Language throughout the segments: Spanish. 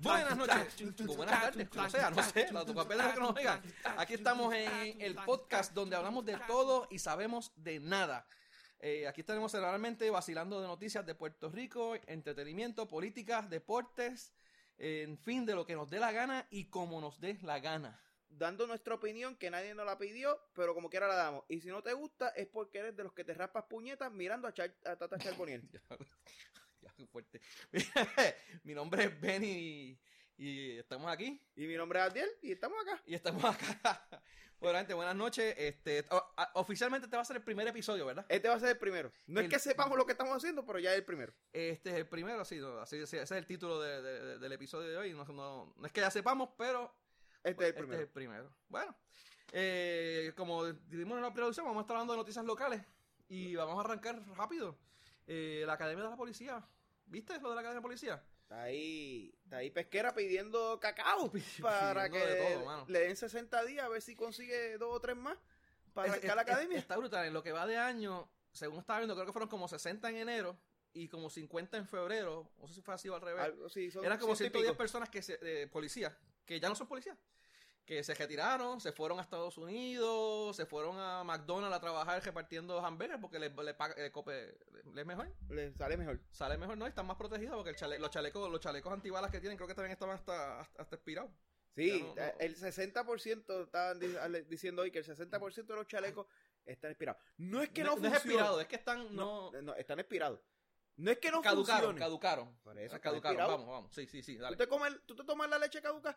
Buenas noches, o buenas tardes, como sea, no sé, que nos oigan. Aquí estamos en el podcast donde hablamos de todo y sabemos de nada. Eh, aquí estaremos semanalmente vacilando de noticias de Puerto Rico, entretenimiento, políticas, deportes, en fin, de lo que nos dé la gana y como nos dé la gana. Dando nuestra opinión que nadie nos la pidió, pero como quiera la damos. Y si no te gusta es porque eres de los que te raspas puñetas mirando a, Char- a Tata Charboniel. Ya, qué fuerte. Mi nombre es Benny y, y estamos aquí. y mi nombre es Adiel y estamos acá. Y estamos acá. Bueno, gente, buenas noches. Este, o- a- oficialmente este va a ser el primer episodio, ¿verdad? Este va a ser el primero. No El- es que sepamos lo que estamos haciendo, pero ya es el primero. Este es el primero, sí, no, así, ese es el título de- de- de- del episodio de hoy. No, no- no es que ya sepamos, pero Este es el este primero. es el primero. Bueno, eh, como dijimos en la producción, vamos a estar hablando de noticias locales y vamos a arrancar rápido. Eh, la Academia de la Policía. ¿Viste lo de la Academia de la Policía? Está ahí, está ahí pesquera pidiendo cacao para que todo, le den 60 días a ver si consigue dos o tres más para Es- arrancar la es- academia. Está brutal. En lo que va de año, según estaba viendo, creo que fueron como 60 en enero y como 50 en febrero. No sé si fue así o al revés. Algo así, son Eran como ciento y 110 pico. personas que se, eh, policías, que ya no son policías, que se retiraron, se fueron a Estados Unidos, se fueron a McDonald's a trabajar repartiendo hamburguesas porque les le eh, cope- les mejor, Le sale mejor. sale mejor, ¿no? Están más protegidos porque el chale- los chalecos, los chalecos antibalas que tienen creo que también estaban hasta, hasta, hasta expirados. Sí, no- no- eh, el 60% estaban diciendo hoy que el 60% de los chalecos están expirados. No es que no, es funcionen. expirado, es que están, No, no, no, están expirados. No es que no caducaron, funcionen. caducaron. Por eso, Ah, caducaron, vamos, vamos, sí, sí, sí, ¿Tú te, comes, ¿Tú te tomas la leche caduca?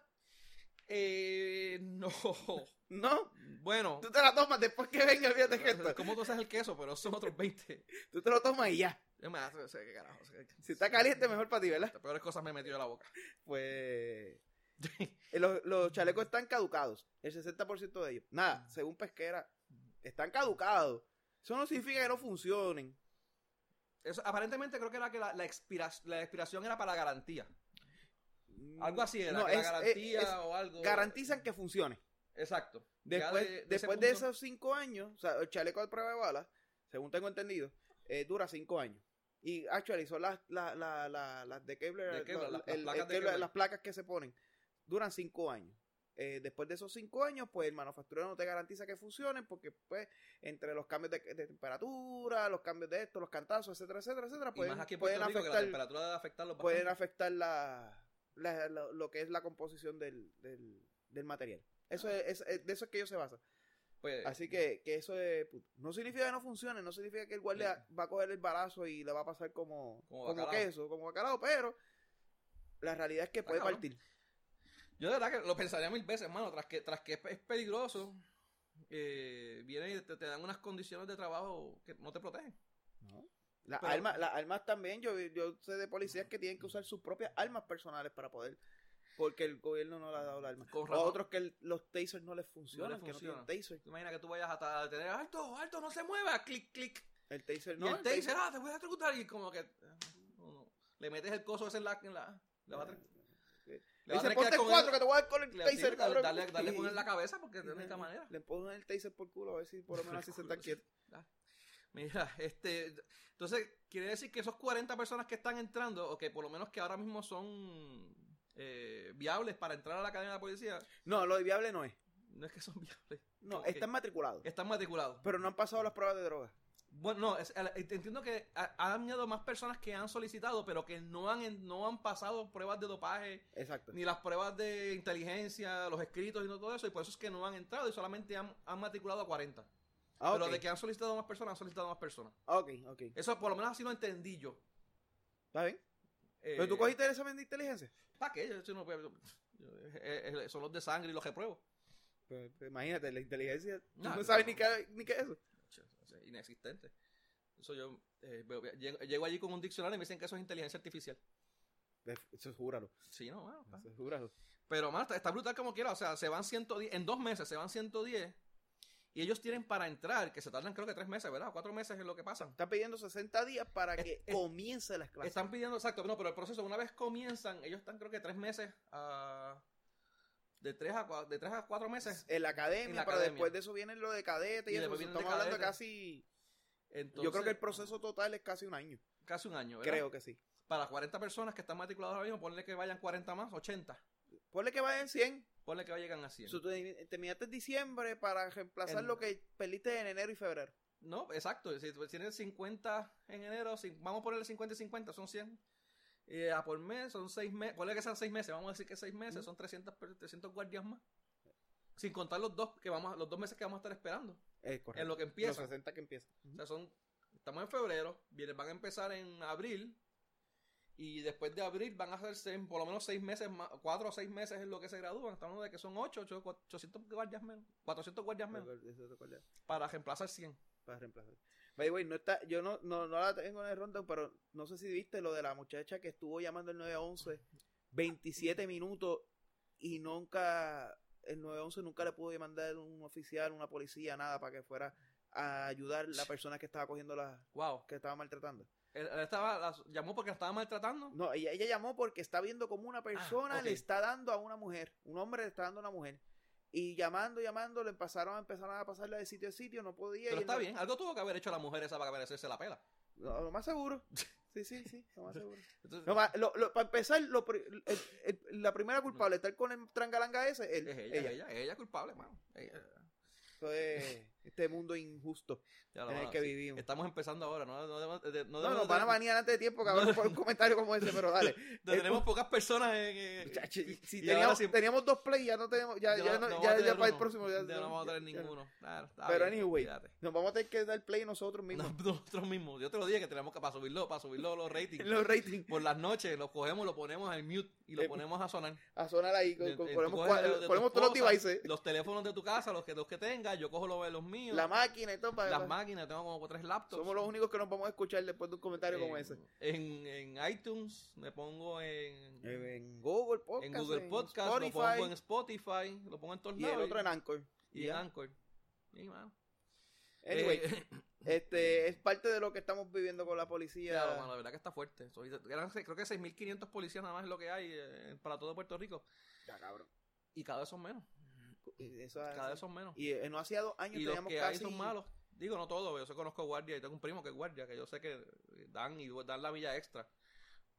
Eh, no, No. bueno, Tú te la tomas después que venga, fíjate que esto. ¿cómo tú haces el queso? Pero son otros 20. Tú te lo tomas y ya. Yo me hace, sé qué carajo, sé que- Si está caliente, mejor para ti, ¿verdad? Las peores cosas me he metido en la boca. Pues. Los, los chalecos están caducados. El 60% de ellos. Nada, según Pesquera, están caducados. Eso no significa que no funcionen. Eso, aparentemente creo que era que la, la, expira- la expiración era para la garantía. Algo así era, No, que la garantía es- o algo. Garantizan que funcione. Exacto. Después, de- de después de esos cinco años, o sea, el chaleco de prueba de bala, según tengo entendido, eh, dura cinco años. Y actually son las, las, las, las, las de Kevlar, las- placas que se ponen, duran cinco años. Eh, después de esos cinco años, pues el manufacturero no te garantiza que funcionen porque pues entre los cambios de, de temperatura, los cambios de esto, los cantazos, etcétera, etcétera, etcétera, Y pueden, más aquí en pueden Puerto Rico, que la afectar, temperatura debe afectarlo pueden afectar la, la- lo, lo que es la composición del, del, del material. Eso es, es- es- de eso es que ellos se basan. Pues, Así que, que eso es, puto. no significa que no funcione, no significa que el guardia va a coger el barazo y le va a pasar como, Como como, queso, como bacalao, pero la realidad es que puede partir. yo de verdad que lo pensaría mil veces, hermano. Tras que, tras que es, peligroso, eh, vienen y te, te dan unas condiciones de trabajo que no te protegen. Las Pero- armas, las armas también, yo, yo sé de policías que tienen que usar sus propias armas personales para poder, porque el gobierno no le ha dado la arma. Con O otros que el- los tasers no les funcionan, No les que no tienen taser. ¿Te imaginas que tú vayas a tener alto, alto, no se mueva, clic, clic? El taser Y no. el el taser, ah, te voy a electrocutar. Y como que. no, no. Le metes el coso ese en la. En la le va tener- Le dice, ponte dar el con 4 él- que te voy a dar con el taser, cabrón. Darle, darle Y- con él en la cabeza porque de la única manera. Le ponen el taser por culo a ver si por lo menos así se están quietos. Mira, este. Entonces, quiere decir que esos 40 personas que están entrando, o que por lo menos que ahora mismo son eh, viables para entrar a la academia de la policía, No, lo viable no es. no es que son viables. No, están matriculados. Están matriculados. Pero no han pasado las pruebas de droga. Bueno, no, es- entiendo que ha- han habido más personas que han solicitado, pero que no han, no han pasado pruebas de dopaje, Exacto. ni las pruebas de inteligencia, los escritos y no todo eso, y por eso es que no han entrado y solamente han, han matriculado a 40. Ah, Pero de que han solicitado más personas, han solicitado más personas. Ok, ok. Eso por lo menos así lo entendí yo. ¿Está bien? Eh, ¿Pero tú cogiste el examen de inteligencia? ¿Para qué? Yo- yo no yo- eh, eh, son los de sangre y los repruebo. Pues, pues, imagínate, la inteligencia. Tú No, sabes ni qué, ni qué es eso. Eso es inexistente. Eso yo eh, llego, llego allí con un diccionario y me dicen que eso es inteligencia artificial. Eso es júralo. Sí, no, bueno. Eso es júralo. Pero, más está, está brutal como quiera. O sea, se van 110. En dos meses se van 110. Y ellos tienen para entrar, que se tardan creo que tres meses, ¿verdad? Cuatro meses es lo que pasan. Están pidiendo 60 días para que es- comience las clases. Están pidiendo, exacto, no, pero el proceso, una vez comienzan, ellos están creo que tres meses a... De tres a, cua- de tres a cuatro meses. En la academia, En la pero academia. después de eso viene lo de cadete y, Y eso. Estamos de hablando casi Entonces, Yo creo que el proceso total es casi un año. Casi un año, ¿verdad? Creo que sí. Para 40 personas que están matriculadas ahora mismo, ponle que vayan 40 más, 80. Ponle que vayan 100. Ponle que vayan a 100. So, tú terminaste en diciembre para reemplazar En- lo que perdiste en enero y febrero. No, exacto. Si tú tienes 50 en enero, si- vamos a ponerle 50 y 50, son 100. Eh, a por mes, son 6 meses. Ponle que sean 6 meses, vamos a decir que 6 meses, Ujú. son 300, per- 300 guardias más. Sin contar los dos, que vamos, los dos meses que vamos a estar esperando. Es correcto. En lo que Los empieza. 60 que empieza. O sea, son, estamos en febrero, vienen, van a empezar en abril. Y después de abril van a ser seis- por lo menos 6 meses más, 4 o 6 meses es lo que se gradúan. Estamos hablando de que son 8, 800 guardias menos, 400 guardias menos, para reemplazar 100. Para reemplazar. By the way, no está, yo no, no, no la tengo en el rundown, pero no sé si viste lo de la muchacha que estuvo llamando el 911 27 minutos y nunca, el 911 nunca le pudo mandar un oficial, una policía, nada para que fuera a ayudar la persona que estaba cogiendo la, Wow. que estaba maltratando. Él, él estaba, la- llamó porque la estaba maltratando. No, ella, ella llamó porque está viendo como una persona Ah, ok. le está dando a una mujer, un hombre le está dando a una mujer. Y llamando, llamando, le empezaron, empezaron a pasarle de sitio a sitio, no podía. Pero está no- bien, algo tuvo que haber hecho la mujer esa para merecerse la pela. No, lo más seguro. Sí, sí, sí, lo más seguro. Entonces, lo- lo- para empezar, lo pri- el- el- la primera culpable estar con el trangalanga ese, él, es ella, ella. ella, ella, es culpable, mano. Ella- Eso es este mundo injusto ya en el que sí. vivimos. Estamos empezando ahora, no, no, de- no nos van a banear antes de tiempo, cabrón, por un comentario como ese, pero dale. tenemos pocas personas en, si teníamos, teníamos dos play, ya no tenemos, ya, ya, ya, para el próximo. Ya, Ya no vamos a tener ninguno. Claro, Pero bien, anyway, fíjate. Nos vamos a tener que dar play nosotros mismos. No, nosotros mismos. Yo te lo dije que tenemos que para subirlo, para subirlo los ratings. Los ratings. Por las noches lo cogemos, lo ponemos en mute y lo Eh, ponemos a sonar. A sonar ahí. ponemos todos los devices. Los teléfonos de tu casa, los que, los que tengas, yo cojo los los míos. La máquina y todo. Para, las máquinas, tengo como tres laptops. somos los únicos que nos vamos a escuchar después de un comentario como ese. En, en iTunes, me pongo en, En Google Podcast. en Google Podcast, lo Spotify, pongo en Spotify, lo pongo en todos y lados. el otro en Anchor. y en. Anchor. Mano. Anyway, Eh, este es parte de lo que estamos viviendo con la policía. mano, la verdad que está fuerte. Soy- eran- creo que 6.500 policías nada más es lo que hay eh, para todo Puerto Rico. Ya, cabrón. Y cada vez son menos. Eso Cada vez son menos. Y eh, no hacía dos años Y los teníamos que casi... hay son malos. Digo, no todos. Yo sé conozco guardia y tengo un primo que es guardia, que yo sé que dan y dan la villa extra.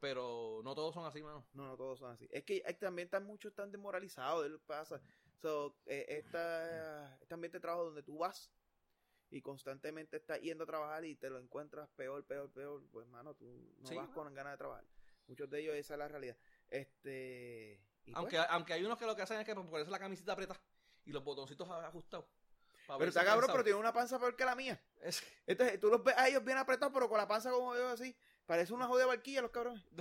Pero no todos son así, mano. No, no todos son así. Es que hay, también están muchos están desmoralizados de lo que pasa. So, eh, esta, este ambiente de trabajo donde tú vas y constantemente estás yendo a trabajar y te lo encuentras peor, peor, peor, pues mano, tú no Sí, vas con ganas de trabajar. Muchos de ellos esa es la realidad. Este, y pues, Aunque, aunque hay unos que lo que hacen es que ponerse la camiseta apretada y los botoncitos ajustados. pero está cabrón, pero tiene una panza peor que la mía. Es- Entonces, tú los ves a ellos bien apretados, pero con la panza como yo así. Parece una jodida barquilla los cabrones.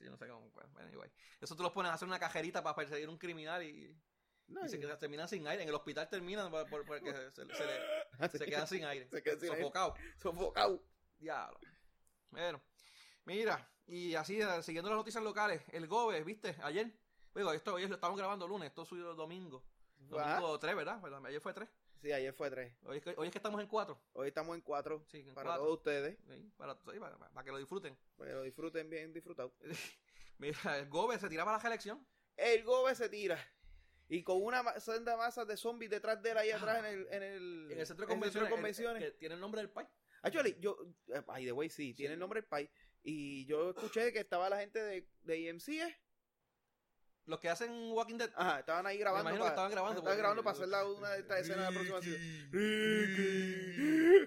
Yo no sé cómo. bueno, anyway. Eso tú los pones a hacer una cajerita para perseguir un criminal y, No, y se quedan, terminan sin aire. En el hospital terminan por- por- porque se, se- se así, se quedan sin aire. Se quedan sin aire. sofocados. sofocados. Diablo. Bueno, mira, y así, eh, siguiendo las noticias locales, el GOBE, ¿viste? Ayer, digo, esto hoy lo estamos grabando lunes, esto subió el domingo. Domingo 3, ¿verdad? ¿Verdad? Ayer fue 3. Sí, ayer fue tres. Hoy es que, hoy es que estamos en 4. Hoy estamos en cuatro Sí, en para cuatro. todos ustedes. Sí, para, sí, para- para que lo disfruten. Pero disfruten bien disfrutado. Mira, el GOBE se tiraba a la reelección. El gobe se tira. Y con una senda masa de zombies detrás de él ahí atrás en el, en el, En el centro de en convenciones. el- convenciones. que tiene el nombre del país. Actually, yo, eh, ay, de way sí, tiene el nombre del país. Y yo escuché que estaba la gente de, de IMC, ¿eh? Los que hacen Walking Dead. Ajá, estaban ahí grabando. imagino que estaban grabando, Estaban grabando para hacer la, una de estas escenas de la próxima.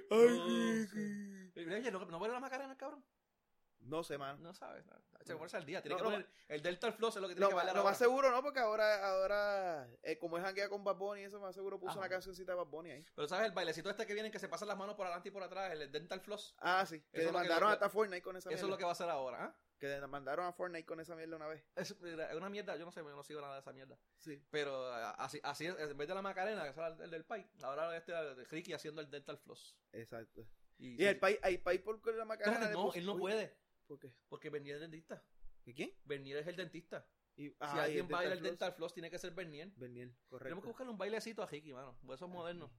Oh, Ay, sí. Oye, ¿no, ¿no la Macarena, cabrón? No sé, man. No sabes. No. Se ponerse al día. Tiene No, que no, poner el Delta Floss es lo que tiene que bailar lo ahora. más seguro, ¿no? Porque ahora, ahora eh, como es janguea con Bad Bunny, eso más seguro puso Ajá. una cancioncita de Bad Bunny ahí. Pero ¿sabes? El bailecito este que vienen que se pasan las manos por adelante y por atrás, el Dental Floss. Ah, sí. Que demandaron hasta Fortnite con esa Eso es lo que va a hacer ahora, ¿ah? Que demandaron a Fortnite con esa mierda una vez. Es una mierda, yo no sé, yo no sigo nada de esa mierda. Sí. Pero ah, así, así es, en vez de la Macarena, que es el, el del país, ahora este Ricky haciendo el Dental Floss. Exacto. Y, Y el país, hay país por la Macarena. No, él no puede, ¿Por qué? porque Bernier es dentista. ¿Y quién? Bernier es el dentista. Y, si ah, y alguien el baila el. Dental Floss, tiene que ser Bernier. Bernier, Tenemos que correcto. buscarle un bailecito a Ricky, mano. Eso es moderno.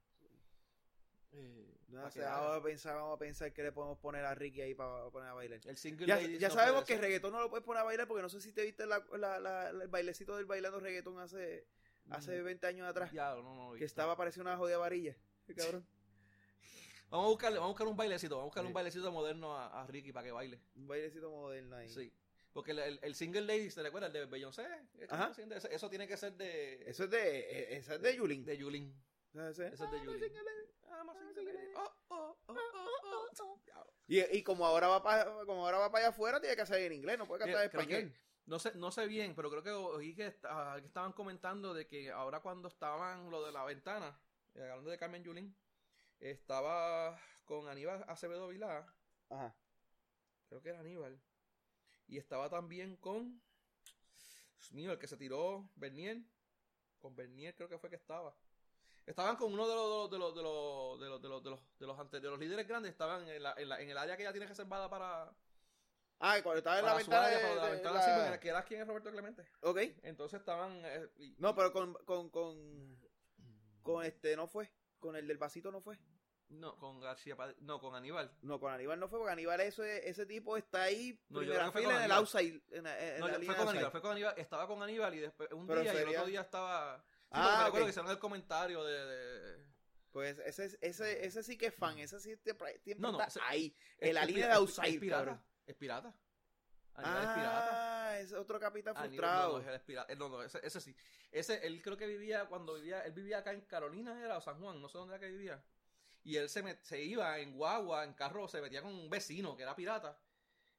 Eh, No ahora pensar, vamos a pensar que le podemos poner a Ricky ahí para poner a bailar. El single Ya, ya no sabemos que ser. reggaetón no lo puedes poner a bailar porque no sé si te viste la, la- la- el bailecito del bailando reggaetón hace, hace Mm, 20 años atrás. diablo, no, no, Que estaba parecía una jodida varilla. Qué cabrón. Vamos a buscarle, vamos a buscar un bailecito, vamos a buscar Sí. un bailecito moderno a, a Ricky para que baile. Un bailecito moderno ahí. Sí. Porque el, el, el single ladies, ¿te recuerdas? El de Beyoncé. ¿Es que Ajá. Eso, eso tiene que ser de. Eso es de, eh, eso es de Yulín. De Yulín. Y, y como ahora va para como ahora va para allá afuera, tiene que hacer en inglés, no puede cantar en Creo que- español. no sé, no sé bien, pero creo que oí que, ah, que estaban comentando de que ahora cuando estaban lo de la ventana, eh, hablando de Carmen Yulín, estaba con Aníbal Acevedo Vilá, Ajá. creo que era Aníbal, y estaba también con, Dios mío, el que se tiró Bernier, con Bernier creo que fue que estaba. Estaban con uno de los de los de los de los de los de los de los, ante- de los líderes grandes, estaban en, la, en, la- en el área que ya tiene reservada para, Ah, cuando estaba en la ventana área, de, para la de ventana la- porque que era quien es Roberto Clemente. Ok. Entonces estaban. eh, y- No, pero con, con, con, con este no fue. Con el del vasito no fue. No, con García Pad- No, con Aníbal. No, con Aníbal no fue, porque Aníbal ese, ese tipo está ahí No, yo creo que fue fila con en el outside. En, en No, la yo- fue con outside. Aníbal, fue con Aníbal. Estaba con Aníbal y después un Pero día y el otro día estaba. Ah, me ok. que hicieron el comentario de. de- Pues ese, es- ese, ese sí que es fan, ese sí siempre, siempre No, no, está ese- ahí. En la línea de outside, Es pirata. cabrón. Es pirata. Aníbal es pirata. Ah, es otro capitán Aníbal, frustrado. no, pirata. Él no, no, ese, ese sí. Ese, él creo que vivía, cuando vivía, él vivía acá en Carolina, era o San Juan, no sé dónde era que vivía. Y él se, met- se iba en guagua, en carro, se metía con un vecino que era pirata.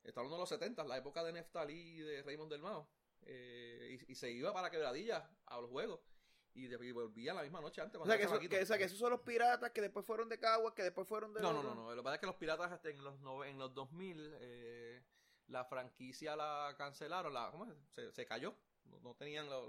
Está hablando de los 70, la época de Neftalí y de Raymond del Mao. Eh, y, y se iba para Quebradilla a los juegos. Y, de- y volvía la misma noche antes. o sea, que, eso- que- o sea, que esos son los piratas que después fueron de Caguas, que después fueron de... No, no, no, no. Lo que pasa es que los piratas este, en los, nove- en los 2000, eh, la franquicia la cancelaron, la, ¿cómo es? Se, se cayó. No, no tenían lo-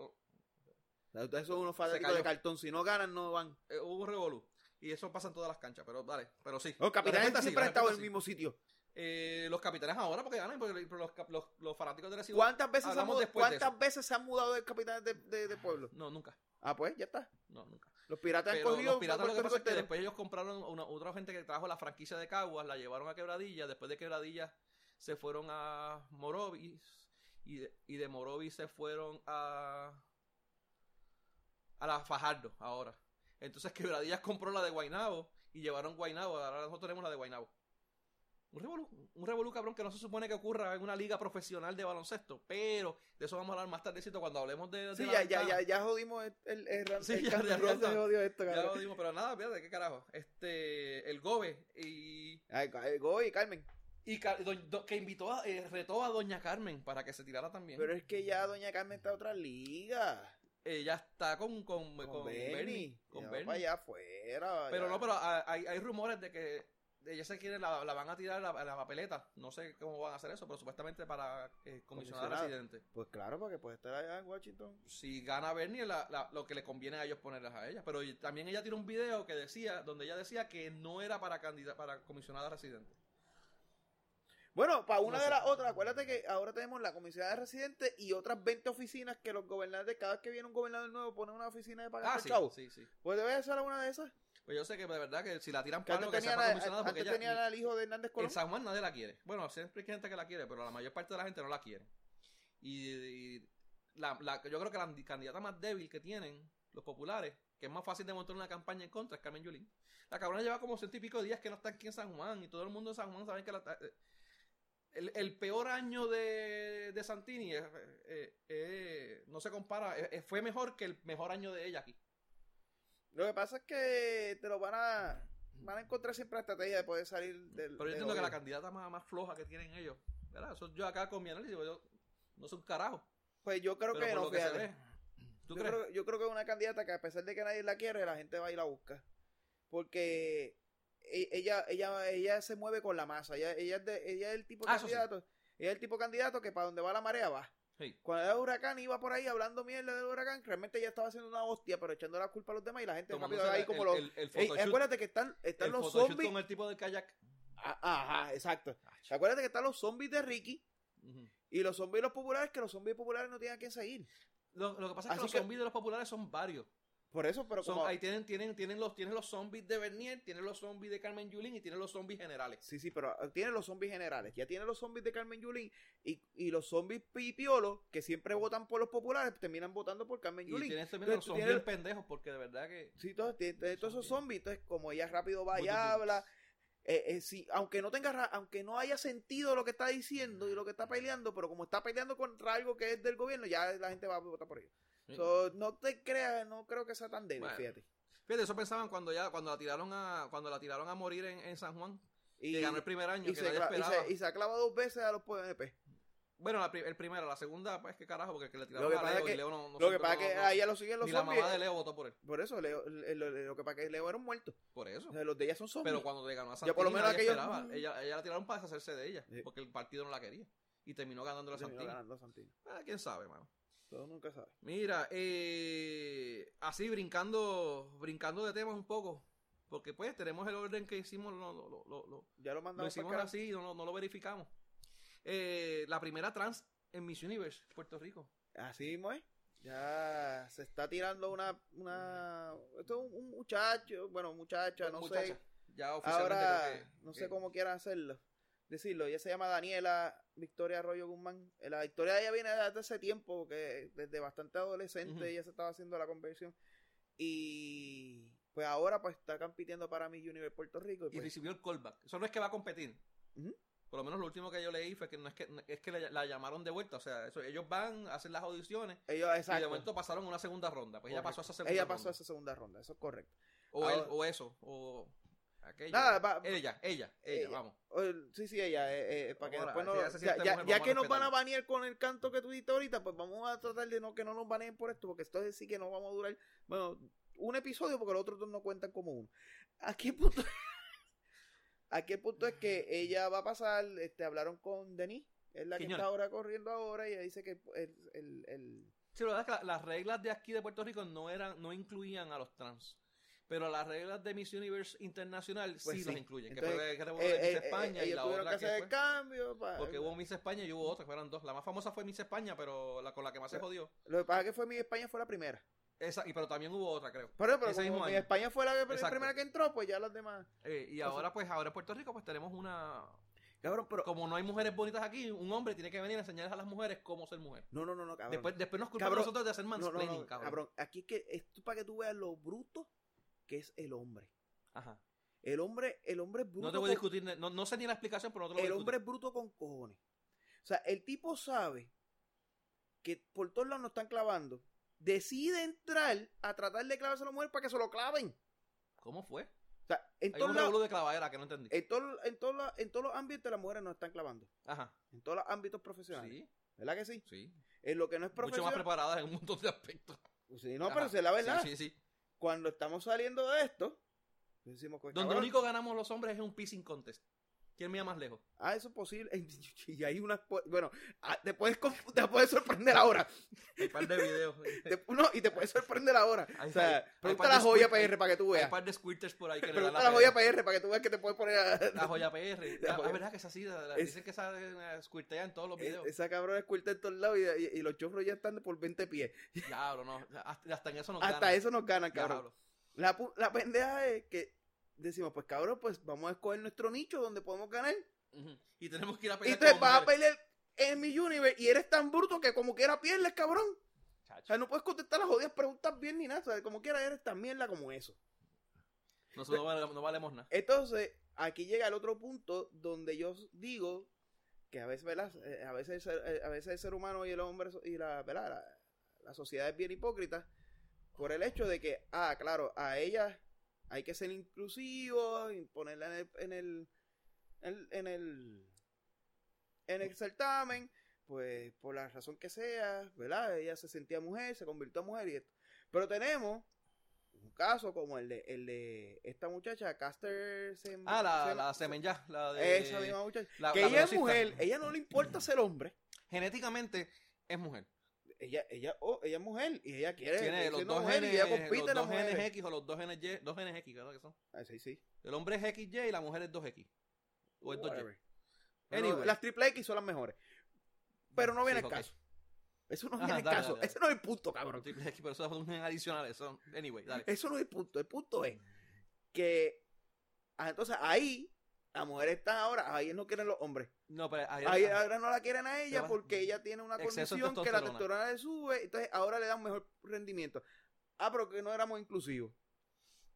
lo- Ustedes son unos fanáticos de cartón. Si no ganan, no van. eh, hubo un revolú. Y eso pasa en todas las canchas, pero dale, pero sí. Los capitanes siempre han estado en el mismo sitio. Eh, los capitanes ahora porque ganan, porque los, los, los fanáticos de Recibo. ¿Cuántas veces, se han, mudado- ¿cuántas veces se han mudado de capitanes de, de, de pueblo? No, nunca. Ah, pues, ya está. No, nunca. Los piratas han Pero cogido los piratas lo que pasa es que después ellos compraron una, otra gente que trajo la franquicia de Caguas, la llevaron a Quebradilla, después de Quebradilla se fueron a Morovis y de, y de Morovis se fueron a a la Fajardo ahora. Entonces Quebradillas compró la de Guainabo y llevaron Guainabo, ahora nosotros tenemos la de Guainabo. Un revolú, un revolú cabrón que no se supone que ocurra en una liga profesional de baloncesto, pero de eso vamos a hablar más tardecito cuando hablemos de, de Sí, ya, ya, ya, ya jodimos el, el, el, el- Sí, el ya, canto, ya ya ronda. se jodió esto, cabrón. lo dimos, pero nada, fíjate, qué carajo. Este, el Gobe y, Ay, ay, Goy, Carmen. y que invitó a, eh, retó a Doña Carmen para que se tirara también. Pero es que ya Doña Carmen está en otra liga. Ella está con, con, Con, con Bernie. Bernie. Con Bernie. para allá afuera. Pero no, pero ah, hay, hay rumores de que ella se quiere, la, la van a tirar a la, la papeleta. No sé cómo van a hacer eso, pero supuestamente para eh, comisionar Comisionada. residente. Pues claro, porque puede estar allá en Washington. Si gana Bernie, la- la- lo que le conviene a ellos ponerlas a ella. Pero también ella tiene un video que decía, donde ella decía que no era para candida, para comisionada residente. Bueno, para una No de las otras, acuérdate que ahora tenemos la comisión de residentes y otras 20 oficinas que los gobernadores, cada vez que viene un gobernador nuevo, ponen una oficina de pagar Ah, sí, sí, sí. Pues debe ser una de esas. Pues yo sé que de verdad que si la tiran para que sea tenían, para comisionada, porque ella, tenían al hijo de Hernández en Colón. San Juan nadie la quiere. Bueno, siempre hay gente que la quiere, pero la mayor parte de la gente no la quiere. Y, y la, la- yo creo que la candidata más débil que tienen los populares, que es más fácil de montar una campaña en contra, es Carmen Yulín. La cabrona lleva como ciento y pico días que no está aquí en San Juan y todo el mundo en San Juan sabe que la... eh, El, el peor año de, de Santini eh, eh, eh, no se compara, fue mejor que el mejor año de ella aquí. Lo que pasa es que te lo van a van a encontrar siempre la estrategia de poder salir del. Pero yo entiendo que la candidata más, más floja que tienen ellos, ¿verdad? Eso yo acá con mi análisis, yo no soy un carajo. Pues yo creo pero que no, lo que se fíjate. ve. ¿Tú yo, crees? creo, yo creo que es una candidata que a pesar de que nadie la quiere, la gente va y la busca. Porque e- ella, ella, ella se mueve con la masa. Ella, ella, es, de- ella es el tipo de Ah, sí. candidato. Ella es el tipo de candidato que para donde va la marea va. Sí. Cuando era huracán iba por ahí hablando mierda del huracán, realmente ella estaba haciendo una hostia, pero echando la culpa a los demás y la gente rápido ahí el- como el- los. el- el Ey, acuérdate que están, están los zombies. con el tipo del kayak. Ah, Ajá, exacto. Acuérdate que están los zombies de Ricky y los zombies de los populares, que los zombies populares no tienen a quién seguir. Lo, lo que pasa es que Así los que- zombies de los populares son varios. Por eso, pero Son- ahí tienen, tienen, tienen, los, tienen los zombies de Bernier, tienen los zombies de Carmen Yulín y tienen los zombies generales. Sí, sí, pero ah, tiene los zombies generales. Ya tiene los zombies de Carmen Yulín y, y los zombies pipiolos que siempre votan por los populares terminan votando por Carmen Y Yulín. tienes también los Entonces, tú zombies tienes- pendejos porque de verdad que... Sí, todos, esos zombies. Entonces, como ella rápido va y habla, eh, eh, sí, aunque no tenga, aunque no haya sentido lo que está diciendo y lo que está peleando, pero como está peleando contra algo que es del gobierno, ya la gente va a votar por ello. Sí. So, no te creas, no creo que sea tan débil, Bueno. fíjate. Fíjate, eso pensaban cuando ya, cuando la tiraron a, cuando la tiraron a morir en, en San Juan, Y, que ganó el primer año, y que se, nadie y, se, y se ha clavado dos veces a los PNP. Bueno, la el primero, la segunda, pues qué carajo, porque el que le tiraron que a Leo que- y Leo no, no lo que pasa es que no- a ella lo siguen los ni la zombies. mamá de Leo votó por él. Por eso, Leo, lo, lo que pasa es que Leo era un muerto. Por eso. O sea, los de ella son zombies. Pero cuando le ganó a Ya por lo menos aquellos- esperaba. Ella, ella la tiraron para deshacerse de ella, Sí. porque el partido no la quería. Y terminó ganando la Terminó ganando Santini. Ah, quién sabe, mano. Todo nunca sabe. Mira, eh, así brincando, brincando de temas un poco. Porque pues tenemos el orden que hicimos, lo, lo, lo, lo- lo- Ya lo lo mandamos hicimos para acá. así, no, no- no lo verificamos. Eh, la primera trans en Miss Universe, Puerto Rico. Así mismo es. Ya se está tirando una. una esto es un, muchacho, bueno, muchacha, no Muchacha, sé. Ya oficialmente Ahora, que- no que- sé cómo quieran hacerlo. Decirlo, ella se llama Daniela Victoria Arroyo Guzmán. Eh, La historia de ella viene desde hace tiempo, porque desde bastante adolescente ella se estaba haciendo la conversión. Y pues ahora pues está compitiendo para Miss Universe Puerto Rico. Y y pues, recibió el callback. Eso no es que va a competir. Por lo menos lo último que yo leí fue que no es que es que la, la llamaron de vuelta. O sea, eso, ellos van a hacer las audiciones ellos, y de exacto. momento pasaron una segunda ronda. Pues ella pasó a esa segunda Ella ronda. pasó a esa segunda ronda, eso es correcto. O, él, o eso, o aquello. Nada, va- ella, ella, ella, Ella. vamos. Sí, sí, ella, eh, eh, para que después no, si ya, mujer, que nos van a banear con el canto que tú dijiste ahorita, pues vamos a tratar de no que no nos baneen por esto, porque esto es sí que no vamos a durar, bueno, un episodio porque los otros dos no cuentan como uno. ¿A qué punto? ¿A qué punto es que ella va a pasar? Este, hablaron con Denis, es la que Quiñones. está ahora corriendo ahora y ella dice que el, el, el- Sí, la verdad es que la- las reglas de aquí de Puerto Rico no eran, no incluían a los trans. Pero las reglas de Miss Universe Internacional Pues sí, sí. las incluyen. Entonces, que fue eh, Miss eh, España eh, y la otra que que hacer fue. el cambio. pa- Porque hubo Miss España y hubo otra, que eran dos. La más famosa fue Miss España, pero la con la que más se jodió. Lo que pasa es que fue mi España fue la primera. Esa, y pero también hubo otra, creo. Pero, pero como mismo. España fue la, primera que entró, pues ya las demás. Eh, y ahora, pues, ahora en Puerto Rico, pues tenemos una. Cabrón, pero Como no hay mujeres bonitas aquí, un hombre tiene que venir a enseñarles a las mujeres cómo ser mujer. No, no, no, no, cabrón. Después, después nos a nosotros de hacer no, no, mansplaining, no, cabrón. cabrón. Aquí es que esto es para que tú veas lo bruto que es el hombre. Ajá. El hombre, el hombre es bruto. No te voy a con- discutir, no, no sé ni la explicación, pero no te lo voy el a hombre es bruto con cojones. O sea, el tipo sabe que por todos lados nos están clavando. Decide entrar a tratar de clavarse a la mujer para que se lo claven. ¿Cómo fue? O sea, en Hay todos un revolú de clavadera que no entendí. en todos, en todos los- en todos los ámbitos las mujeres nos están clavando. Ajá. En todos los ámbitos profesionales. Sí, ¿Verdad que sí? sí. En lo que no es Mucho más profesional. preparadas en un montón de aspectos. Sí, no, Ajá. pero es la verdad. Sí, sí, sí. Cuando estamos saliendo de esto, pues decimos, pues, Donde cabrón, único ganamos los hombres es un pissing contest. ¿Quién mira más lejos? Ah, eso es posible. Y hay unas. Bueno, ah, te puedes, te puedes sorprender ahora. Hay un par de videos. Te- no, y te puedes sorprender ahora. Hay- o sea, hay- hay pregunta la joya PR para que tú Hay veas. un par de squirters por ahí que le dan Pregunta la la joya PR. PR para que tú veas que te puedes poner a. La joya PR. La La joya. verdad que es así. la- Es- Dicen que esa eh, squirtea en todos los Eh, videos. Esa cabrona escuelta en todos lados y, y- y los chofros ya están por 20 pies. Diablo, no. Hasta, hasta en eso nos Hasta ganan. eso nos ganan, cabrón. Diablo. La, pu- la pendeja es que decimos, pues cabrón, pues vamos a escoger nuestro nicho donde podemos ganar. Y tenemos que ir a Y pelear te como vas a pelear en mi universe y eres tan bruto que como quiera pierdes, cabrón. O sea, no puedes contestar las jodidas preguntas bien ni nada. O sea, como quiera eres tan mierda como eso. Nosotros no, vale- no valemos nada. Entonces, aquí llega el otro punto donde yo digo que a veces, ¿verdad? Eh, A veces, el ser- eh, a veces el ser humano y el hombre y la, ¿verdad? La, la sociedad es bien hipócrita por el hecho de que, ah, claro, a ella hay que ser inclusivo y ponerla en el, en el, en, el, en el certamen, pues por la razón que sea, ¿verdad? Ella se sentía mujer, se convirtió en mujer y esto. Pero tenemos un caso como el de, el de esta muchacha, Caster Sem- Ah, la, Sem- la semen ya. La de, esa misma muchacha. la- que la ella es mujer, ella no le importa ser hombre. Genéticamente es mujer. Ella, ella, oh, ella es mujer y ella quiere Tiene los dos, mujer genes, y ella compite los en dos genes. X o los dos genes Y. Dos genes X, ¿verdad que son? Ah, sí, sí. El hombre es XY y la mujer es 2X. O es 2Y. Whatever. Bueno, Anyway. Las triple X son las mejores. Pero no viene Sí, el ok. caso. Eso no Ajá, viene el caso. dale, dale. Ese no es el punto, cabrón. Triple X, pero eso es un gen adicional. Eso. Anyway, dale. Eso no es el punto. El punto es que ah, entonces ahí las mujeres están ahora, ahí no quieren los hombres. No, pero ahí, Ahí ahora no la quieren a ella porque ella tiene una condición que la testosterona. le sube, entonces ahora le dan mejor rendimiento. Ah, pero que no éramos inclusivos.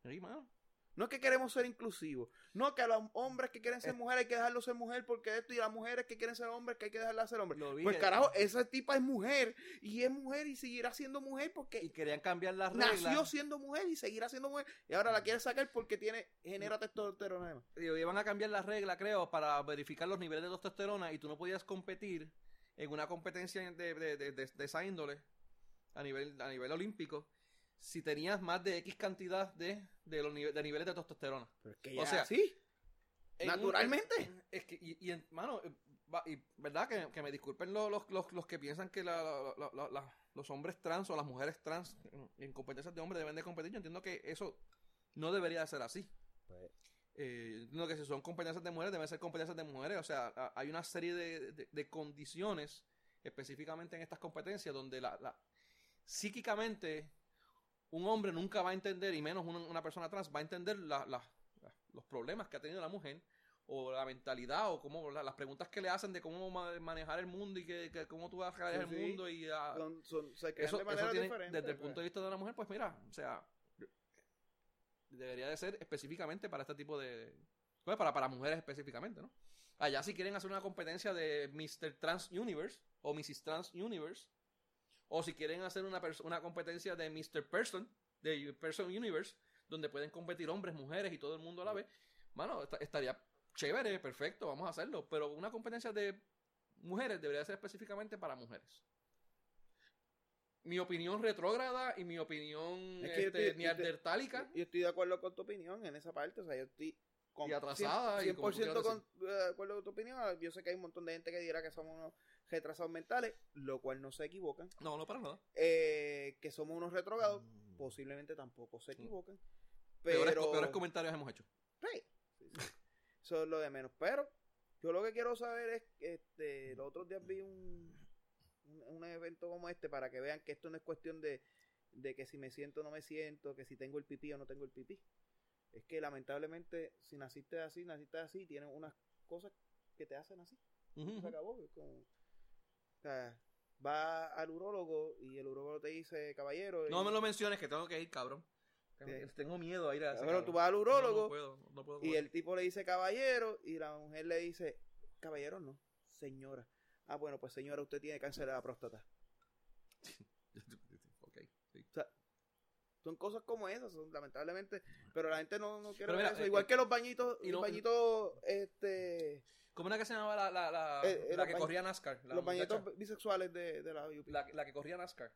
Sí, mano. No es que queremos ser inclusivos. No que a los hombres que quieren ser Eh. mujeres hay que dejarlos ser mujer porque esto y a las mujeres que quieren ser hombres que hay que dejarlas ser hombres. Lo vi, Pues carajo, esa tipa es mujer y es mujer y seguirá siendo mujer porque Y querían cambiar las reglas. nació siendo mujer y seguirá siendo mujer y ahora la quiere sacar porque tiene genera testosterona. y iban a cambiar las reglas, creo, para verificar los niveles de testosterona y tú no podías competir en una competencia de, de, de, de- de esa índole a nivel, a nivel olímpico si tenías más de X cantidad de, de, los nive- de niveles de testosterona. Pero es que O sea, sí, un- naturalmente. en- es que, y, y en- mano, eh, y, ¿verdad? Que, que me disculpen los, los, los, los que piensan que la- la- la- la- la- los hombres trans o las mujeres trans en, en competencias de hombres deben de competir. Yo entiendo que eso no debería de ser así. Pues, Eh, entiendo que si son competencias de mujeres, deben ser competencias de mujeres. O sea, a- hay una serie de, de- de condiciones específicamente en estas competencias donde la, la- psíquicamente un hombre nunca va a entender, y menos una, una persona trans, va a entender la- la- la- los problemas que ha tenido la mujer o la mentalidad o cómo la- las preguntas que le hacen de cómo ma- manejar el mundo y que, que cómo tú vas a manejar Sí, el sí. mundo y a- son, son- se crean eso, de eso tiene, diferentes. desde el pues. punto de vista de la mujer, pues mira, o sea, debería de ser específicamente para este tipo de... Pues para, para mujeres específicamente, ¿no? Allá si quieren hacer una competencia de Mr. Trans Universe o Mrs. Trans Universe, o si quieren hacer una, una competencia de Mr. Person, de Person Universe, donde pueden competir hombres, mujeres y todo el mundo a la vez, bueno, esta- estaría chévere, perfecto, vamos a hacerlo, pero una competencia de mujeres debería ser específicamente para mujeres mi opinión retrógrada y mi opinión Es que yo este, estoy- neandertálica. Yo estoy de acuerdo con tu opinión en esa parte. O sea, yo estoy con Y atrasada, y 100%, como tú quieras con, eh, de acuerdo con tu opinión. Yo sé que hay un montón de gente que dirá que somos unos retrasados mentales, lo cual no se equivocan. No, no para nada. Eh, que somos unos retrogados, posiblemente tampoco se equivocan. Peores, Pero, peores comentarios hemos hecho. Sí, sí, sí. Eso es lo de menos. Pero yo lo que quiero saber es, este, los otros días vi un, un, un evento como este para que vean que esto no es cuestión de, de que si me siento o no me siento, que si tengo el pipí o no tengo el pipí. Es que lamentablemente si naciste así, naciste así, tienes unas cosas que te hacen así. Se acabó. como- o sea, va al urólogo y el urólogo te dice, caballero. No y- me lo menciones que tengo que ir, cabrón. Sí. Tengo miedo a ir a Cabrón, tú vas al No, urólogo No, puedo, no puedo. Y el tipo le dice caballero y la mujer le dice, caballero no, señora. Ah, bueno, pues señora, usted tiene cáncer de la próstata. Ok, sí. O sea, son cosas como esas, son, lamentablemente, pero la gente no, no quiere ver eso. eh, Igual eh, que los bañitos, y los no- bañitos, este, ¿Cómo era que se llamaba la, la, la, Eh, la que bañ- corría NASCAR? Los bañitos muchacha. bisexuales de, de la UP. La, que corría NASCAR.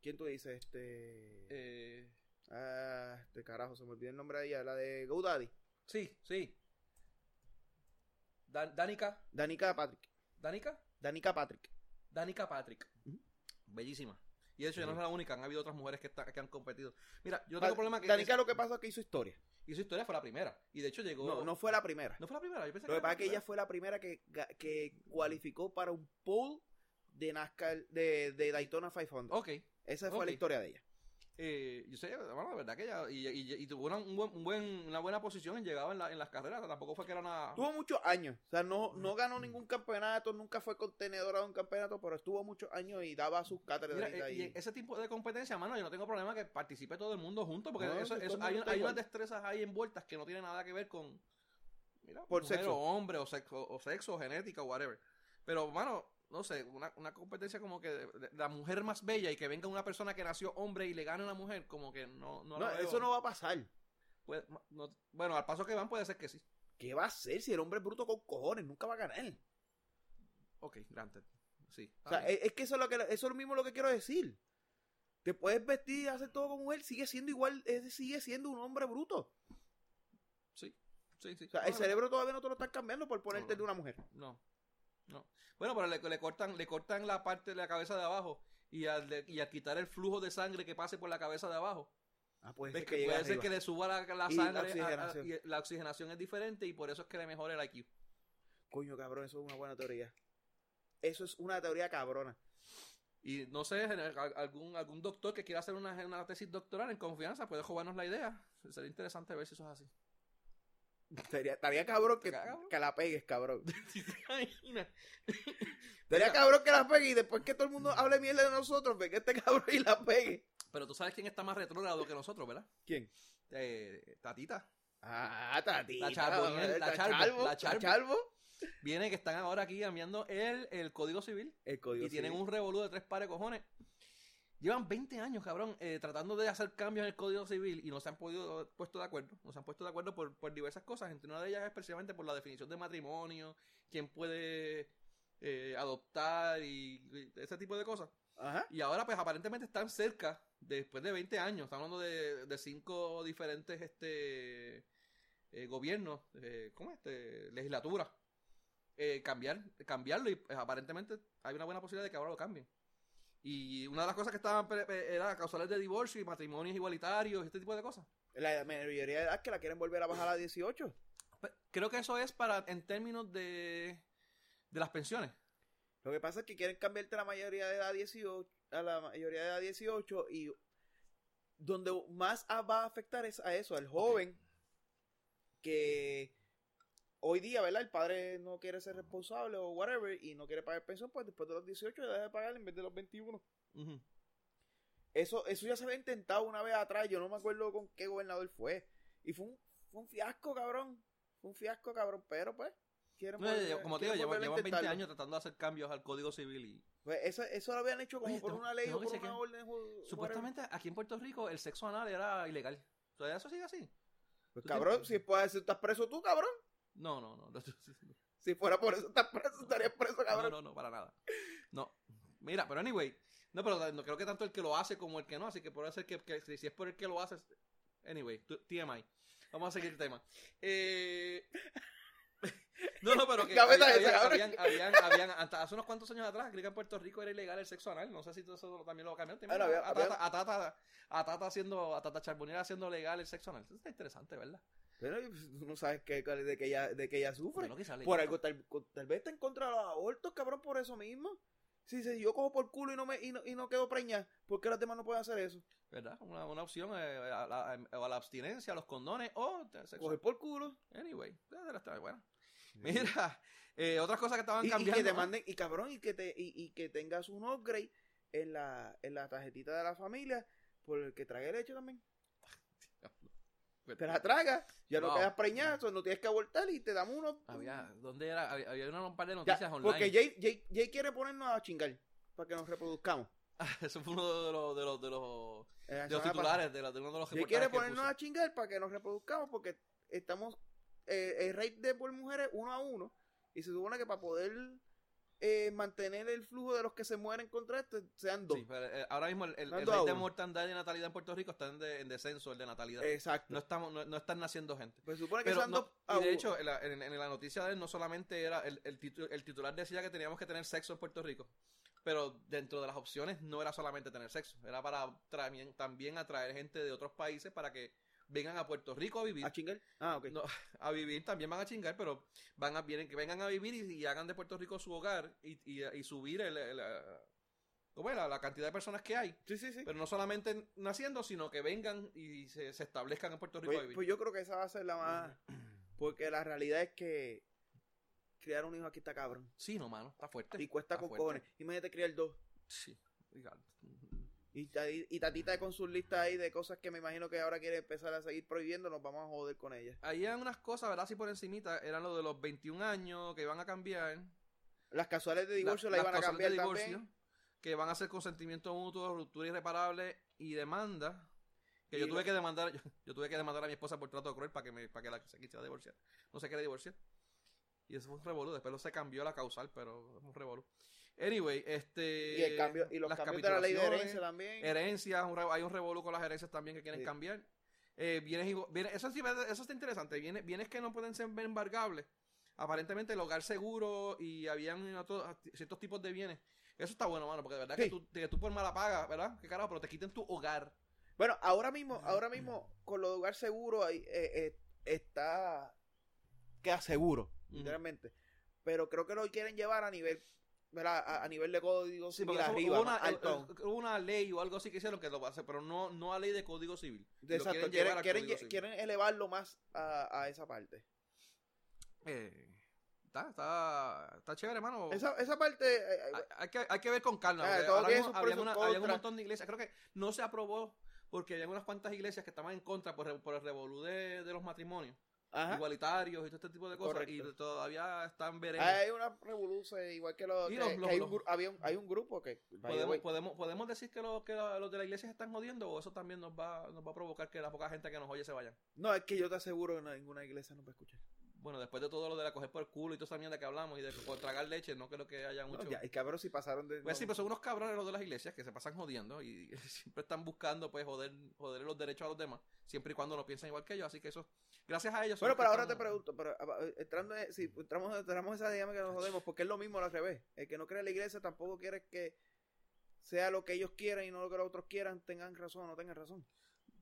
¿Quién tú dices? Este, ah, este carajo, se me olvidó el nombre de ella, la de GoDaddy. sí, sí. Dan- Danica. Danica Patrick. ¿Danica? Danica Patrick. Danica Patrick. Bellísima. Y de hecho, ya no es la única, han habido otras mujeres que, está- que han competido. Mira, yo no tengo problema que. Danica lo que pasó es que hizo historia. Y su historia fue la primera. Y de hecho llegó. No, no fue la primera. ¿No fue la primera. Yo pensé Lo que era pasa la es que ella primera. fue la primera que, ga- que cualificó para un pool de NASCAR de, de Daytona 500. Ok. Esa fue ok. la historia de ella. Eh, yo sé, bueno, la verdad que ella. Y, y- y tuvo una, un buen, un buen- una buena posición en llegaba en, la- en las carreras. Tampoco fue que era una. Tuvo muchos años. O sea, no, no ganó ningún campeonato, nunca fue contenedora de un campeonato, pero estuvo muchos años y daba sus cátedras. Mira, eh, y ese tipo de competencia, mano, yo no tengo problema que participe todo el mundo junto, porque No, eso, si eso- hay, unas destrezas ahí envueltas que no tienen nada que ver con mira, Por mujer sexo. o hombre o sexo, o sexo, genética o whatever. Pero, mano, no sé, una, una competencia como que de- de- la mujer más bella y que venga una persona que nació hombre y le gane a una mujer, como que no, no, No, eso no va a pasar. No- bueno, al paso que van puede ser que sí. ¿Qué va a hacer si el hombre es bruto con cojones? Nunca va a ganar. Ok, granted. Sí. O sea, es, es que eso es, lo que eso es lo mismo lo que quiero decir. Te puedes vestir y hacer todo como mujer, sigue siendo igual, ese sigue siendo un hombre bruto. sí. Sí, sí. O sea, No, el no, cerebro todavía no te lo están cambiando por ponerte de una mujer. No, no. Bueno, pero le, le cortan, le cortan la parte de la cabeza de abajo y al, y al quitar el flujo de sangre que pase por la cabeza de abajo, Ah, puede ser que que llegue puede ser arriba. que le suba la, la Y la sangre, a- a- oxigenación. y la oxigenación es diferente y por eso es que le mejora el IQ. Coño, cabrón, eso es una buena teoría. Eso es una teoría cabrona. Y no sé, algún, algún doctor que quiera hacer una, una tesis doctoral en confianza puede jugarnos la idea. Sería interesante ver si eso es así. Estaría, estaría cabrón que, cabrón. que la pegues, cabrón. Estaría cabrón que la pegue y después que todo el mundo hable mierda de nosotros, venga este cabrón y la pegue. Pero tú sabes quién está más retrógrado que nosotros, ¿verdad? ¿Quién? Eh, tatita. Ah, tatita. La Charboniel, la está Charbo, la Charbo. Charbo. Viene que están ahora aquí cambiando el, el Código Civil El código y tienen un revolú de tres pares de cojones. Llevan 20 años, cabrón, eh, tratando de hacer cambios en el Código Civil y no se han podido puesto de acuerdo. No se han puesto de acuerdo por, por diversas cosas. Entre una de ellas es precisamente por la definición de matrimonio, quién puede eh, adoptar y, y ese tipo de cosas. Ajá. Y ahora, pues, aparentemente están cerca, después de 20 años. Estamos hablando de, de cinco diferentes este, eh, gobiernos, eh, ¿cómo es? Este, legislaturas. Cambiar, cambiarlo y pues, aparentemente hay una buena posibilidad de que ahora lo cambien. Y una de las cosas que estaban era causales de divorcio y matrimonios igualitarios y este tipo de cosas. La mayoría de edad que la quieren volver a bajar a 18. Pe- Creo que eso es para, en términos de, de las pensiones. Lo que pasa es que quieren cambiarte la mayoría de edad a 18, a la mayoría de edad a 18 y donde más va a afectar es a eso, al joven que hoy día, ¿verdad? El padre no quiere ser responsable o whatever y no quiere pagar pensión, pues después de los 18 deja de pagar en vez de los 21. Ujú. Eso, eso ya se había intentado una vez atrás, yo no me acuerdo con qué gobernador fue. Y fue un, fue un fiasco, cabrón. Fue un fiasco, cabrón, pero pues... quieren No, volver- como te digo, llevan, llevan 20 intentarlo. años tratando de hacer cambios al Código Civil y Pues eso, eso lo habían hecho como Oye, por tengo- una ley o por una orden. o- whatever. Supuestamente aquí en Puerto Rico el sexo anal era ilegal. ¿Todavía eso sigue así? Pues ¿tú cabrón, tienes- si puedes decir, estás preso tú, cabrón. No, no, no. No, Si fuera por eso estás preso, estarías preso, no, cabrón. no, no, para nada. No. Mira, pero anyway. No, pero no creo que tanto el que lo hace como el que no. Así que puede ser que, que si es por el que lo hace. Anyway, TMI. Vamos a seguir el tema. Eh... No, no, pero que habían, habían, habían, hasta hace unos cuantos años atrás, creo que en Puerto Rico era ilegal el sexo anal. No sé si tú eso también lo cambiaron. Ah, no, había- a, Tata, haciendo, a Tata haciendo legal el sexo anal. Eso está interesante, ¿verdad? Pero pues, no sabes qué, de, que ella, de que ella sufre. Bueno, quizá le- Por algo, tal, tal vez está en contra de los abortos, cabrón, por eso mismo. Si si yo cojo por culo y no me y no, y no quedo preñada, ¿por qué las demás no pueden hacer eso? ¿Verdad? Una, una opción eh, a, la, a la abstinencia, a los condones o sexo. Coger por culo. Anyway, está buena. Mira, eh, otras cosas que estaban Y, y cambiando. que te manden, y cabrón, y que te, y, y que tengas un upgrade en la, en la tarjetita de la familia por el que trague leche también. Te la tragas, ya no, No. quedas preñada, so no tienes que abortar y te damos uno. Había, ¿dónde era? Había, había una- un par de Ya, noticias online. porque Jay, Jay, Jay quiere ponernos a chingar para que nos reproduzcamos. Eso fue uno de los, de los, de los, Eh, la de los titulares, de, los- de uno de los Jay quiere ponernos a chingar para que nos reproduzcamos porque estamos eh, el rate de por mujeres uno a uno y se supone que para poder eh, mantener el flujo de los que se mueren contra esto sean dos. Sí, pero, eh, ahora mismo el, el, rate de mortandad y de natalidad en Puerto Rico está en, de- en descenso, el de natalidad. Exacto. No, estamos, no, no están naciendo gente. pues supone que Pero sean no- dos y de hecho, en la, en- en la noticia de él no solamente era el, el, titu- el titular decía que teníamos que tener sexo en Puerto Rico, pero dentro de las opciones no era solamente tener sexo, era para también, también atraer gente de otros países para que vengan a Puerto Rico a vivir. a chingar. Ah, ok. No, a vivir también van a chingar, pero van a vienen que vengan a vivir y, y hagan de Puerto Rico su hogar y, y, y subir el, el, eh, ¿cómo es? la, la cantidad de personas que hay. Sí, sí, sí. Pero no solamente naciendo, sino que vengan y se, se establezcan en Puerto Rico a Pues, vivir. pues yo creo que esa va a ser la más. Porque la realidad es que criar un hijo aquí está cabrón. sí, no, mano, está fuerte. Y cuesta con cojones. Imagínate criar dos. Sí, Y, y Tatita con sus listas ahí de cosas que me imagino que ahora quiere empezar a seguir prohibiendo, nos vamos a joder con ellas. Ahí eran unas cosas, ¿verdad? Así por encimita, eran lo de los 21 años que iban a cambiar. Las casuales de divorcio la, las iban a cambiar de divorcio, también. que van a ser consentimiento mutuo, ruptura irreparable y demanda. Que Y yo tuve la- que demandar, yo, yo tuve que demandar a mi esposa por trato cruel para que me, para que la se quisiera divorciar. No se quiere divorciar. Y eso fue un revolú. Después se cambió la causal, pero es un revolú. Anyway, este. Y, el cambio, y los las cambios de la ley de herencia también. Herencias, un hay un revolú con las herencias también que quieren Sí. cambiar. Eh, bienes, y- bienes- eso, sí, eso está interesante. Bienes, bienes que no pueden ser embargables. Aparentemente el hogar seguro y habían otros, ciertos tipos de bienes. Eso está bueno, mano, porque de verdad Sí. que, tú, que tú por mala paga, ¿verdad? Que carajo, pero te quiten tu hogar. Bueno, ahora mismo, ahora mismo, con lo de hogar seguro, eh, eh, está. Queda seguro, Ujú. literalmente. Pero creo que lo quieren llevar a nivel. A, a nivel de código civil arriba, hubo, una, más alto. hubo una ley o algo así que hicieron que lo hacer, pero no, no a ley de código civil. Exacto, quieren quieren, quieren, Civil. elevarlo más a, a esa parte. Eh, está, está, está chévere, hermano. Esa, esa parte. eh, eh, hay, hay que, hay que ver con calma. Había, sus una- había un montón de iglesias. Creo que no se aprobó porque había unas cuantas iglesias que estaban en contra por, por el revolú de, de los matrimonios Ajá. igualitarios y todo este tipo de cosas Correcto. y todavía están veremos. Hay una revolución igual que los- que los- hay, los- un, había un, hay un grupo que ¿Podemos, podemos, podemos decir que, lo- que los de la iglesia se están jodiendo o eso también nos va, nos va a provocar que la poca gente que nos oye se vayan. no es que yo te aseguro que ninguna iglesia nos va a escuchar Bueno, después de todo lo de la coger por el culo y toda esa mierda que hablamos y de por tragar leche, no creo que haya no, mucho. ya, y cabrón si pasaron de Pues sí, no- pero son unos cabrones los de las iglesias que se pasan jodiendo y siempre están buscando pues joder, joder los derechos a los demás, siempre y cuando no piensan igual que ellos, así que eso, gracias a ellos. Bueno, pero ahora te pregunto, pero ah, entrando en, si entramos, entramos en esa dinámica que nos jodemos, porque es lo mismo al revés. El que no cree en la iglesia tampoco quiere que sea lo que ellos quieran y no lo que los otros quieran, tengan razón o no tengan razón.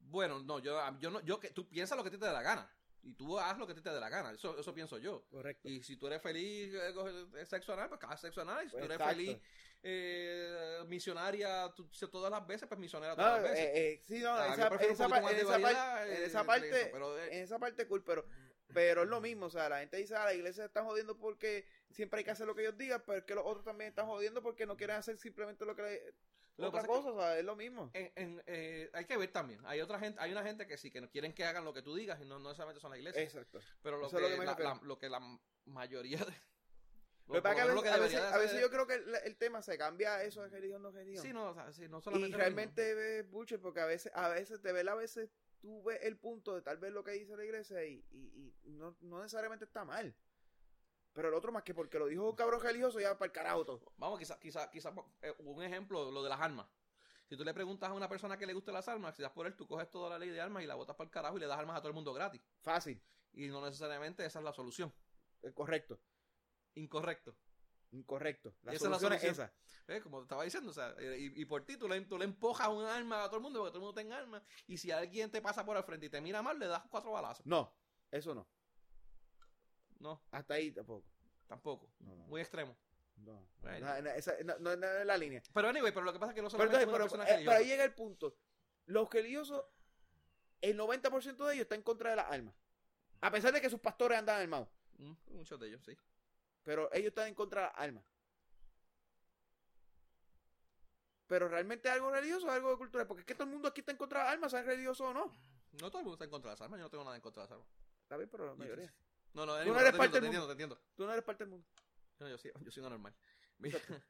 Bueno, no, yo, yo no, yo que tú piensas lo que ti te dé la gana y tú haz lo que te dé la gana, eso, eso pienso yo. Correcto. Y si tú eres feliz eh, coger sexo anal, pues haz sexo anal. Y si tú eres Exacto. feliz eh, misionaria tú- todas las veces, pues misionera No, todas las veces. eh, eh, sí, no, Ah, esa, esa pa- en esa par- en eh, esa parte, eso, pero, eh, en esa parte cool, pero, pero es lo mismo, o sea, la gente dice, ah, la iglesia está jodiendo porque siempre hay que hacer lo que ellos digan, pero es que los otros también están jodiendo porque no quieren hacer simplemente lo que le- Lo que otra pasa es cosa, o sea, es lo mismo. en- en, eh, hay que ver también. Hay otra gente, hay una gente que sí, que no quieren que hagan lo que tú digas y no, no necesariamente son las iglesias. Exacto. pero lo eso que, lo que la, la- lo que la mayoría de. Lo que que a veces, a a yo creo que el, el tema se cambia a eso de religión no religión. Sí, no, o sea, sí, no solamente. realmente es bullshit porque a veces, a veces, de verdad, a veces tú ves el punto de tal vez lo que dice la iglesia y, y, y no, no necesariamente está mal. Pero el otro más que porque lo dijo un cabrón religioso ya para el carajo todo. Vamos, quizás, quizás, quizás, eh, un ejemplo, lo de las armas. Si tú le preguntas a una persona que le guste las armas, quizás por él tú coges toda la ley de armas y la botas para el carajo y le das armas a todo el mundo gratis. Fácil, Y no necesariamente esa es la solución. es correcto, Incorrecto. incorrecto. La Esa es la solución es solución. esa. ¿Eh? Como te estaba diciendo, o sea, eh, y, y por ti tú le, tú le empujas un arma a todo el mundo porque todo el mundo tenga armas. Y si alguien te pasa por el frente y te mira mal, le das cuatro balazos. No, eso no. No, Hasta ahí tampoco. tampoco. No, no, Muy extremo. no. Bueno. No, no, esa- no- es la línea. Pero anyway, pero lo que pasa es que no Pero, entonces, una pero, eh, pero ahí llega el punto. Los religiosos, el 90% de ellos está en contra de las armas. A pesar de que sus pastores andan armados. Mm, Muchos de ellos, sí. Pero ellos están en contra de las armas. Pero realmente algo religioso algo cultural. Porque es que todo el mundo aquí está en contra de las armas, sea religioso o no. No todo el mundo está en contra de las armas. Yo no tengo nada en contra de las armas. Está bien, pero la mayoría. No, no, no anyway, eres te parte del entiendo, te entiendo. Tú no eres parte del mundo. No, yo, sí, yo soy normal. Mira,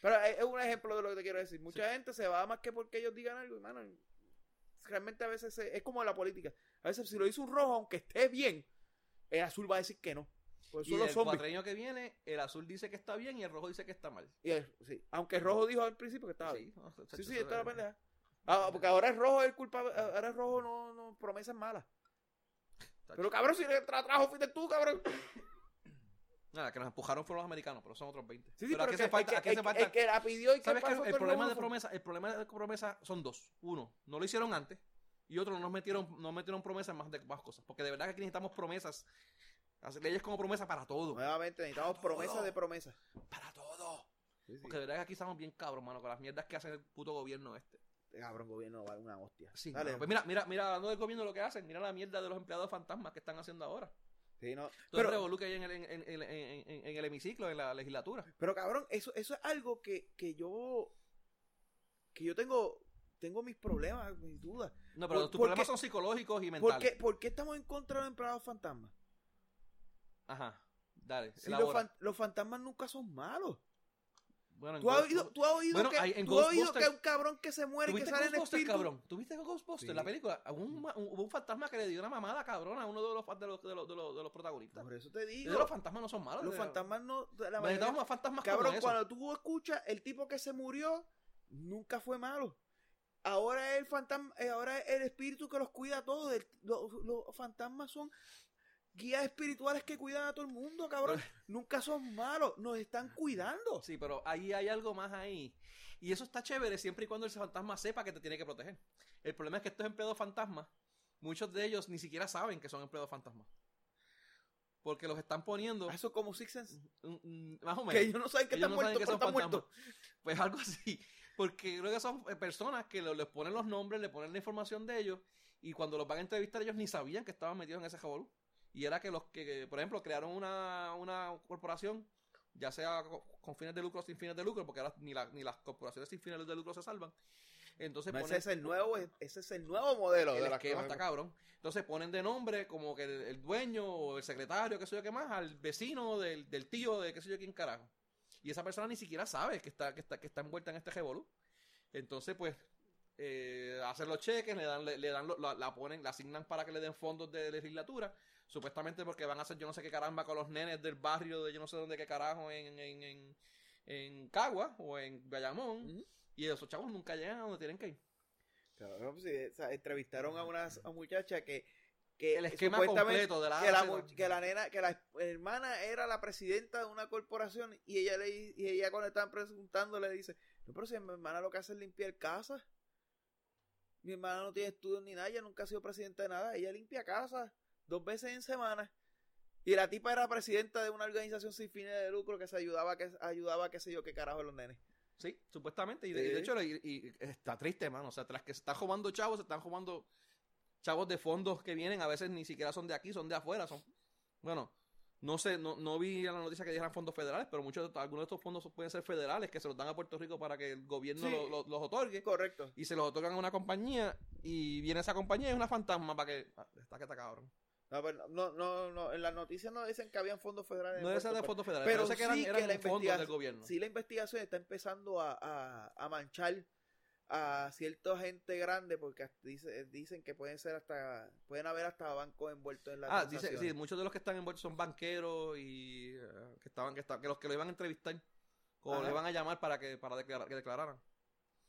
Pero es es un ejemplo de lo que te quiero decir. Mucha gente se va más que porque ellos digan algo, hermano. Realmente a veces se- es como la política. A veces si lo dice un rojo, aunque esté bien, el azul va a decir que no. Pues y son los el cuatreño que viene, el azul dice que está bien y el rojo dice que está mal. Y el- sí. Aunque el rojo dijo al principio que estaba bien. Sí, no, Sí, sí, eso está la es- pendeja. Ah, porque ahora el rojo es el culpable. Ahora el rojo no, no promesas malas. Pero cabrón, si el tra trajo fuiste tú, cabrón. Nada, que nos empujaron fueron los americanos, pero son otros 20. Sí, sí, pero que- falta, que- falta. el la pidió y ¿Sabes qué? El problema de promesa, el problema de promesa son dos. Uno, no lo hicieron antes. Y otro, no nos metieron, no metieron promesas más de más cosas. Porque de verdad que aquí necesitamos promesas. Hacer leyes como promesa para todo. Nuevamente, necesitamos Para promesa todo. de promesa. Para todo. Sí, sí. Porque de verdad que aquí estamos bien cabros, mano, con las mierdas que hace el puto gobierno este. Cabrón, gobierno vale una hostia. Sí, Dale. mano. Pues mira, mira, mira, hablando del gobierno lo que hacen, mira la mierda de los empleados fantasmas que están haciendo ahora. Sí, no. Todo Pero, el revolú que hay en el, en, en- en- en- en el hemiciclo, en la legislatura. pero cabrón, eso, eso es algo que, que yo. que yo tengo. tengo mis problemas, mis dudas. No, pero ¿Por- tus por problemas qué- son psicológicos y ¿Por mentales. qué, por qué estamos en contra de los empleados fantasmas? Ajá. Dale, Si los, fan- los fantasmas nunca son malos. Bueno, ¿Tú has oído, tú has oído Bueno, que, hay- en tú has oído que hay un cabrón que se muere y que ¿Tuviste sale en Ghostbusters, espíritu? cabrón? ¿Tuviste Ghostbusters, Sí. la película? Hubo un, fantasma que le dio una mamada, cabrón, a uno de los, de los, de los, de los, de los protagonistas. Por eso te digo. los fantasmas no son malos. Los fantasmas no. La mayoría- más fantasmas cabrón, cuando tú escuchas, el tipo que se murió nunca fue malo. Ahora es el fantasma, eh, ahora es el espíritu que los cuida a todos. El- los, los fantasmas son guías espirituales que cuidan a todo el mundo, cabrón. nunca son malos, nos están cuidando. Sí, pero ahí hay algo más ahí. Y eso está chévere siempre y cuando el fantasma sepa que te tiene que proteger. El problema es que estos empleados fantasmas, muchos de ellos ni siquiera saben que son empleados fantasmas. Porque los están poniendo Eso es como Six Sense. mm, mm, más o menos. Que ellos no saben que Ellos están no muertos, que pero están muertos. Pues algo así. Porque creo que son eh, personas que les ponen los nombres, le ponen la información de ellos, y cuando los van a entrevistar ellos ni sabían que estaban metidos en ese jabolú. Y era que los que, por ejemplo, crearon una, una corporación, ya sea co- con fines de lucro o sin fines de lucro, porque ahora ni, la- ni las corporaciones sin fines de lucro se salvan, Entonces No, ponen- ese es el nuevo, ese es el nuevo modelo el de la esquema está cabrón. Entonces ponen de nombre como que el, el dueño o el secretario, qué sé yo qué más, al vecino del, del tío de qué sé yo quién carajo. Y esa persona ni siquiera sabe que está, que está, que está envuelta en este revolú. Entonces, pues, eh, hacen los cheques, le dan, le, le dan lo- la, la ponen, la asignan para que le den fondos de legislatura, supuestamente porque van a hacer yo no sé qué caramba con los nenes del barrio de yo no sé dónde qué carajo en, en, en, en Cagua o en Bayamón. Y esos chavos nunca llegan a donde tienen que ir. Cabrón, sí, o sea, entrevistaron a una, a muchacha que, que El esquema completo de la que la, que la nena, que la hermana era la presidenta de una corporación y ella le y ella cuando estaban preguntando le dice, no, pero si mi hermana lo que hace es limpiar casa. Mi hermana no tiene estudios ni nada, ella nunca ha sido presidenta de nada, ella limpia casa dos veces en semana. Y la tipa era presidenta de una organización sin fines de lucro que se ayudaba, que ayudaba, qué sé yo, qué carajo los nenes. Sí, supuestamente. Y de, y de Sí. hecho, y, y está triste, mano. O sea, tras que se están robando chavos, se están robando chavos de fondos que vienen. A veces ni siquiera son de aquí, son de afuera. Son, bueno, no sé, no, no vi la noticia que dijeran fondos federales, pero muchos algunos de estos fondos pueden ser federales que se los dan a Puerto Rico para que el gobierno Sí. lo- lo- los otorgue. Correcto. Y se los otorgan a una compañía. Y viene esa compañía y es una fantasma para que. ah, Está que está cabrón. No, pero no, no, no, en las noticias no dicen que habían fondos federales. No ser de envueltos, fondos federales, pero pero que eran, sí que eran la fondos del gobierno. Sí, la investigación está empezando a, a, a manchar a cierta gente grande porque dice- dicen que pueden ser hasta pueden haber hasta bancos envueltos en la Ah, dice, sí, muchos de los que están envueltos son banqueros y eh, que estaban, que, esta- que los que lo iban a entrevistar o le iban a llamar para que para declarar, que declararan.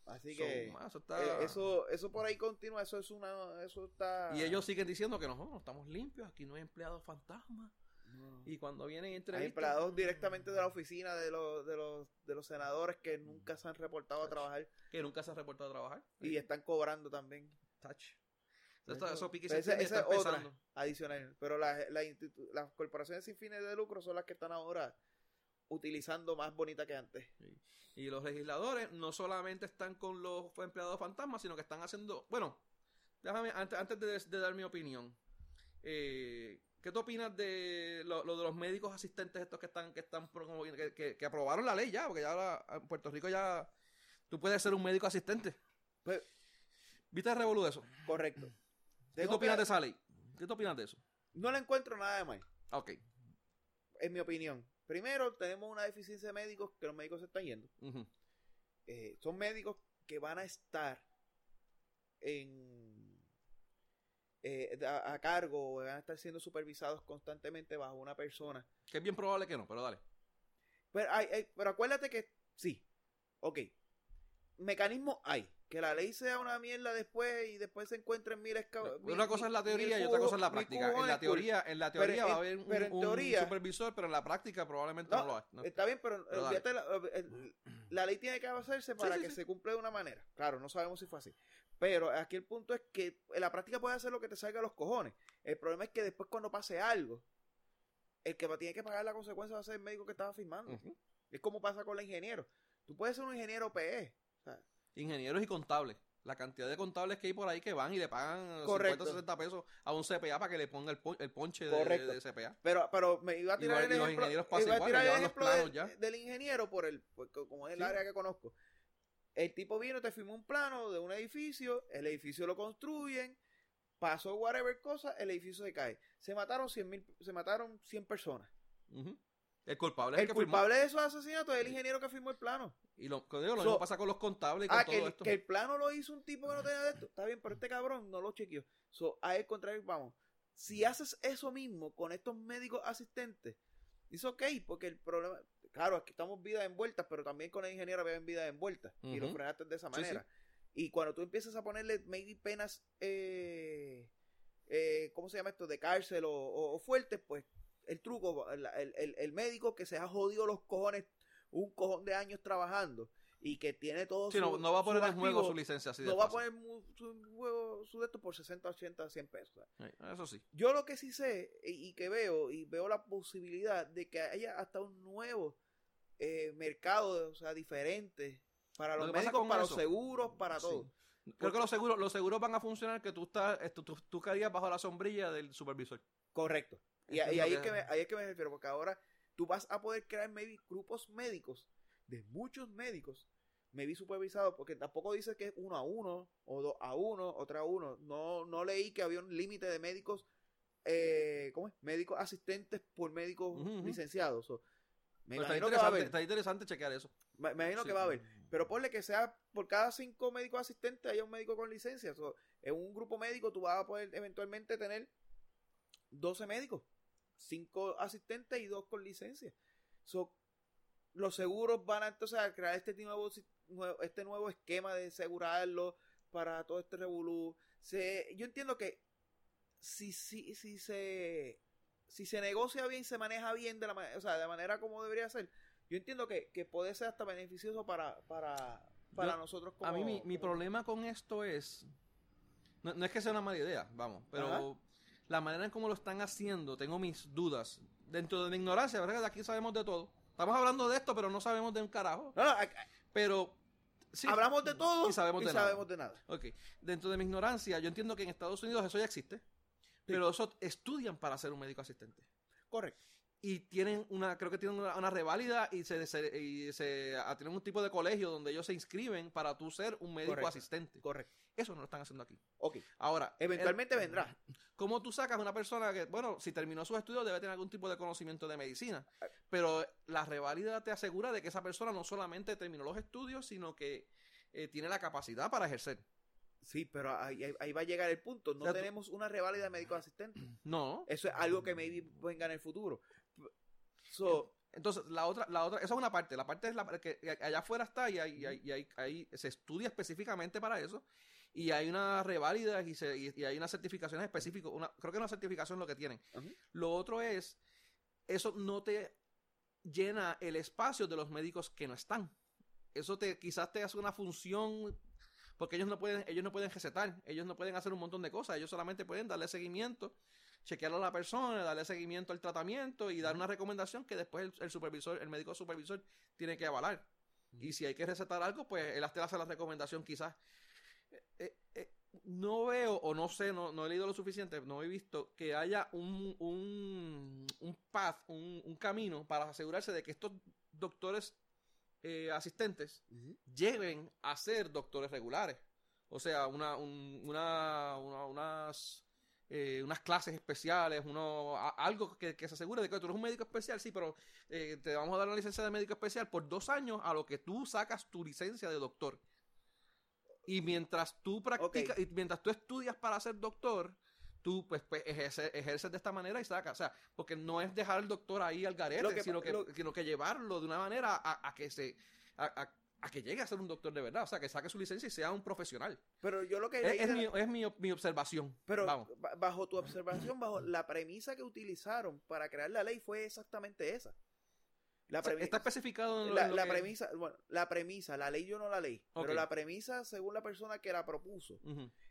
Así So, que eso está- eh, eso eso por ahí continúa, eso es una eso está Y ellos siguen diciendo que no, no, estamos limpios, aquí no hay empleados fantasmas. No. Y cuando vienen y Hay empleados directamente de la oficina de los, de los, de los senadores que nunca se han reportado a trabajar Que nunca se han reportado a trabajar. y están cobrando también. Touch. Eso- eso esa- es otra. adicional. Pero las, las, las corporaciones sin fines de lucro son las que están ahora utilizando más bonita que antes. Y los legisladores no solamente están con los empleados fantasmas, sino que están haciendo. Bueno, déjame, antes, antes de, de dar mi opinión, eh, ¿qué tú opinas de lo, lo de los médicos asistentes estos que están, que están promoviendo- que, que- que aprobaron la ley ya? Porque ya ahora en Puerto Rico ya tú puedes ser un médico asistente. Pues, ¿Viste el revolú de eso? correcto. ¿Qué tú opinas que- de esa ley? ¿Qué tú opinas de eso? No le encuentro nada de mal, Ok. en mi opinión. Primero, tenemos una deficiencia de médicos que los médicos se están yendo. Eh, son médicos que van a estar en eh, a, a cargo o van a estar siendo supervisados constantemente bajo una persona. Que es bien probable que no, pero dale. Pero, hay, hay- pero acuérdate que sí, ok. Mecanismo hay. Que la ley sea una mierda después y después se encuentren mil- Una cosa es la teoría y otra cosa es la práctica. En la teoría, en la teoría va a haber un, pero en un teoría- supervisor, pero en la práctica probablemente no, No, lo hay. ¿no? Está bien, pero, la, el- la ley tiene que hacerse para sí, que sí. se cumpla de una manera. Claro, no sabemos si fue así. Pero aquí el punto es que en la práctica puedes hacer lo que te salga a los cojones. El problema es que después cuando pase algo, el que tiene que pagar la consecuencia va a ser el médico que estaba firmando. Es como pasa con la ingeniero. Tú puedes ser un ingeniero PE. Ingenieros y contables. La cantidad de contables que hay por ahí que van y le pagan Correcto. 50 60 pesos a un CPA para que le ponga el, pon- el ponche de, CPA. Pero, pero me iba a tirar el ejemplo, del, ingeniero por el, porque como es el Sí. área que conozco. El tipo vino, te firmó un plano de un edificio, el edificio lo construyen, pasó whatever cosa, el edificio se cae. Se mataron 100 mil, se mataron 100 personas. Ujú. El culpable es el, El que firmó. culpable de esos asesinatos es el ingeniero que firmó el plano. Y lo, digo, lo So- mismo pasa con los contables y con Ah, todo que el, esto. que el plano lo hizo un tipo que no tenía de esto. Está bien, pero este cabrón no lo chequeó. So, a el contrario, vamos. Si haces eso mismo con estos médicos asistentes, es ok, porque el problema. Claro, aquí estamos vidas envueltas, pero también con el ingeniero había vidas envueltas. Y lo frenaste de esa Sí, manera. Y cuando tú empiezas a ponerle maybe penas, eh, eh, ¿cómo se llama esto? De cárcel o, o- o fuertes, pues el truco, el, el- el médico que se ha jodido los cojones un cojón de años trabajando y que tiene todo Sí, no, su- no va a poner en juego su licencia así de no va a poner su juego su de esto por 60, 80, 100 pesos. Sí, Eso sí. Yo lo que sí sé y, y que veo, y veo la posibilidad de que haya hasta un nuevo eh, mercado, o sea, diferente para Lo los médicos, para eso- los seguros, para Sí. todo. Creo que los seguros, los seguros van a funcionar que tú estás, esto, tú, tú caerías bajo la sombrilla del supervisor. Correcto. Y, ahí, es que me, ahí es que me refiero, porque ahora tú vas a poder crear maybe grupos médicos de muchos médicos me vi supervisado, porque tampoco dice que es uno a uno, o dos a uno, otra a uno. No, no leí que había un límite de médicos, eh, ¿cómo es? Médicos asistentes por médicos licenciados. Me está, imagino que va a haber. está interesante chequear eso. Me, imagino Sí. que va a haber. Pero ponle que sea por cada cinco médicos asistentes haya un médico con licencia. So, en un grupo médico tú vas a poder eventualmente tener 12 médicos, cinco asistentes y dos con licencia. So, los seguros van a entonces a crear este nuevo, este nuevo esquema de asegurarlo para todo este revolú. Se, yo entiendo que si, si, si se si se negocia bien, se maneja bien de la o sea, de manera como debería ser, yo entiendo que, que puede ser hasta beneficioso para, para, para Yo- nosotros como A mí mi, mi como- problema con esto es, no, no es que sea una mala idea, vamos, pero Ajá. La manera en cómo lo están haciendo, tengo mis dudas. Dentro de mi ignorancia, ¿verdad? De aquí sabemos de todo. Estamos hablando de esto, pero no sabemos de un carajo. No, no, Pero sí, hablamos de todo y sabemos de nada. sabemos de nada. Ok, dentro de mi ignorancia, yo entiendo que en Estados Unidos eso ya existe, pero eso estudian para ser un médico asistente. Correcto. Y tienen una, creo que tienen una, una reválida y se, se- y se ah, tienen un tipo de colegio donde ellos se inscriben para tú ser un médico Correcto. asistente. Correcto. Eso no lo están haciendo aquí. Ok. Ahora, Eventualmente el- vendrá. ¿Cómo tú sacas una persona que, bueno, si terminó sus estudios debe tener algún tipo de conocimiento de medicina? Pero la reválida te asegura de que esa persona no solamente terminó los estudios, sino que eh, tiene la capacidad para ejercer. Sí, pero ahí, ahí- ahí va a llegar el punto. No O sea, tú- tenemos una reválida de médico asistente. No. Eso es algo que maybe venga en el futuro. So, Entonces, la otra, la otra, esa es una parte. La parte es la que allá afuera está y, y hay- se estudia específicamente para eso. Y hay una reválida y, se- y- y hay unas certificaciones específicas. Una, creo que una certificación es lo que tienen. Lo otro es, eso no te llena el espacio de los médicos que no están. Eso te quizás te hace una función porque ellos no pueden ellos no pueden recetar, ellos no pueden hacer un montón de cosas, ellos solamente pueden darle seguimiento, chequearlo a la persona, darle seguimiento al tratamiento y dar una recomendación que después el, el supervisor, el médico supervisor tiene que avalar. Y si hay que recetar algo, pues él te hace la recomendación quizás. Eh, eh, no veo o no sé, no, no he leído lo suficiente, no he visto que haya un, un, un path, un, un camino para asegurarse de que estos doctores eh, asistentes lleguen a ser doctores regulares. O sea, una, un- una, una- unas, eh, unas clases especiales, uno, a- algo que, que se asegure de que tú eres un médico especial, sí, pero eh, te vamos a dar una licencia de médico especial por dos años a lo que tú sacas tu licencia de doctor. Y mientras tú practicas, y mientras tú estudias para ser doctor, tú pues, pues ejerce- ejerces de esta manera y sacas. O sea, porque no es dejar al doctor ahí al garete, que sino, que, lo- sino que llevarlo de una manera a, a que se... a- a- a que llegue a ser un doctor de verdad, o sea, que saque su licencia y sea un profesional. pero yo lo que Es, mi, es mi, mi observación. pero Vamos. bajo tu observación, bajo la premisa que utilizaron para crear la ley fue exactamente esa. La, O sea, premi- está especificado en la, la que- premisa, bueno, la premisa, la ley yo no la leí, pero la premisa, según la persona que la propuso,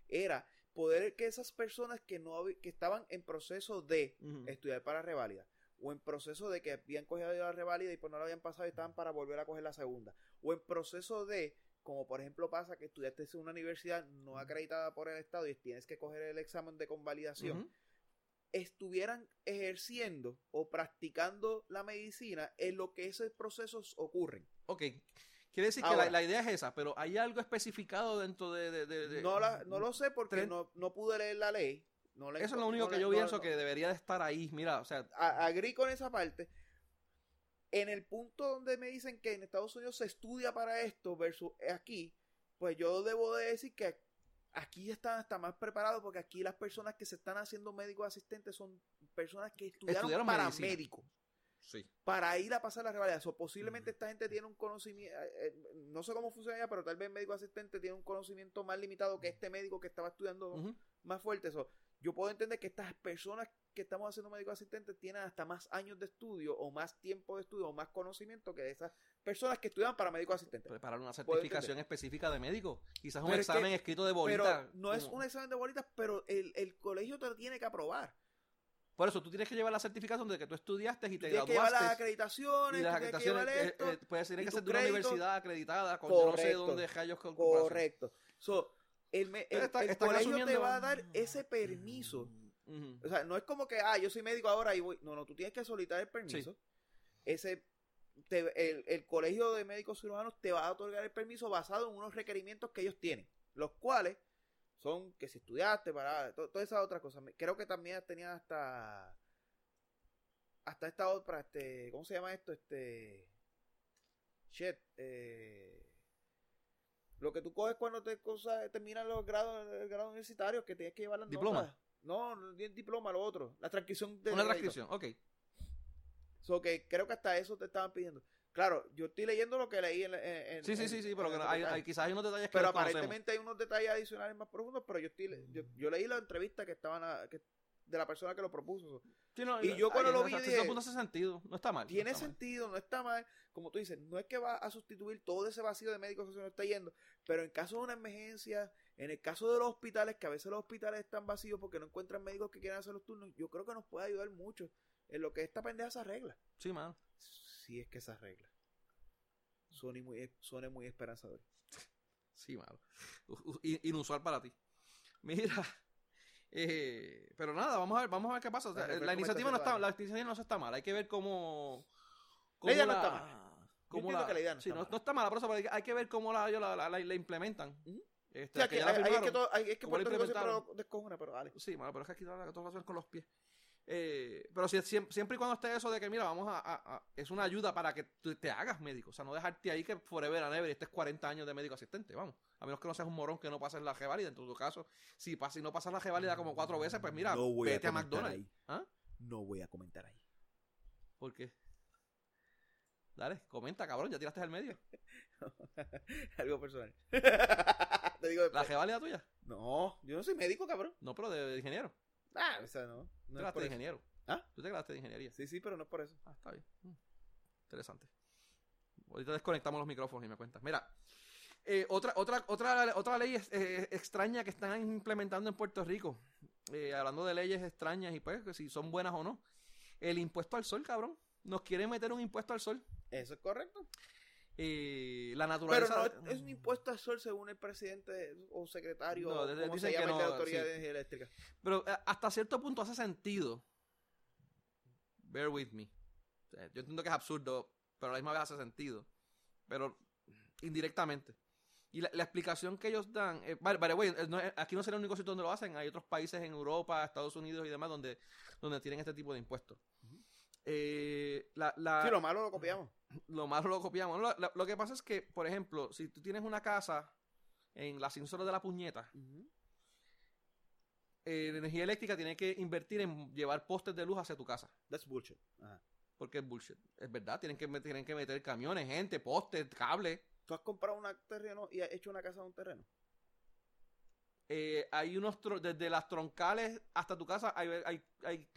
era poder que esas personas que no que estaban en proceso de estudiar para reválida o en proceso de que habían cogido la reválida y pues no la habían pasado y estaban para volver a coger la segunda o en proceso de como por ejemplo pasa que estudiaste en una universidad no acreditada por el estado y tienes que coger el examen de convalidación. Estuvieran ejerciendo o practicando la medicina en lo que esos procesos ocurren Ok. Quiere decir que la, la idea es esa, pero ¿hay algo especificado dentro de... de- de- de- no la, no lo sé porque no, no pude leer la ley no Eso es lo único no que yo pienso que debería de estar ahí. Mira, o sea, a- agrí con esa parte. En el punto donde me dicen que en Estados Unidos se estudia para esto versus aquí, pues yo debo de decir que aquí están hasta más preparados porque aquí las personas que se están haciendo médicos asistentes son personas que estudiaron, Estudiaron para medicina. médicos, sí. para ir a pasar la rivalidad. O posiblemente esta gente tiene un conocimiento, eh, no sé cómo funciona ya, pero tal vez el médico asistente tiene un conocimiento más limitado que este médico que estaba estudiando más fuerte. Eso. Yo puedo entender que estas personas que estamos haciendo médico asistente tienen hasta más años de estudio o más tiempo de estudio o más conocimiento que esas personas que estudian para médico asistente. Preparar una certificación específica de médico. Quizás un Pero es que- examen escrito de Pero bolita. no es un examen de bolitas, pero el, el colegio te lo tiene que aprobar. Por eso tú tienes que llevar la certificación de que tú estudiaste y te Tienes que llevar las graduaste. acreditaciones, Y las tú tienes que llevar acreditaciones, esto. eh, eh, puede ser y que ser de una universidad acreditada con no sé dónde rayos Correcto. So, el, me- el- está- el están colegio te va a dar ese permiso. Ujú. O sea, no es como que, ah, yo soy médico ahora y voy. No, no, tú tienes que solicitar el permiso. Ese te- el, el colegio de médicos cirujanos te va a otorgar el permiso basado en unos requerimientos que ellos tienen, los cuales son que si estudiaste, para to- todas esas otras cosas. Creo que también tenía hasta hasta esta otra, este, ¿cómo se llama esto? Este, shit, eh, lo que tú coges cuando te cosa, terminan los grados, el grado universitario, que tienes que llevar las ¿Diploma? notas. No, no diploma, lo otro, la transcripción de Una transcripción, ok. So que creo que hasta eso te estaban pidiendo. Claro, yo estoy leyendo lo que leí en, en- Sí, sí, en- sí, sí, pero que hay, hay- quizás hay unos detalles que pero aparentemente hay unos detalles adicionales más profundos, pero yo estoy yo, yo leí la entrevista que estaban a- que- de la persona que lo propuso. Sí, no, y yo cuando lo vi, dije, punto hace sentido, no está mal. no Tiene mal. sentido, no está mal. Como tú dices, no es que va a sustituir todo ese vacío de médicos que se nos está yendo, pero en caso de una emergencia, en el caso de los hospitales, que a veces los hospitales están vacíos porque no encuentran médicos que quieran hacer los turnos, yo creo que nos puede ayudar mucho en lo que esta pendeja se arregla. Sí, mano. Si es que se arregla. Suene muy, suene muy esperanzador. Sí, mano. Inusual para ti. Mira. Eh, pero nada, vamos a ver, vamos a ver qué pasa. O sea, Dale, la pues, iniciativa no está, la iniciativa no está mal. Hay que ver cómo. La idea no la- está mal. cómo la- que la idea no sí, está no, mal. no está mala, pero hay que- hay ver cómo la, la, implementan. Ujú. Este, O sea, que que ya la ahí es que, todo, ahí es que ¿Cómo lo Puerto Rico siempre lo descojona, pero dale. Sí, mano, pero es que aquí todas las cosas con los pies. Eh, pero si, siempre, siempre y cuando esté eso de que, mira, vamos a, a- a- Es una ayuda para que te hagas médico. O sea, no dejarte ahí que forever and ever y estés 40 años de médico asistente, vamos. A menos que no seas un morón que no pases la G-válida. En tu caso, si, pas- si no pasas la G-válida como cuatro veces, pues mira, No voy a vete a, McDonald's. ahí. ¿Ah? No voy a comentar ahí. ¿Por qué? Dale, comenta, cabrón, ya tiraste al medio. Algo personal. Te digo ¿La después. G-válida tuya? No, yo no soy médico, cabrón. No, pero de, de ingeniero. Ah, o sea, no. Tú No te es quedaste por de eso. ingeniero. ¿Ah? Tú te quedaste de ingeniería. Sí, sí, pero no es por eso. Ah, está bien. Mm. Interesante. Ahorita desconectamos los micrófonos y me cuentas. Mira, eh, otra, otra, otra, otra ley es- eh, extraña que están implementando en Puerto Rico, eh, hablando de leyes extrañas y pues que si son buenas o no. El impuesto al sol, cabrón. Nos quieren meter un impuesto al sol. Eso es correcto. Eh, la Pero naturaleza. no es un impuesto al sol según el presidente o secretario No, como se dicen llama de no, la Autoridad sí. de Energía Eléctrica. Pero eh, hasta cierto punto hace sentido. Bear with me. O sea, yo entiendo que es absurdo, pero a la misma vez hace sentido. Pero indirectamente. Y la, la explicación que ellos dan. eh, vale, eh, no es- aquí no es el único sitio donde lo hacen. Hay otros países en Europa, Estados Unidos y demás donde, donde tienen este tipo de impuestos. Eh, la, la- Sí, lo malo lo copiamos. lo más lo copiamos. Lo, lo- lo que pasa es que, por ejemplo, si tú tienes una casa en la ascensor de la puñeta, eh, la energía eléctrica tiene que invertir en llevar postes de luz hacia tu casa. That's bullshit. Ajá. Porque es bullshit. Es verdad, tienen que, tienen que meter camiones, gente, postes, cables. ¿Tú has comprado un terreno y has hecho una casa de un terreno? Eh, hay unos, desde las troncales hasta tu casa, hay, hay, hay,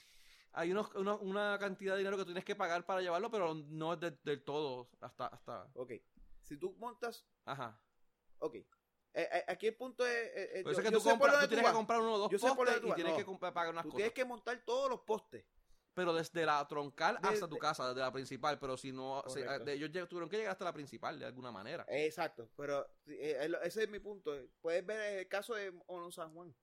hay unos, unos- una cantidad de dinero que tú tienes que pagar para llevarlo, pero no es de- del todo hasta, hasta, Ok. Si tú montas... ajá. Ok. Eh, eh, aquí el punto es... eh, yo- es que tú, compras, tú tienes que comprar uno o dos Yo postes y tienes No. que pagar unas Tú cosas. tienes que montar todos los postes. Pero desde la troncal Desde- hasta tu casa, desde la principal. Pero si no, se- de ellos tuvieron que llegar hasta la principal de alguna manera. Exacto, pero ese es mi punto. Puedes ver el caso de Mono San Juan.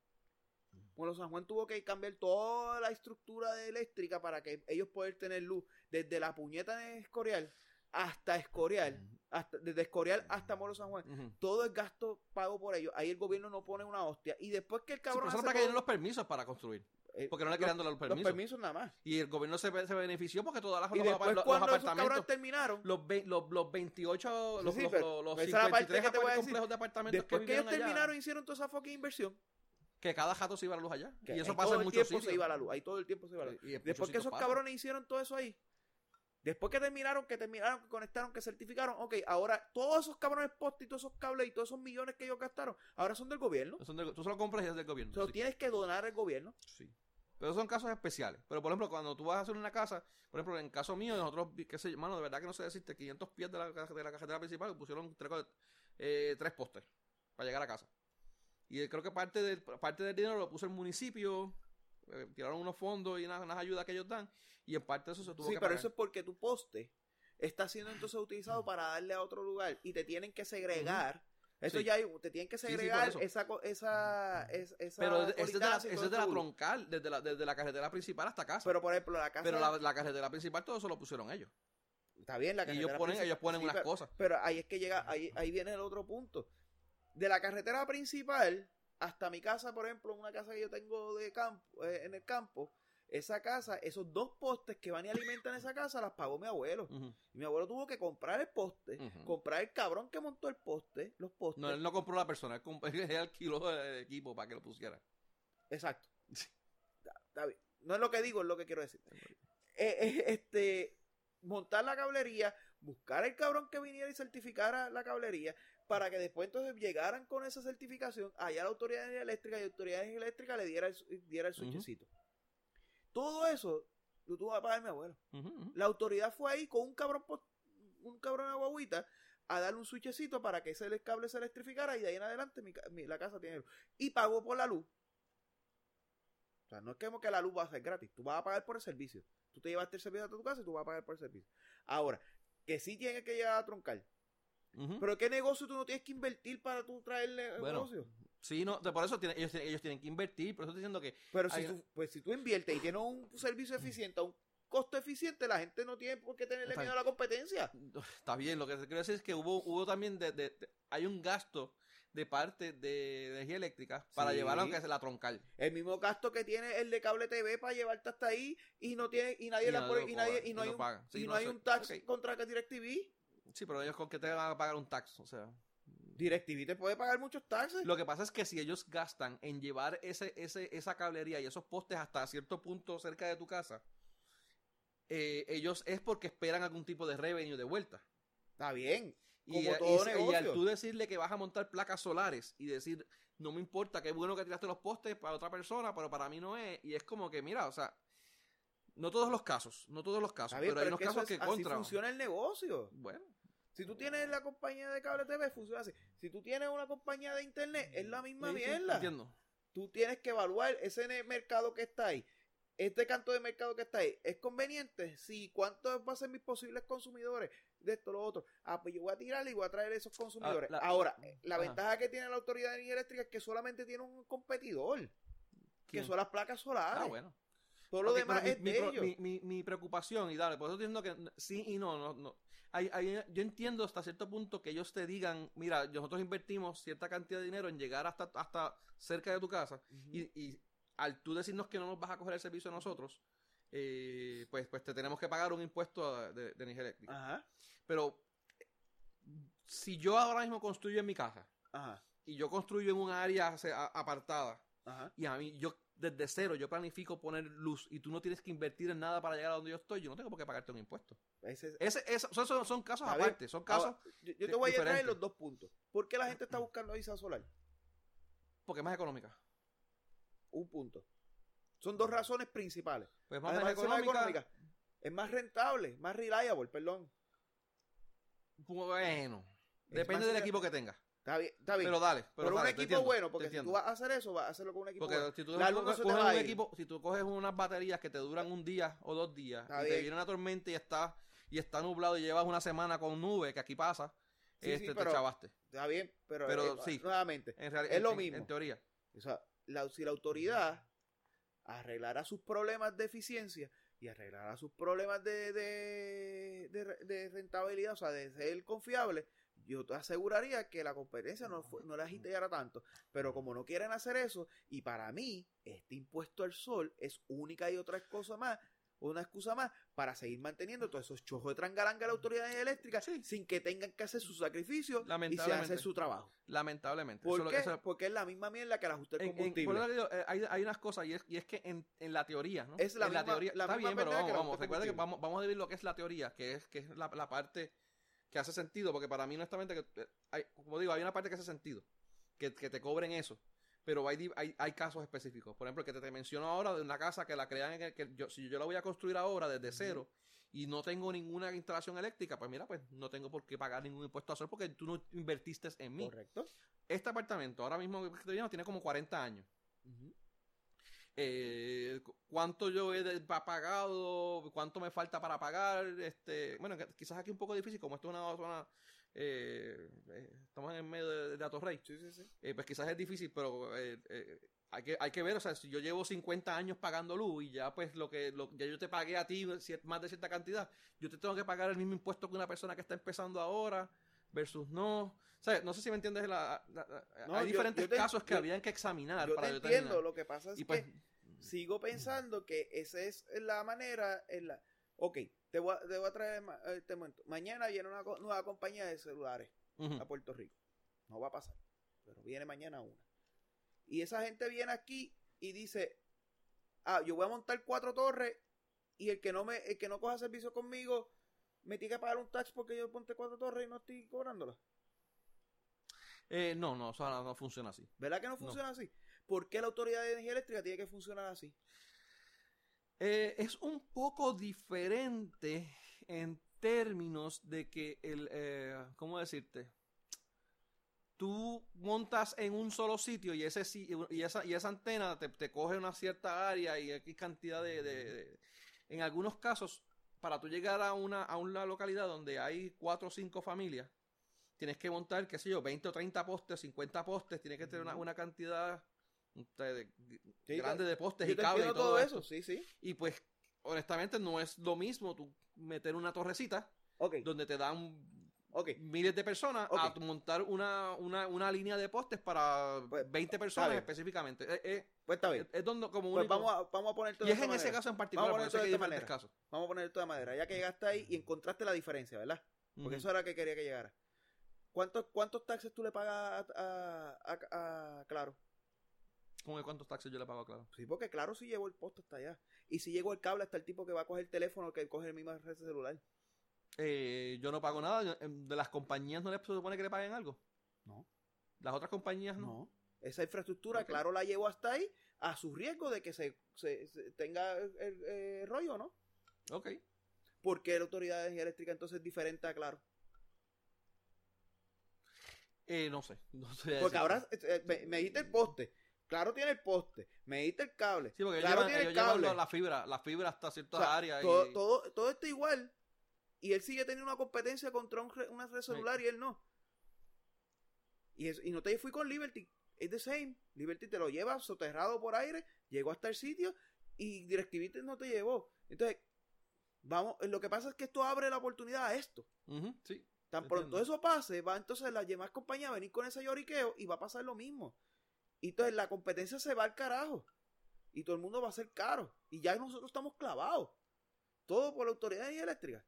Mono San Juan tuvo que cambiar toda la estructura de eléctrica para que ellos puedan tener luz desde la puñeta de Escorial hasta Escorial, hasta, desde Escorial hasta Moro San Juan. Todo el gasto pago por ellos. Ahí el gobierno no pone una hostia. Y después que el Sí, cabrón hace para que los permisos para construir. eh, Porque no le los- querían los los permisos. permisos nada más. Y el gobierno se, se benefició porque todas las Y los, después los- los cuando esos apartamentos, cabrones terminaron, los, ve- los, los 28, los, Sí, los, pero los esa es la parte 53 que te voy a decir. complejos de apartamentos después que, ellos vivieron allá, terminaron hicieron toda esa fucking inversión. Que cada jato se iba a la luz allá. Que y eso pasa todo en el muchos tiempo sitios. se iba la luz. Ahí todo el tiempo se iba la luz. Y Después que esos cabrones hicieron todo eso ahí. Después que terminaron, que terminaron, que conectaron, que certificaron, ok, ahora todos esos cabrones postes y todos esos cables y todos esos millones que ellos gastaron, ahora son del gobierno. Son del- tú solo compras y es del gobierno. Se lo sí. tienes que donar al gobierno. Sí. Pero son casos especiales. Pero por ejemplo, cuando tú vas a hacer una casa, por ejemplo, en caso mío, nosotros, qué sé yo, mano, de verdad que no sé decirte, 500 pies de la, de la cajetera principal, pusieron tres, eh, tres postes para llegar a casa. Y creo que parte del, parte del dinero lo puso el municipio, eh, tiraron unos fondos y unas, unas ayudas que ellos dan, y en parte de eso se tuvo Sí, que pero pagar. eso es porque tu poste está siendo entonces utilizado para darle a otro lugar y te tienen que segregar. Eso Sí. ya hay, te tienen que sí, segregar eso. esa, esa, es- esa Pero ese es de la, es de troncal, desde la, desde la carretera principal hasta casa. Pero por ejemplo, la casa Pero la, la carretera principal todo eso lo pusieron ellos. Está bien, la Y carretera ellos ponen, principal- ellos ponen sí, unas pero, cosas. pero ahí es que llega, ahí, ahí viene el otro punto. De la carretera principal hasta mi casa, por ejemplo, una casa que yo tengo de campo, eh, en el campo, esa casa, esos dos postes que van y alimentan esa casa, las pagó mi abuelo. Y mi abuelo tuvo que comprar el poste, comprar el cabrón que montó el poste, los postes. No, él no compró la persona, él, comp- él alquiló el equipo para que lo pusiera. Exacto. Bien. No es lo que digo, es lo que quiero decir. Eh, eh, este, montar la cablería, buscar el cabrón que viniera y certificara la cablería, para que después entonces llegaran con esa certificación, allá la autoridad eléctrica y la autoridad eléctrica le diera el, diera el. Todo eso lo tuvo que pagar mi abuelo. La autoridad fue ahí con un cabrón un cabrón de guaguita a darle un switchecito para que ese cable se electrificara y de ahí en adelante mi la casa tiene luz. Y pagó por la luz. O sea, no es que la luz va a ser gratis. Tú vas a pagar por el servicio. Tú te llevaste el servicio a tu casa y tú vas a pagar por el servicio. Ahora, que sí tienes que llegar a troncar. Pero ¿qué negocio tú no tienes que invertir para tú traerle Bueno, negocio? Sí, no, por eso ellos, tienen- ellos tienen que invertir, por eso estoy diciendo que Pero si tú, pues si tú inviertes y tienes un servicio eficiente, un costo eficiente, la gente no tiene por qué tenerle miedo a la competencia. está bien, lo que te quiero decir es que hubo, hubo también, de, de- de- hay un gasto de parte de energía eléctrica para Sí. llevarlo aunque sea la troncal. El mismo gasto que tiene el de cable TV para llevarte hasta ahí y no tiene y nadie Y la no pone- y nadie y no y hay un. Sí, y no hay un tax Ok. contra DirecTV. Sí, pero ellos con que te van a pagar un tax, o sea. DirecTV te puede pagar muchos taxes. Lo que pasa es que si ellos gastan en llevar ese, ese, esa cablería y esos postes hasta cierto punto cerca de tu casa, eh, ellos es porque esperan algún tipo de revenue de vuelta. Está bien. Y, Como y- todo y al negocio. tú decirle que vas a montar placas solares y decir, no me importa, qué bueno que tiraste los postes para otra persona, pero para mí no es. Y es como que, mira, o sea, no todos los casos, no todos los casos, bien, pero hay unos que casos es- que así contra. funciona el negocio. Bueno, Si tú tienes la compañía de cable TV, funciona así. Si tú tienes una compañía de internet, es la misma sí, sí, mierda. entiendo. tú tienes que evaluar ese mercado que está ahí. Este canto de mercado que está ahí, ¿es conveniente? Sí, ¿cuántos van a ser mis posibles consumidores de esto, lo otro? Ah, pues yo voy a tirarle y voy a traer esos consumidores. la- Ahora, eh, la Ajá. ventaja que tiene la Autoridad de Energía Eléctrica es que solamente tiene un competidor, que son las placas solares. Ah, bueno. Todo lo demás es mi, de mi, ellos. mi, mi- mi preocupación, y dale, por eso estoy diciendo que sí y no, no, no. Hay, hay- yo entiendo hasta cierto punto que ellos te digan, mira, nosotros invertimos cierta cantidad de dinero en llegar hasta, hasta cerca de tu casa, y, y al tú decirnos que no nos vas a coger el servicio a nosotros, eh, pues, pues te tenemos que pagar un impuesto de, de energía eléctrica. Ajá, Pero si yo ahora mismo construyo en mi casa, ajá, y yo construyo en un área apartada, ajá. y a mí, yo desde cero, yo planifico poner luz y tú no tienes que invertir en nada para llegar a donde yo estoy, yo no tengo por qué pagarte un impuesto. Ese es- Ese, ese- son, son- son casos bien. aparte, son casos Ahora, yo, yo te voy a traer diferentes. los dos puntos. ¿Por qué la gente está buscando Isa Solar? porque es más económica. Un punto. Son dos razones principales. Pues es más, Además de ser más económica. económica, es más rentable, más reliable, perdón. Bueno, Es depende del equipo que tenga. Está bien, está bien. Pero dale, pero, pero un dale, equipo bueno, porque si tú vas a hacer eso, vas a hacerlo con un equipo Porque bueno. si tú, La coges- un equipo, si tú coges unas baterías que te duran un día o dos días Está y te viene una tormenta y está y está nublado y llevas una semana con nube, que aquí pasa, Sí, sí, este, te chavaste. Está bien, pero, Pero eh, sí. nuevamente, En es lo en- mismo. En teoría. o sea, la- si la autoridad arreglara sus problemas de eficiencia y arreglara sus problemas de, de, de de rentabilidad, o sea, de ser confiable, yo te aseguraría que la competencia no, fue- no la agitara tanto. Pero como no quieren hacer eso, y para mí, este impuesto al sol es única y otra cosa más, una excusa más para seguir manteniendo todos esos chojos de trangalanga de la autoridad eléctrica Sí. sin que tengan que hacer su sacrificio y se hacer su trabajo. Lamentablemente. ¿Por Eso qué? eso Porque es la misma mierda que el ajuste del en- en- digo, eh, hay, hay unas cosas y es, y es que en, en la teoría, ¿no? Es la en misma- teoría, la está misma bien, pero pendeja que vamos, vamos, recuerda que vamos, vamos a dividir lo que es la teoría, que es, que es la, la parte que hace sentido, porque para mí honestamente, que, eh, hay, como digo, hay una parte que hace sentido, que, que te cobren eso, pero hay, hay, hay casos específicos. Por ejemplo, el que te, te menciono ahora de una casa que la crean, el, que yo, si yo la voy a construir ahora desde cero y no tengo ninguna instalación eléctrica, pues mira, pues no tengo por qué pagar ningún impuesto a sol porque tú no invertiste en mí. Correcto. Este apartamento ahora mismo que tiene como 40 años. Eh, cu- cuánto yo he pagado, cuánto me falta para pagar, este, bueno, quizás aquí un poco difícil, como esto es una zona eh, eh, estamos en medio de, de Atorrey, Sí, sí, sí. eh, pues quizás es difícil, pero eh, eh, hay, que, hay que ver, o sea, si yo llevo 50 años pagando luz y ya pues lo que lo, ya yo te pagué a ti más de cierta cantidad, yo te tengo que pagar el mismo impuesto que una persona que está empezando ahora versus no. O sea, no sé si me entiendes, la, la- la- No, hay diferentes yo te- casos que yo- habían que examinar Yo para te determinar. entiendo, lo que pasa es y pues, que sigo pensando que esa es la manera en la... Ok, te voy a, te voy a traer este momento. Mañana viene una nueva compañía de celulares a Puerto Rico. No va a pasar, pero viene mañana una. Y esa gente viene aquí y dice, ah, yo voy a montar cuatro torres y el que no me, el que no coja servicio conmigo me tiene que pagar un tax porque yo monté cuatro torres y no estoy cobrándolas. Eh, no, no, eso no, no funciona así. ¿Verdad que no funciona así? ¿Por qué la autoridad de energía eléctrica tiene que funcionar así? Eh, es un poco diferente en términos de que el, eh, ¿cómo decirte? Tú montas en un solo sitio y ese y esa, y esa antena te, te coge una cierta área y aquí cantidad de, de- de- en algunos casos para tú llegar a una a una localidad donde hay cuatro o cinco familias tienes que montar qué sé yo 20 o 30 postes 50 postes tienes que tener una, una cantidad de- Sí, grande de postes y cables y todo, eso, sí, sí. Y pues, honestamente, no es lo mismo tú meter una torrecita donde te dan ok. miles de personas a montar una, una, una línea de postes para Pues, 20 personas bien. específicamente. Es, es- Pues está bien. es donde como Pues vamos a, vamos a poner todo y de es en ese manera. caso en particular, Vamos a que hay de manera. casos. Vamos a poner esto de madera. Ya que llegaste ahí y encontraste la diferencia, ¿verdad? Porque eso era lo que quería que llegara. ¿Cuántos, cuántos taxes tú le pagas a, a- a- a Claro? ¿Cómo que cuántos taxis yo le pago, claro? Sí, porque Claro si llevó el poste hasta allá. Y si llegó el cable hasta el tipo que va a coger el teléfono que coge el mismo red celular. Eh, yo no pago nada. yo- em, ¿De las compañías no les se supone que le paguen algo? No. ¿Las otras compañías no? No. Esa infraestructura. Claro la llevó hasta ahí a su riesgo de que se, se- se tenga el, el, eh, rollo, ¿no? Ok. ¿Por qué la autoridad de energía eléctrica entonces es diferente a Claro? Eh, no sé. No sé Porque ahora eh, me, me dijiste el poste. Claro tiene el poste. Me dijiste el cable. Sí, porque ellos claro llevan, tiene el ellos cable. la- la fibra, la fibra hasta ciertas O sea, áreas. todo, y- todo, todo está igual. Y él sigue teniendo una competencia contra un, re- una red celular y él no. Y, es- y no te fui con Liberty. Es the same. Liberty te lo lleva soterrado por aire, llegó hasta el sitio y DirecTV no te llevó. Entonces, vamos, lo que pasa es que esto abre la oportunidad a esto. Sí. Tan Entiendo. pronto eso pase, va entonces las demás compañías a venir con ese lloriqueo y va a pasar lo mismo. Y entonces la competencia se va al carajo. Y todo el mundo va a ser caro. Y ya nosotros estamos clavados. Todo por la autoridad eléctrica.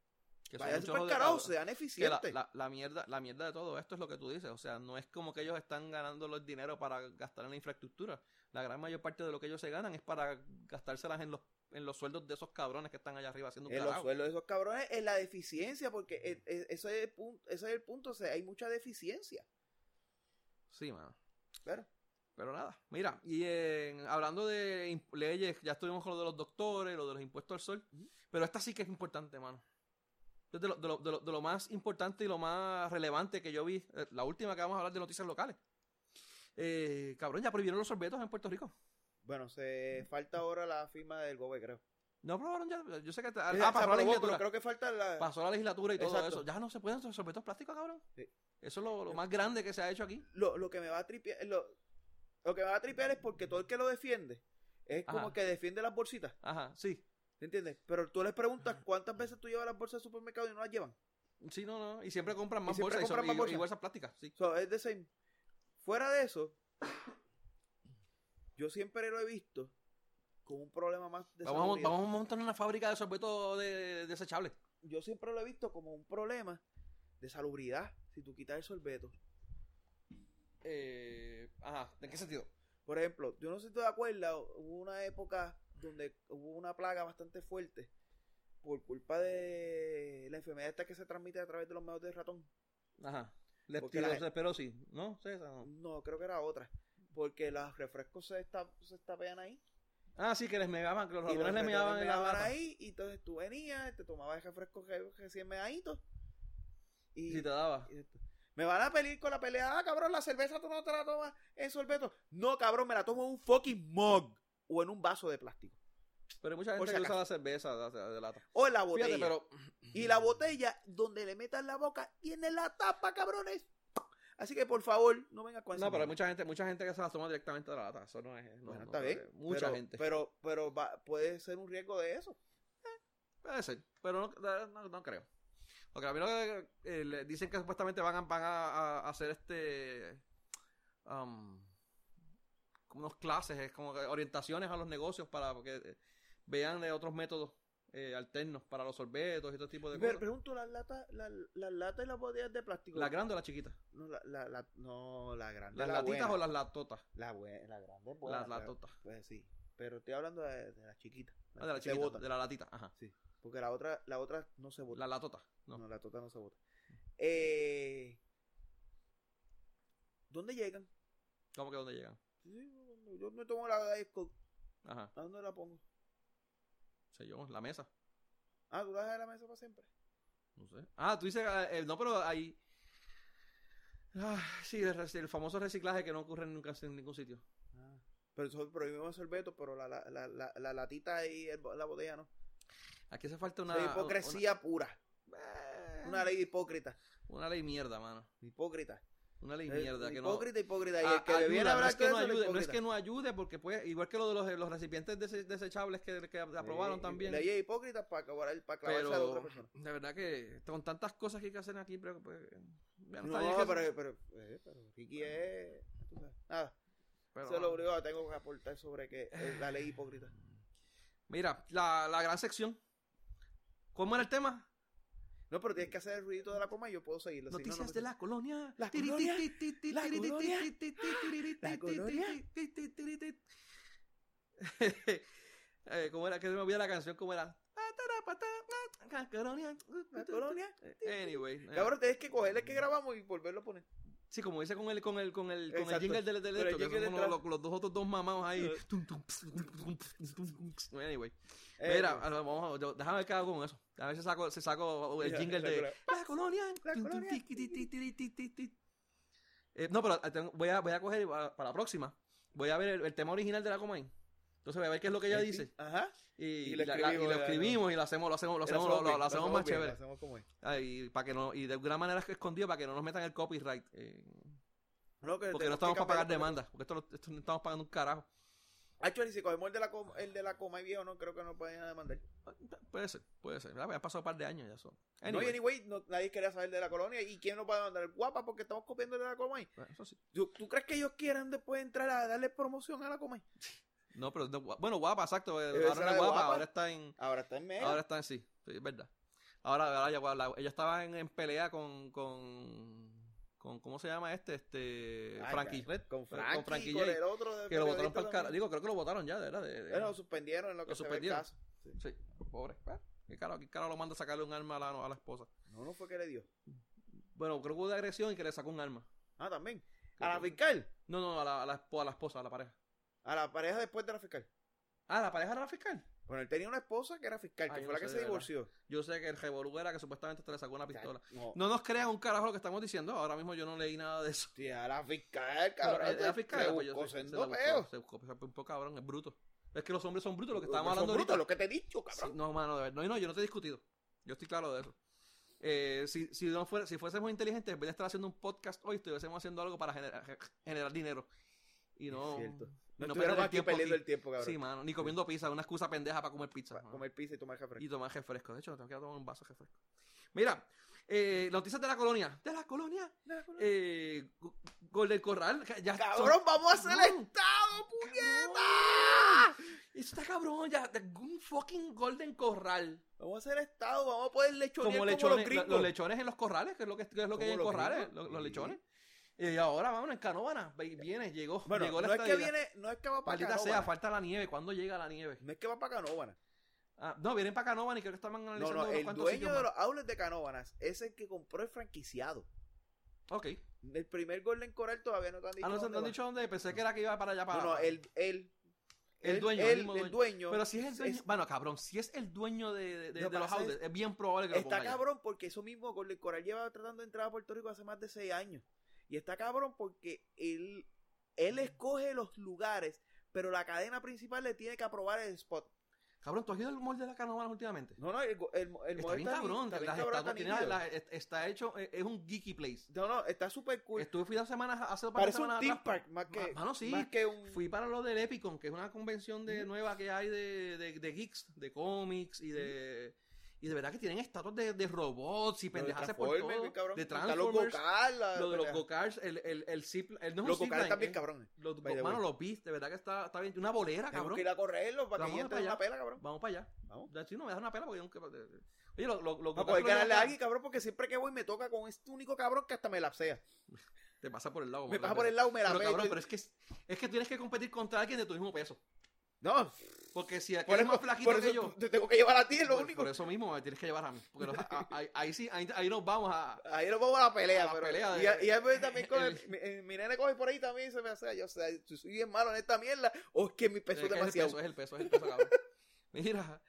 Que son Vaya de carajo, sean la, eficientes. la- la mierda, la mierda de todo esto es lo que tú dices. O sea, no es como que ellos están ganando el dinero para gastar en la infraestructura. La gran mayor parte de lo que ellos se ganan es para gastárselas en los, en los sueldos de esos cabrones que están allá arriba haciendo un En los sueldos de esos cabrones es la deficiencia, porque e- e- ese, es el punto, ese es el punto. O sea, hay mucha deficiencia. Sí, mano. Claro. Pero nada, mira, y en- hablando de leyes, ya estuvimos con lo de los doctores, lo de los impuestos al sol, pero esta sí que es importante, mano. De lo, de, lo, de, lo, de lo más importante y lo más relevante que yo vi, eh, la última que vamos a hablar de noticias locales. Eh, cabrón, ya prohibieron los sorbetos en Puerto Rico. Bueno, se falta ahora la firma del GOBE, creo. No aprobaron ya, yo sé que... ah, pasó, la legislatura, creo que falta la... pasó la legislatura y todo Exacto. eso. Ya no se pueden hacer sorbetos plásticos, cabrón. Sí. Eso es lo, lo más grande que se ha hecho aquí. lo, lo que me va a tripear lo, lo que me va a tripear es porque todo el que lo defiende es como que defiende las bolsitas, Ajá, sí. ¿Entiendes? Pero tú les preguntas cuántas veces tú llevas las bolsas al supermercado y no las llevan. Sí, no, no. Y siempre compran más siempre bolsas y, son- compran más y- bolsas. y bolsas plásticas, sí. So, es the same. Fuera de eso, yo siempre lo he visto como un problema más de Vamos vamos a montar una fábrica de sorbetos de, desechables. Yo siempre lo he visto como un problema de salubridad si tú quitas el sorbeto. Eh, ajá, ¿en qué sentido? Por ejemplo, yo no sé si te acuerdas, hubo una época donde hubo una plaga bastante fuerte por culpa de la enfermedad esta que se transmite a través de los medios de ratón. Ajá. La- Leptidosporosis, ¿no? Esa no. No, creo que era otra. Porque los refrescos se, esta, se estapean ahí. Ah, sí, que les megaban, que los ratones les megaban en la ahí. Y entonces tú venías, te tomabas el refresco re- recién meadito. Y, te daba. y me van a pelear con la pelea. Ah, cabrón, la cerveza tú no te la tomas en sorbeto. No, cabrón, me la tomo en un fucking mug. O en un vaso de plástico. Pero hay mucha gente si que usa la cerveza de, de- de lata. O en la botella. Fíjate, pero Y la botella, donde le metan la boca, tiene la tapa, cabrones. Así que por favor, no vengas con No, esa pero hay mucha gente, mucha gente que se las toma directamente de la lata. Eso no es. no- Bueno, no está bien. Mucha pero, gente. Pero, pero va- puede ser un riesgo de eso. Puede ser, pero no, no, no creo. Porque a mí lo que eh, dicen que supuestamente van a, van a, a hacer este. um, como unos clases, es como orientaciones a los negocios para que eh, vean de otros métodos eh, alternos para los sorbetos y todo tipo de Me cosas. pregunto, ¿las latas la, las latas y las botellas de plástico? ¿La grande o la chiquita? No, la, la, la- no, la grande. ¿Las la latitas buena. o las latotas? La, buena, la grande es buena. Las latotas. Pues sí. Pero estoy hablando de, de la chiquita. Ah, de la chiquita, bota. de la latita, ajá. Sí. Porque la otra, la otra no se bota. La latota, No, no. la tota no se bota. Eh, ¿Dónde llegan? ¿Cómo que dónde llegan? Sí, yo me tomo la Diet Coke. Ajá, ¿A dónde la pongo? sé yo, la mesa. Ah, tú la dejas en la mesa para siempre. No sé. Ah, tú dices, eh, no, pero hay... Ah, sí, el, famoso reciclaje que no ocurre nunca en ningún sitio. Ah. Pero eso prohibimos el sorbeto, pero la, la, la, la, la latita y el- la botella no. Aquí hace falta una... Hipocresía pura. Una, eh, Una ley hipócrita. una ley mierda, mano. Hipócrita. Una ley Eh, mierda que no... hipócrita. Y Ah, el que ayuda, no, es que no, ayude, no es que no ayude, porque pues, igual que lo de los, los recipientes dese- desechables que, que aprobaron Sí, también. Leyes hipócritas para, acabar, para clavarse a la otra persona. de verdad que con tantas cosas que hay que hacer aquí, pero pues, ya no que- pero, pero, eh, pero Ricky es. tú sabes. Nada, pero, eso es lo único que tengo que aportar sobre que es la ley hipócrita. Mira, la, la gran sección. ¿Cómo era el tema? No, pero tienes que hacer el ruidito de la coma y yo puedo seguirlo. si no, Noticias no de la colonia. La colonia. La La. Eh, ¿Cómo era? Que se me olvida la canción, ¿cómo era? La colonia. La colonia. Anyway. eh, Cabrón, tienes que coger el que grabamos y volverlo a poner. Sí, como dice con el, con el, con el, con el jingle del, esto, que son los, los dos otros dos mamados ahí. Anyway. Eh, Mira, a vamos, yo- déjame ver qué hago con eso. A ver si saco, si saco el jingle de. La colonia. La. Eh, no, pero tengo- voy a, voy a coger para, para la próxima. Voy a ver el, el tema original de la Comay. Entonces voy a ver qué es lo que ella el dice. Ajá. Y, Y y la- la- y lo escribimos y lo hacemos, lo hacemos, lo Y hacemos, lo, lo- lo hacemos más chévere. Lo hacemos como es. Ah, y para que no, y de alguna manera es que escondido para que no nos metan el copyright. eh, No, que porque no estamos para pagar demandas. Porque esto, esto no estamos pagando un carajo. Actually, si cogemos el de la coma, el de la coma y viejo, no creo que nos a demandar. Puede ser, puede ser. Ya, ya pasado un par de años ya eso. No, y Anyway, anyway, no- nadie quería saber de la colonia. ¿Y quién nos va a demandar? Guapa, porque estamos copiando de la coma. bueno, eso sí. ¿Tú, tú crees que ellos quieran después entrar a darle promoción a la coma? No, pero bueno, guapa, exacto. eh, Ahora no guapa, guapa. ahora está en. Ahora está en medio. Ahora está en sí, sí, es verdad. Ahora, ahora ya, la- ella estaba en, en pelea con, con, con. ¿Cómo se llama este? Este. Ay, Frankie Red. Con Con Frankie, Frankie con el otro. de Que lo votaron para el cara. Digo, creo que lo votaron ya, de verdad. de- de- Bueno, lo suspendieron en lo que Lo se ve el suspendieron. caso. Sí. Sí, pobre. Ah, ¿Qué carajo, qué carajo lo manda a sacarle un arma a la, a la esposa? No, no fue que le dio. Bueno, creo que hubo de agresión y que le sacó un arma. Ah, también. A la fiscal. No, no, a la, a la, a la esposa, a la pareja. A la pareja después de la fiscal. Ah, la pareja era la fiscal. Bueno, él tenía una esposa que era fiscal, que fue no la que se verdad. divorció. Yo sé que el revolú era que supuestamente te le sacó una pistola. No. No nos crean un carajo lo que estamos diciendo. Ahora mismo yo no leí nada de eso. Tía, la fiscal, Pero, cabrón. eh, la fiscal se pues, yo buscó sé, se buscó, peo. se buscó, se buscó cabrón, es bruto. Es que los hombres son brutos, lo que estábamos hablando brutos, ahorita. lo que te he dicho, Sí, cabrón. no, mano, de verdad. no, no, yo no te he discutido. Yo estoy claro de eso. Eh, si, si, no fuera, si fuésemos inteligentes, en vez de estar haciendo un podcast hoy, estuviésemos haciendo algo para generar, generar dinero. Y no. Cierto. No no el aquí perdiendo el tiempo, cabrón. Sí, mano, ni comiendo pizza, una excusa pendeja para comer pizza. Para comer pizza y tomar café. Y tomar refresco. De hecho, tengo que tomar un vaso de refresco. Mira, eh, noticias de la colonia. De la colonia. Eh, Go- Golden Corral. Ya Cabrón, vamos a hacer el estado, son- puñeta. Eso está cabrón, ya. de Un fucking Golden Corral. Vamos a hacer estado, vamos a poder lechonear Como como, lechones, los gringos. los lechones en los corrales, que es lo que, que es lo que hay en Como los corrales, los, los lechones. Y ahora vamos en Canóvana. Viene, llegó, Bueno, llegó la no es que viene, no es que va para Maldita sea, falta la nieve. ¿Cuándo llega la nieve? No es que va para Canóvana. Ah, no, vienen para Canóvana y creo que estaban No, analizando no, unos el dueño de los outlets de Canóvanas es el que compró el franquiciado. Ok. El primer Golden Coral todavía no te han dicho. Ah, no, dónde no han dicho dónde. Pensé que era que iba para allá para. No, no, el, el, El dueño, el él- mismo el dueño. dueño. Pero si es el dueño. es- Bueno, cabrón, si es el dueño de, de- de- Lo de los outlets, es bien probable que lo Está ponga allá. cabrón porque eso mismo Golden Coral lleva tratando de entrar a Puerto Rico hace más de seis años. Y está cabrón porque él, él escoge los lugares, pero la cadena principal le tiene que aprobar el spot. Cabrón, ¿tú has ido al mall de la Canovana últimamente? No, no, el, el, el Está bien está cabrón. está bien las cabrón, estatuas está tiene nítido. la- es- está hecho, es es un geeky place. No, no, está súper cool. Estuve, fui dos semanas, hace dos Parece un theme park más que, Mano, sí. más que un... Fui para lo del Epicon, que es una convención de nueva que hay de, de, de geeks, de cómics y de... Y de verdad que tienen estatuas de, de robots y pendejas por todo. cabrón. De los Transformers. Lo de los go-karts, el, el, el zip... El, no es Los un también es- cabrones. Los, By the mano, los beats, de verdad que está, está bien. Una bolera, Tenemos cabrón. que ir a correrlos para que Vamos entren allá. una pela, cabrón. Vamos para allá. Vamos. De hecho, no me das una pela porque. Oye, los lo, lo poder ganarle a alguien, cabrón, porque siempre que voy me toca con este único cabrón que hasta me lapsea. Te pasa por el lado. Me pasa por el lado, me la Pero cabrón, pero es que, es que tienes que competir contra alguien de tu mismo peso. No, Porque si aquel por es eso, más flaquito por que yo... te tengo que llevar a ti, es lo por, único. por eso mismo me tienes que llevar a mí. Porque los- a- a- ahí, sí, ahí, ahí nos vamos a... Ahí nos vamos a la pelea, A la pero. pelea de- y, a- y también con el, el- mi, eh, mi nene coge por ahí también y se me hace, yo, o sea, si soy bien malo en esta mierda, o es que mi peso es que es el demasiado. peso, es el peso, es el peso, cabrón. Mira,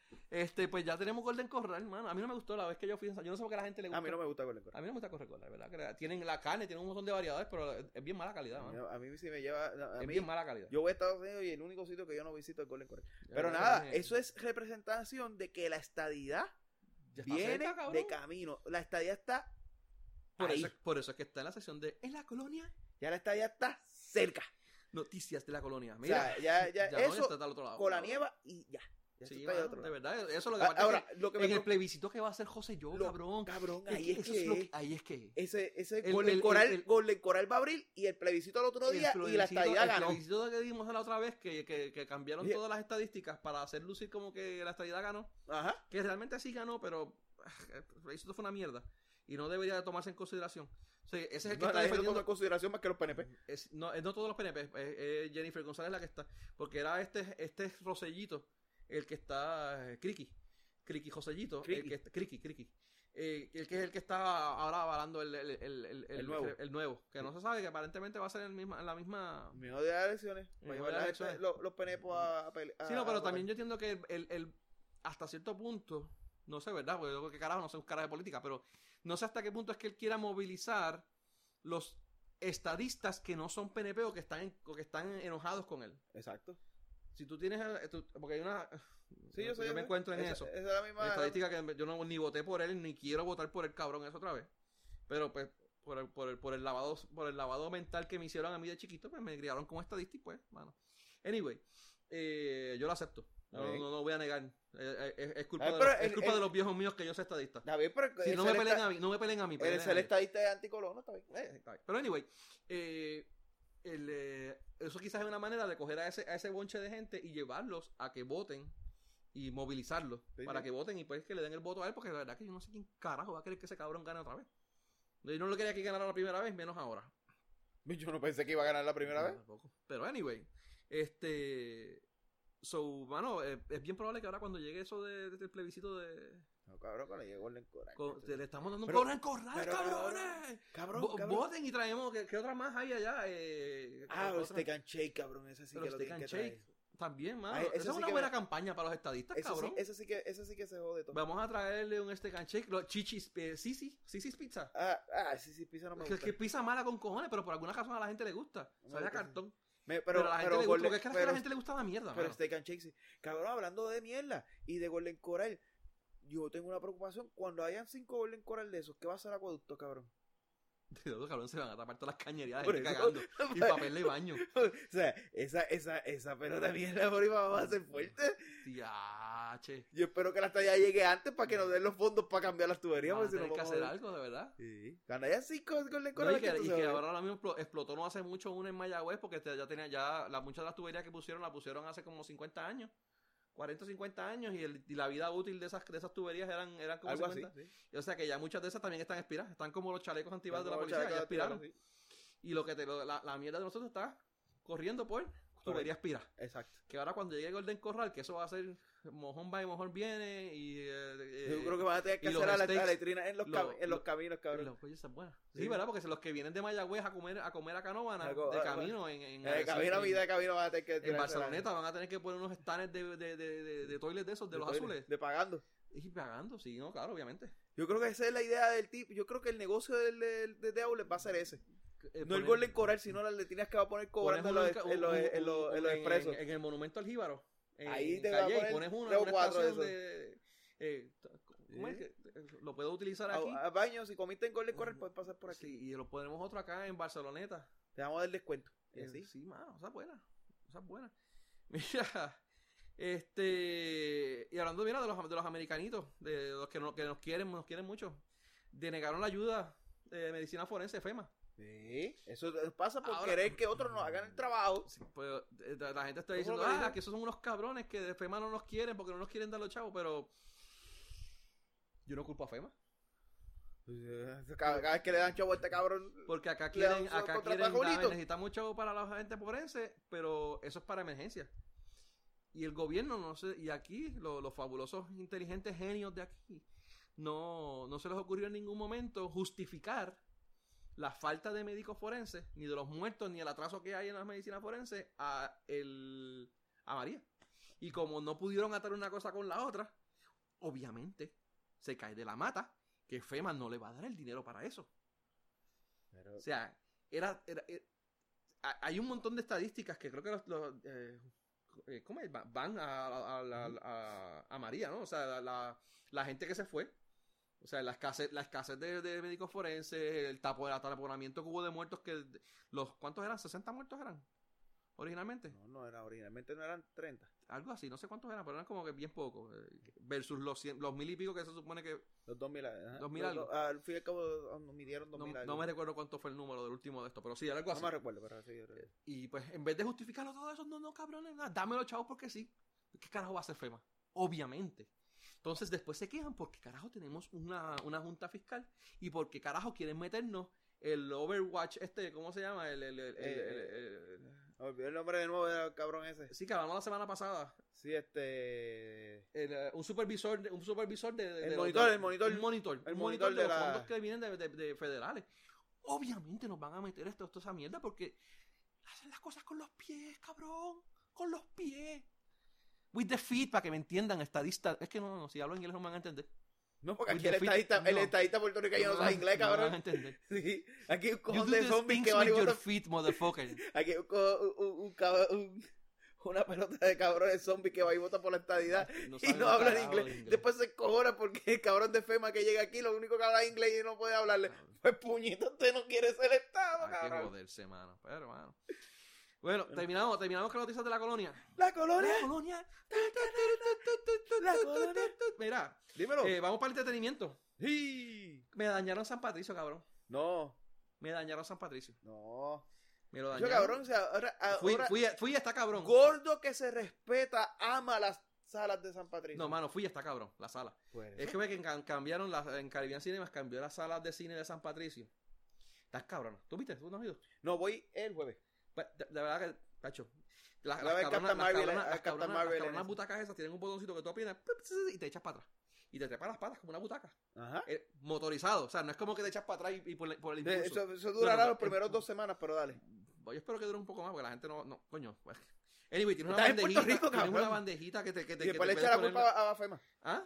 este, pues ya tenemos Golden Corral, hermano. A mí no me gustó la vez que yo fui. Yo no sé por qué a la gente le gusta. A mí no me gusta Golden Corral. A mí no me gusta correr Corral, ¿verdad? Tienen la carne, tienen un montón de variedades, pero es bien mala calidad, mano. a mí sí me lleva. A Es mí, bien mala calidad. yo voy a Estados Unidos y el único sitio que yo no visito es Golden Corral. Ya Pero no nada, eso es representación de que la estadidad viene cerca, de camino. La estadía está Por ahí. eso, por eso es que está en la sección de En la colonia, Ya la estadía está cerca. noticias de la colonia. O Mira, sea, ya, ya, ya no, ya eso está al otro lado. con la nieva y ya. Sí, mano, otro de verdad, eso es lo que Ah. Ahora, es lo que que me en el plebiscito que va a hacer José Yo, lo- cabrón. cabrón, Es ahí es eso que es lo que- ahí es que ese, ese El- Golden el- Coral, el- el- Golden Coral va a abrir y el plebiscito al otro El día y la estadía el ganó. plebiscito que dimos la otra vez, que, que, que cambiaron Oye. todas las estadísticas para hacer lucir como que la estadía ganó, Ajá. que realmente sí ganó, pero ah, el plebiscito fue una mierda y no debería de tomarse en consideración. O sea, ese es el que No, está defendiendo. en consideración más que los PNP. es- no, es no todos los PNP, es, es Jennifer González la que está, porque era este, este Rosellito el que está, eh, Criqui, Criqui Josellito, el Criqui. que está- Criqui, Criqui. Eh, el que es el que está ahora avalando el, el, el, el, El nuevo. el nuevo, que no se sabe, que aparentemente va a ser el misma, la misma de las elecciones. Llevar las los, los PNP a, a pelear. Sí, no, pero también yo entiendo que el, el- el- hasta cierto punto, no sé, ¿verdad? Porque yo que carajo, no sé un de política, pero no sé hasta qué punto es que él quiera movilizar los estadistas que no son PNP o que están, en- o que están enojados con él. Exacto. Si tú tienes, eh, tú- porque hay una... Sí, yo, sé, me encuentro en Esa- eso. Esa es la misma. La estadística que yo no ni voté por él, ni quiero votar por el cabrón eso otra vez. Pero pues, por el, por el, por el lavado, por el lavado mental que me hicieron a mí de chiquito, pues me criaron como estadista y pues, mano. Anyway, eh, yo lo acepto. No, Ok. no, no voy a negar. Eh, es, es culpa, de, los, es el- culpa el- de los viejos míos que yo soy estadista. Bien, pero Si el no me peleen a mí, no me peleen a mí. El a ellos. estadista es anticolono, está bien. Eh, está bien. Pero anyway, eh, el, eh, eso quizás es una manera de coger a ese, a ese bonche de gente y llevarlos a que voten y movilizarlos Sí, para sí. que voten y pues que le den el voto a él, porque la verdad que yo no sé quién carajo va a querer que ese cabrón gane otra vez. Yo no lo quería que ganara la primera vez, menos ahora. Yo no pensé que iba a ganar la primera No, vez. tampoco. Pero anyway, este... So, mano, eh, es bien probable que ahora cuando llegue eso de- del plebiscito de... No, cabrón, cuando llegó el Coral. con- le estamos dando un corral, corral, pero, cabrones. Cabrón, cabrón. Voten y traemos, ¿qué, qué otra más hay allá? Eh, Ah, los steak and shake, cabrón. Ese sí Pero que lo tienen que traer. También, mano. Ay, Esa es sí una que buena campaña para los estadistas, Eso sí, cabrón. eso sí que, eso sí que se jode todo. Vamos a traerle un steak and shake. Los chichis, eh, Sisi, Sisi's Pizza. Ah, ah, sí, sí, pizza no me Que, gusta. que pizza mala con cojones, pero por alguna razón a la gente le gusta. No me Sabe a gusta, cartón. Me- Pero, pero, a la gente pero le gusta. Golden- Porque es que a la gente le gusta la mierda, Pero mano. steak and shake, sí. Cabrón, hablando de mierda y de Golden Coral, yo tengo una preocupación. Cuando hayan cinco Golden Coral de esos, ¿qué va a hacer Acueducto, cabrón? Los cabrones se van a tapar todas las cañerías de gente cagando. Y papel de baño. o sea, esa, esa, esa pelota de mierda por ahí va a ser fuerte. Tiache. Yo espero que la estadía llegue antes para que nos den los fondos para cambiar las tuberías. Porque si no que hacer algo, de verdad. Sí. Cuando hayan cinco Golden No, Coral, y que, ¿qué tú y que ahora mismo explo- explotó no hace mucho una en Mayagüez porque ya tenía ya la, muchas de las tuberías que pusieron la pusieron hace como 50 años 40 o 50 años y, el- y la vida útil de esas, de esas tuberías eran, eran como Algo así. 50 sí. Y O sea que ya muchas de esas también están expiradas están como los chalecos antibalas de la policía ya expiraron y lo que te, lo- la, la mierda de nosotros está corriendo por tubería expira sí. Exacto. que ahora cuando llegue Golden Corral que eso va a ser mojón va y mojón viene y eh, eh, Yo creo que van a tener que hacer a la, letrina en los, lo- en los lo- caminos, cabrón. los pollos son buenas. Sí, Sí. ¿verdad? Porque los que vienen de Mayagüez a comer a comer a Canóvana, Algo- de camino en, en, camino vida de camino van a tener que en Barceloneta van a tener que poner unos stands de, de, de, de, de toilet de esos, de, los azules. De pagando. Y pagando, sí, no, claro, obviamente. Yo creo que esa es la idea del tipo. Yo creo que el negocio del, del, de Outlet va a ser ese. Eh, No el poner- Golden Coral, sino las letrinas que va a poner cobrando en los, en los, en los, en los expresos. En, el monumento al Jíbaro. en Ahí te va a poner pones una, tres o una cuatro de estación de... eh, ¿cómo es que- eh, lo puedo utilizar A, aquí? a baño, si comiste en Golden Corral, puedes pasar por aquí. Sí, y lo ponemos otro acá en Barceloneta. Te vamos a dar descuento. Y Eh, así. Sí, mano, esa es buena. Esa es buena. Mira, este. Y hablando, mira, de los, de los americanitos, de los que, no- que nos quieren, nos quieren mucho, denegaron la ayuda de medicina forense, FEMA. Sí, eso pasa por Ahora- querer que otros nos hagan el trabajo. Sí, pues, eh, la gente está ¿Cómo diciendo, que ah, que esos son unos cabrones que de FEMA no nos quieren porque no nos quieren dar los chavos, pero. Yo no culpo a FEMA. Cada, cada vez que le dan chavo a este cabrón. Porque acá quieren, acá quieren a Julito. dar- necesitamos chavo para los agentes forenses, pero eso es para emergencia. Y el gobierno, no sé, y aquí, lo- los fabulosos, inteligentes genios de aquí, no, no se les ocurrió en ningún momento justificar la falta de médicos forenses, ni de los muertos, ni el atraso que hay en la medicina forense a, el, a María. Y como no pudieron atar una cosa con la otra, obviamente se cae de la mata que FEMA no le va a dar el dinero para eso. Pero- O sea, era, era- eh, ha- hay un montón de estadísticas que creo que los, los, eh, eh, ¿cómo es? Van a, a- a la- a- a María, ¿no? O sea, la, la- la gente que se fue. O sea, la escasez, la escasez de, de médicos forenses, el tapo, el taponamiento que hubo de muertos que los ¿cuántos eran? ¿60 muertos eran? Originalmente. No, no era, originalmente no eran 30. Algo así, no sé cuántos eran, pero eran como que bien pocos. eh, versus los, cien- los mil y pico que se supone que Los 2000. ajá. Dos mil algo. los- Al fin y al cabo ah, nos midieron no, 2000 no algo. me recuerdo cuánto fue el número del último de esto, pero sí, era algo No así. me recuerdo, pero sí. creo. Y pues, en vez de justificarlo todo eso, no, no, cabrones, nada, dámelo, chavos, porque sí. ¿Qué carajo va a hacer FEMA? Obviamente. Entonces, después se quejan porque carajo tenemos una, una junta fiscal y porque carajo quieren meternos el Overwatch, este, ¿cómo se llama? El, el, el- el- Olvidé el nombre de nuevo del cabrón ese. sí, que hablamos la semana pasada. Sí, este. Eh, un supervisor, un supervisor de, de- El de- monitor, de- el monitor. El monitor de, de los la- fondos que vienen de, de- de federales. Obviamente nos van a meter esto, esto esa mierda porque hacen las cosas con los pies, cabrón, con los pies. With the feet, para que me entiendan, estadista. Es que no, no, si hablo inglés no me van a entender. No, porque With aquí el estadista, el no. estadista puertorriqueño no sabe inglés, No me van a cabrón. entender. Sí, aquí un You cojón de zombies que with your feet, motherfucker. Aquí un, co- un, un cab- un- una pelota de cabrones zombies que va y vota por la estadidad No y no un hablan inglés. inglés. Después se cojona porque el cabrón de FEMA que llega aquí lo único que habla es inglés y no puede hablarle. Pues puñito, usted no quiere ser Estado, Hay que cabrón. joderse, mano. Pero, mano. Bueno, terminamos, terminamos con las noticias de la colonia. La colonia. La colonia. La colonia. Mira, Dímelo. eh, vamos para el entretenimiento. Sí. Me dañaron San Patricio, cabrón. No, Me dañaron San Patricio. no. Me lo Yo, dañaron. cabrón, o sea, ahora, Fui, ahora fui, fui hasta cabrón. gordo que se respeta ama las salas de San Patricio. No, mano, fui hasta cabrón, la sala. Pues Es que ve que ca- cambiaron las, en Caribbean Cinemas, cambió las salas de cine de San Patricio. Estás cabrón. ¿Tú viste? ¿Tú no has ido? no voy el jueves. Pues, De, de verdad que, cacho. Las, las cabronas, las cabronas- las cabronas- las cabronas butacas esas tienen un botoncito que tú aprietas y te echas para atrás. Y te trepas las patas como una butaca. Ajá. Eh, motorizado. O sea, no es como que te echas para atrás y, y por, el- por el impulso. Eso, eso durará No, no, los primeros eh, dos semanas, pero dale. Yo espero que dure un poco más porque la gente no. no coño. pues. Anyway, tienes una bandejita. Rico, tienes una bandejita que te. Que te Y que después te le echa la culpa a, a FEMA. ¿Ah?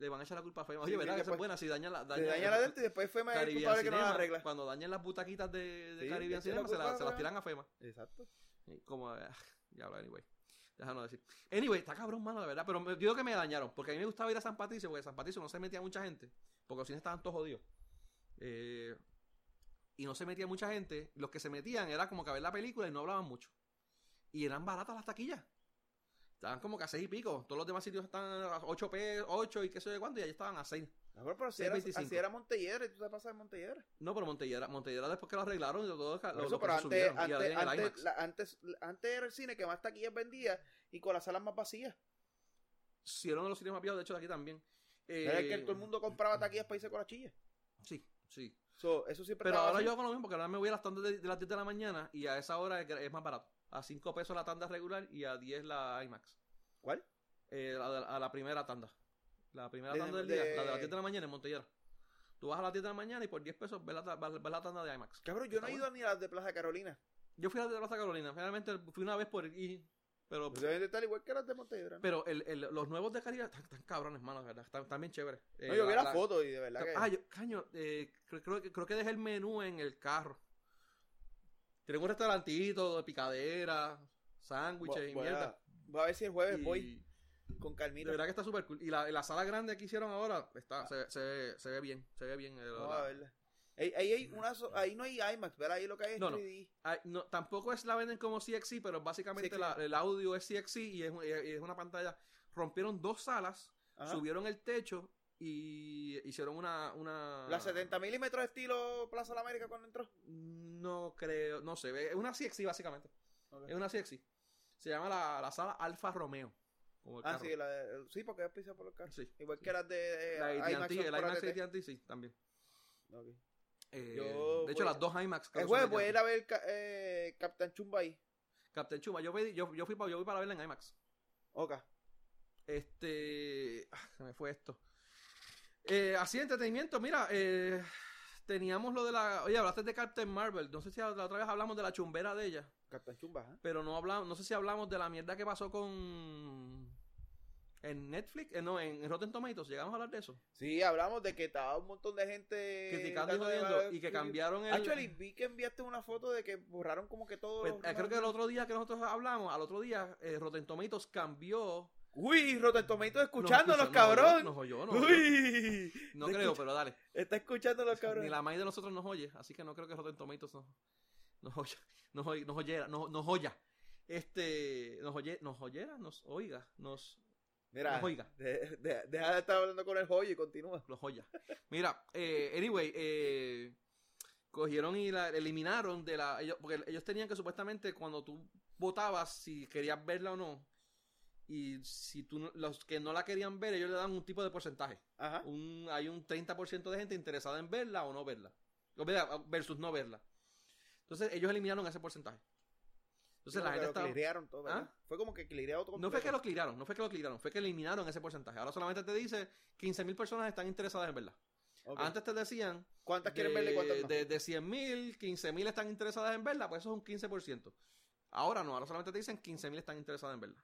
Le van a echar la culpa a FEMA. Oye, Sí, ¿verdad? que esa es buena. Si daña la. Daña, daña la dentro y después FEMA es el culpable que no la arregla. Cuando dañen las butaquitas de, de Sí, Caribbean la se, la- las tiran a FEMA. Exacto. Como, ah, ya hablo, anyway. Déjanos decir. Anyway, está cabrón, mano, de verdad. Pero me- digo que me dañaron. Porque a mí me gustaba ir a San Patricio. Porque San Patricio no se metía mucha gente. Porque los cines estaban todos jodidos. Eh, y no se metía mucha gente. Los que se metían era como que a ver la película y no hablaban mucho. Y eran baratas las taquillas. Estaban como que a seis y pico. Todos los demás sitios estaban a 8 p 8 y qué sé yo cuánto. Y allí estaban a 6. Mejor, pero Sí, era, 25. así era Montelledre, tú te pasas de Montelledre. No, pero Montellera, Montellera después que lo arreglaron, todo, lo, eso, lo pero antes, y antes, antes, la- antes, antes era el cine que más taquillas vendía y con las salas más vacías. Hicieron los cines más viejos, de hecho, de aquí también. Eh, Era que todo el mundo compraba taquillas para irse con las chillas. Sí, sí. So, eso siempre Pero ahora así. yo hago lo mismo, porque ahora me voy a las tandas de, de las 10 de la mañana y a esa hora es, es más barato. A 5 pesos la tanda regular y a 10 la IMAX. ¿Cuál? Eh, a, la- a la primera tanda. La primera De- tanda del de- día, la de las 10 de la mañana en Montellera. Tú vas a las 10 de la mañana y por 10 pesos ves la, ves la tanda de IMAX. Cabrón, yo no he ido ni a las de Plaza Carolina. Yo fui a la de Plaza Carolina, realmente fui una vez por ir, pero Pues deben de estar igual que las de Montelledre. ¿no? pero el, el- los nuevos de Caribe están, están cabrones, mano, de ¿verdad? Están, están bien chéveres. Eh, No, yo vi la, foto y de verdad que... Ah, yo, caño, eh, creo, creo que, creo que dejé el menú en el carro. Tienen un restaurantito de picadera, sándwiches y Voy mierda. Va a ver si el jueves Y voy con De Carmita. verdad que está súper cool. Y la, la sala grande que hicieron ahora está, se, se, ve- se ve bien. Se ve bien. eh, la- a verla. Ahí, ahí, hay una so- ahí no hay IMAX, ¿verdad? Ahí lo que hay es No, no. 3D. Ay, no, tampoco es la venden como CXC, pero básicamente Sí, la- el audio es CXC y es, y es una pantalla. Rompieron dos salas, Ajá. subieron el techo y hicieron una. una La 70 milímetros estilo Plaza de la América cuando entró. No creo, no sé. Es una CXC básicamente. Es una CXC. Se llama la, la sala Alfa Romeo. el Ah, carro. sí, la de- sí, porque es pisa por los carros. Sí. Igual que las de La eh, AT&T, IMAX. el IMAX AT&T. sí, también. Eh, Yo de hecho, las dos IMAX. El son jueves voy a ir a ver eh, Captain Chumba ahí. Captain Chuma, yo, pedí- yo, yo fui para, yo fui para verla en IMAX. Ok. Este. ah, se me fue esto. Eh, así de entretenimiento, mira, eh, teníamos lo de la. Oye, hablaste de Captain Marvel. No sé si la otra vez hablamos de la chumbera de ella. Captain Chumba, ¿eh? Pero no hablamos, no sé si hablamos de la mierda que pasó con. En Netflix, eh, no, en Rotten Tomatoes, llegamos a hablar de eso. Sí, hablamos de que estaba un montón de gente Criticando y jodiendo, y que cambiaron el. Actually, vi que enviaste una foto de que borraron como que todo. pues, eh, creo que el otro día que nosotros hablamos, al otro día, eh, Rotten Tomatoes cambió. Uy, Rotten Tomatoes nos escuchándonos, nos oyó, cabrón. Nos oyó, nos oyó. Uy. No creo, escucha- pero dale. Está escuchando los cabrones. Ni la maíz de nosotros nos oye, así que no creo que Rotten Tomatoes nos, nos oya, nos, oy- nos oyera, nos, nos oya. Este, nos oye, nos oyera, nos oiga, nos, Mira, nos oiga. de- de- deja de estar hablando con el joyo y continúa. los oya. Mira, eh, anyway, eh, cogieron y la eliminaron de la, ellos, porque ellos tenían que supuestamente cuando tú votabas si querías verla o no, y si tú, no- los que no la querían ver, ellos le dan un tipo de porcentaje. Ajá. un, hay un 30% de gente interesada en verla o no verla. Versus no verla. Entonces ellos eliminaron ese porcentaje. Entonces la Como que gente estaba... clirearon todo. ¿Ah? Fue como que clireado todo. No fue que lo cliraron, no fue que lo cliraron, fue que eliminaron ese porcentaje. Ahora solamente te dice 15.000 personas están interesadas en verla. Antes te decían ¿Cuántas quieren de, verle y cuántas no? de, de 100.000, 15.000 están interesadas en verla, pues eso es un 15%. Ahora no, ahora solamente te dicen 15.000 están interesadas en verla.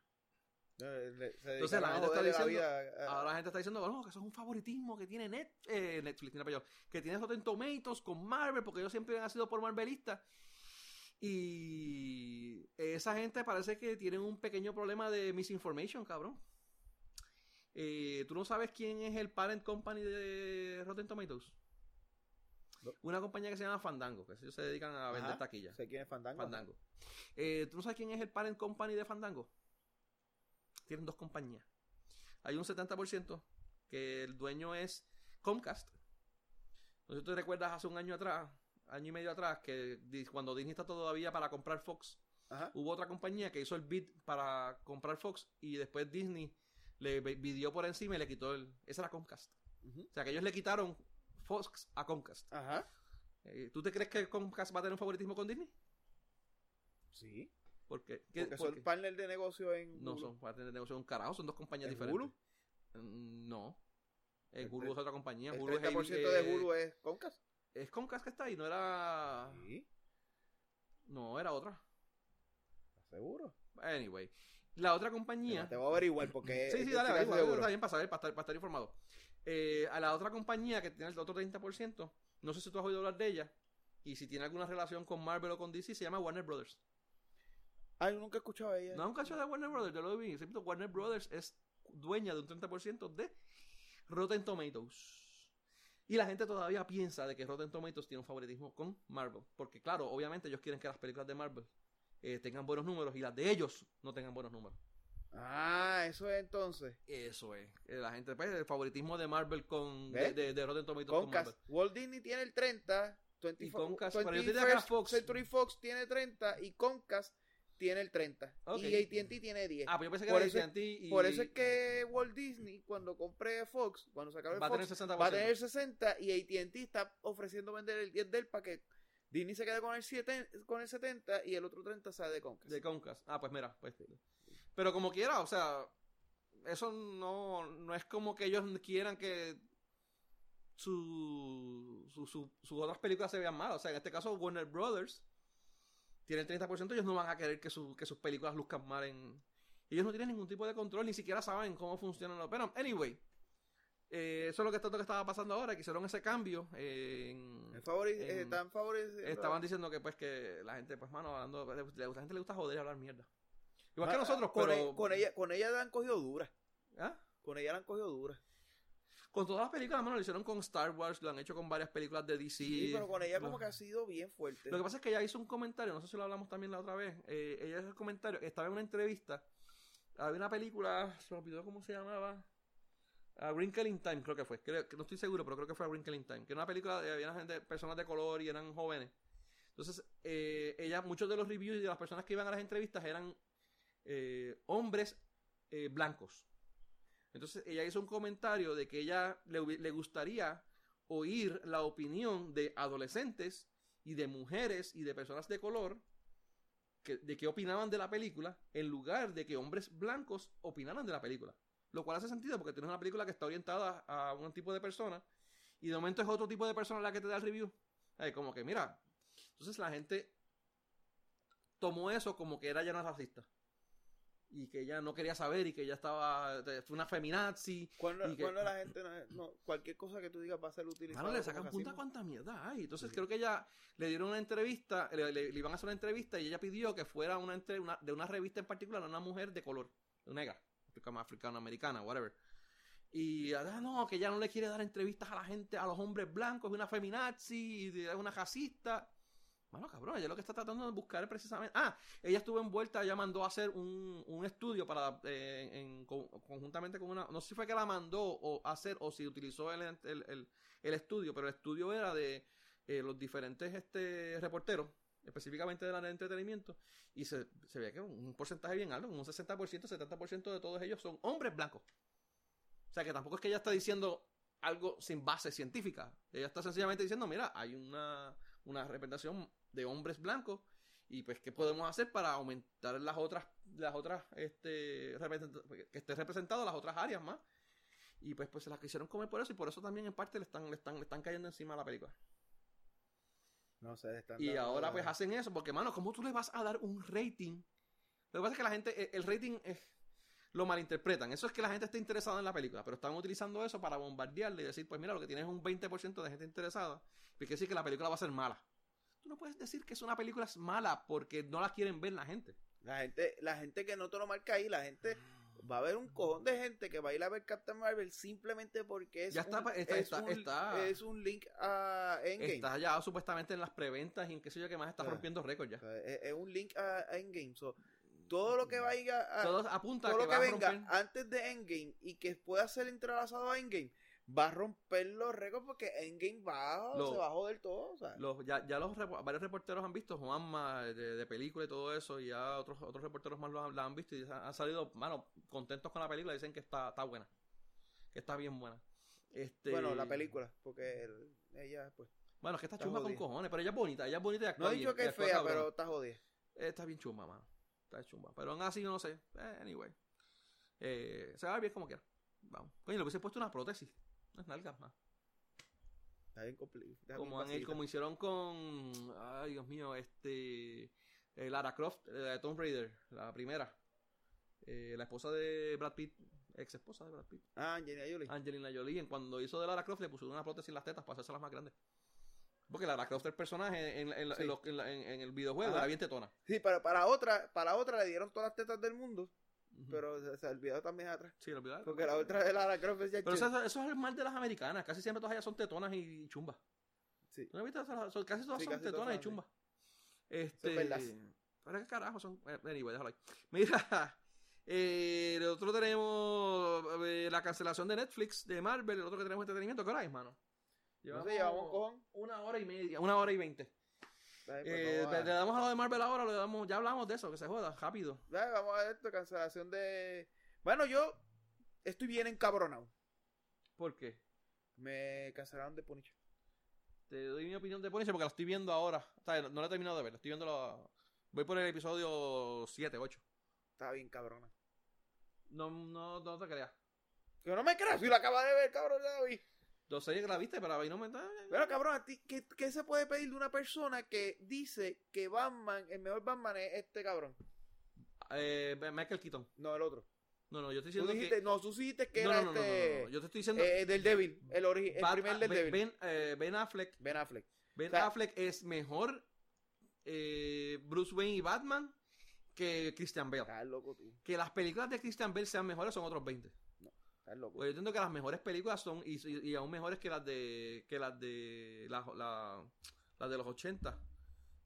Entonces, la gente está diciendo- vida Ahora la gente está diciendo, no, que eso es un favoritismo que tiene Net, eh, Netflix, tiene que tiene Rotten Tomatoes con Marvel, porque ellos siempre han sido por Marvelistas. Y esa gente parece que tienen un pequeño problema de misinformation, cabrón. Eh, ¿Tú no sabes quién es el parent company de Rotten Tomatoes? No. Una compañía que se llama Fandango, que ellos se dedican a vender Ajá. taquillas. sé quién es Fandango. Fandango. Eh, ¿Tú no sabes quién es el parent company de Fandango? Tienen dos compañías. Hay un 70% que el dueño es Comcast. No sé si tú te recuerdas hace un año atrás, año y medio atrás, que cuando Disney está todavía para comprar Fox, Ajá. hubo otra compañía que hizo el bid para comprar Fox y después Disney le bidió por encima y le quitó el... Esa era Comcast. O sea que ellos le quitaron Fox a Comcast. Ajá. Eh, ¿Tú te crees que Comcast va a tener un favoritismo con Disney? Sí. Porque, ¿qué- Porque por son qué? partner de negocio en. No son para tener negocio de un carajo, son dos compañías ¿En diferentes. Mm, No. El El Hulu tre- es otra compañía. El es 30% AB, de eh, Hulu es Comcast. Es Comcast que está ahí, no era. Sí. No, era otra. ¿Estás seguro? Anyway. La otra compañía. Te voy a averiguar porque. Sí, sí, dale, está bien para saber, para estar, para estar informado. Eh, a la otra compañía que tiene el otro 30%, no sé si tú has oído hablar de ella, y si tiene alguna relación con Marvel o con DC, se llama Warner Brothers. Ay, nunca he escuchado a ella. No es un cacho de Warner Brothers, yo lo vi. Siempre Warner Brothers es dueña de un 30% de Rotten Tomatoes. Y la gente todavía piensa de que Rotten Tomatoes tiene un favoritismo con Marvel. Porque claro, obviamente ellos quieren que las películas de Marvel eh, tengan buenos números y las de ellos no tengan buenos números. Ah, eso es entonces. Eso es. Eh, La gente, pues, el favoritismo de Marvel con... De, ¿Ves? de, de Rotten Tomatoes con. Marvel. Walt Disney tiene el 30. 20 Y Fo- Comcast, pero yo 21st diría que Fox- Century Fox tiene 30 y Comcast tiene el 30. Ok. Y AT&T tiene 10. Ah, pues yo pensé que Por era eso- AT&T y... Por eso es que Walt Disney, cuando compré Fox, cuando sacaron Va a Fox, tener 60%. va a tener 60 y AT&T está ofreciendo vender el 10 de él para que Disney se quede con el, 7, con el 70 y el otro 30 sea de Comcast. De Comcast. Ah, pues mira, pues. Pero como quiera, o sea, eso no, no es como que ellos quieran que su, su- su- sus otras películas se vean mal. O sea, en este caso, Warner Brothers tiene el 30%, ellos no van a querer que, su- que sus películas luzcan mal en... Ellos no tienen ningún tipo de control, ni siquiera saben cómo funcionan los... Pero, anyway, eh, eso es lo que, lo que estaba pasando ahora, que hicieron ese cambio. eh, en- El eh, estaban diciendo que pues que la gente, pues mano, hablando, le la gente le gusta joder y hablar mierda. Igual que Ah, nosotros, con, pero... e- con ella, con ella la han cogido dura. ¿Ah? Con ella la han cogido dura. Con todas las películas, mano, lo hicieron con Star Wars, lo han hecho con varias películas de DC. Sí, pero con ella como que ha sido bien fuerte. Lo que pasa es que ella hizo un comentario, no sé si lo hablamos también la otra vez. eh, ella hizo el comentario, estaba en una entrevista. Había una película, se me olvidó cómo se llamaba. A Wrinkle in Time, creo que fue. Creo, que no estoy seguro, pero creo que fue a Wrinkle in Time. Que era una película de había gente, personas de color y eran jóvenes. Entonces, eh, ella, muchos de los reviews y de las personas que iban a las entrevistas eran eh, hombres eh, blancos. Entonces, ella hizo un comentario de que ella le, gustaría oír la opinión de adolescentes y de mujeres y de personas de color de qué opinaban de la película en lugar de que hombres blancos opinaran de la película. Lo cual hace sentido porque tienes una película que está orientada a un tipo de persona y de momento es otro tipo de persona la que te da el review. Como que, mira, entonces la gente tomó eso como que era ya una racista. Y que ella no quería saber y que ella estaba, fue una feminazi. Cuando, y que- cuando la gente no, no- cualquier cosa que tú digas va a ser utilizada. Mano, le sacan punta cuánta mierda hay. Entonces creo que ella le dieron una entrevista, le, le- le iban a hacer una entrevista y ella pidió que fuera una, entre- una- de una revista en particular a una mujer de color, negra, africana, africana-americana, whatever. Y ah, no, que ella no le quiere dar entrevistas a la gente, a los hombres blancos, es una feminazi, y es una racista. Bueno, cabrón, ella lo que está tratando de buscar es precisamente. Ah, ella estuvo envuelta, ella mandó a hacer un, un estudio para eh, en- con- conjuntamente con una. No sé si fue que la mandó o hacer o si utilizó el, el, el- el estudio, pero el estudio era de eh, los diferentes este, reporteros, específicamente del área de entretenimiento, y se, se veía que un porcentaje bien alto, un 60%, 70% de todos ellos son hombres blancos. O sea que tampoco es que ella está diciendo algo sin base científica. Ella está sencillamente diciendo, mira, hay una, una representación de hombres blancos y pues qué podemos hacer para aumentar las otras las otras este que esté representado las otras áreas más y pues pues se las quisieron comer por eso y por eso también en parte le están le están le están cayendo encima a la película. No sé, están y ahora pues hacen eso porque mano cómo tú le vas a dar un rating lo que pasa es que la gente eh, el rating es lo malinterpretan. Eso es que la gente está interesada en la película, pero están utilizando eso para bombardearle y decir, pues mira, lo que tienes es un 20% de gente interesada, y quiere decir que la película va a ser mala. Tú no puedes decir que es una película mala porque no la quieren ver la gente. La gente, la gente que no te lo marca ahí, la gente va a haber un cojón de gente que va a ir a ver Captain Marvel simplemente porque es, Ya está, un, está- es, está- un, está- es un link a Endgame. Está ya supuestamente en las preventas y en qué sé yo que más está Ah. rompiendo récords ya. Es, es un link a, a Endgame. So, todo lo que vaya a, Todo apunta a todo que, lo que venga romper. antes de Endgame y que pueda ser entrelazado a Endgame va a romper los récords porque Endgame va, Lo- se va a joder todo. o sea. Los, ya ya los varios reporteros han visto, Juanma, de, de película y todo eso, y ya otros otros reporteros más lo han, la han visto y han, han salido, mano, contentos con la película, dicen que está, está buena, que está bien buena. Este, Bueno, la película, porque el- ella, pues. Bueno, es que está está chumba con cojones, pero ella es bonita, ella es bonita y No actúa he dicho que es fea, pero está jodida. Está bien chumba, mano. Está chumba. Pero aún así, no sé. Eh, anyway. Eh, se va a ver bien como quiera. Vamos. Coño, le hubiese puesto una prótesis. Unas nalgas más. Está bien complicado. Como, han- como hicieron con. Ay, Dios mío, este. eh, Lara Croft, eh, la de Tomb Raider, la primera. Eh, la esposa de Brad Pitt, ex esposa de Brad Pitt, Ah, Angelina Jolie. Angelina Jolie, en cuando hizo de Lara Croft le pusieron una prótesis en las tetas para hacérselas más grandes. Porque Lara Croft, el personaje en, en- en Sí. el videojuego, Ajá. era bien tetona. Sí, para, para otra, para otra le dieron todas las tetas del mundo, pero se, se olvidó también atrás. Sí, lo olvidaron. Porque la otra de Lara Croft es ya Pero eso, eso es el mal de las americanas. Casi siempre todas ellas son tetonas y chumbas. Sí. ¿No visto? Son- casi todas Sí, son casi todas tetonas y chumbas. Este, verdad. Pero qué carajo son. eh, Anyway, déjalo ahí. Mira, eh, nosotros tenemos eh, la cancelación de Netflix, de Marvel, el otro que tenemos entretenimiento. ¿Qué hora es, mano? No sé, llevamos cojón. una hora y media, una hora y veinte. Ay, pues Eh, ¿Le damos a lo de Marvel ahora? le damos, ya hablamos de eso, que se joda, rápido. Ay, vamos a ver esto, cancelación de... Bueno, yo estoy bien encabronado. ¿Por qué? Me cancelaron de Punisher. Te doy mi opinión de Punisher porque la estoy viendo ahora. O sea, no la he terminado de ver, la estoy viendo la... Voy por el episodio 7, 8. Estaba bien cabrona. No, no, no te creas. Que no me creas, si lo acabas de ver, cabrón, ya lo vi. Yo sé que la viste, pero ahí no me... Pero cabrón, ¿a ti, ¿qué, qué se puede pedir de una persona que dice que Batman, el mejor Batman es este cabrón? Eh, Michael Keaton. No, el otro. No, no, yo estoy Tú diciendo dijiste, que... no, tú dijiste que no, era no, no, no, este... no, no, Yo te estoy diciendo... eh, del Devil, el, ori- el Bat- primer del Devil. ben, eh, Ben Affleck. Ben Affleck. Ben O sea- Affleck es mejor eh, Bruce Wayne y Batman que Christian Bale. Estás loco tú. Que las películas de Christian Bale sean mejores son otros 20. Estás loco. Pues yo entiendo que las mejores películas son, y, y- y aún mejores que las de, que las de, la- la- las de los 80.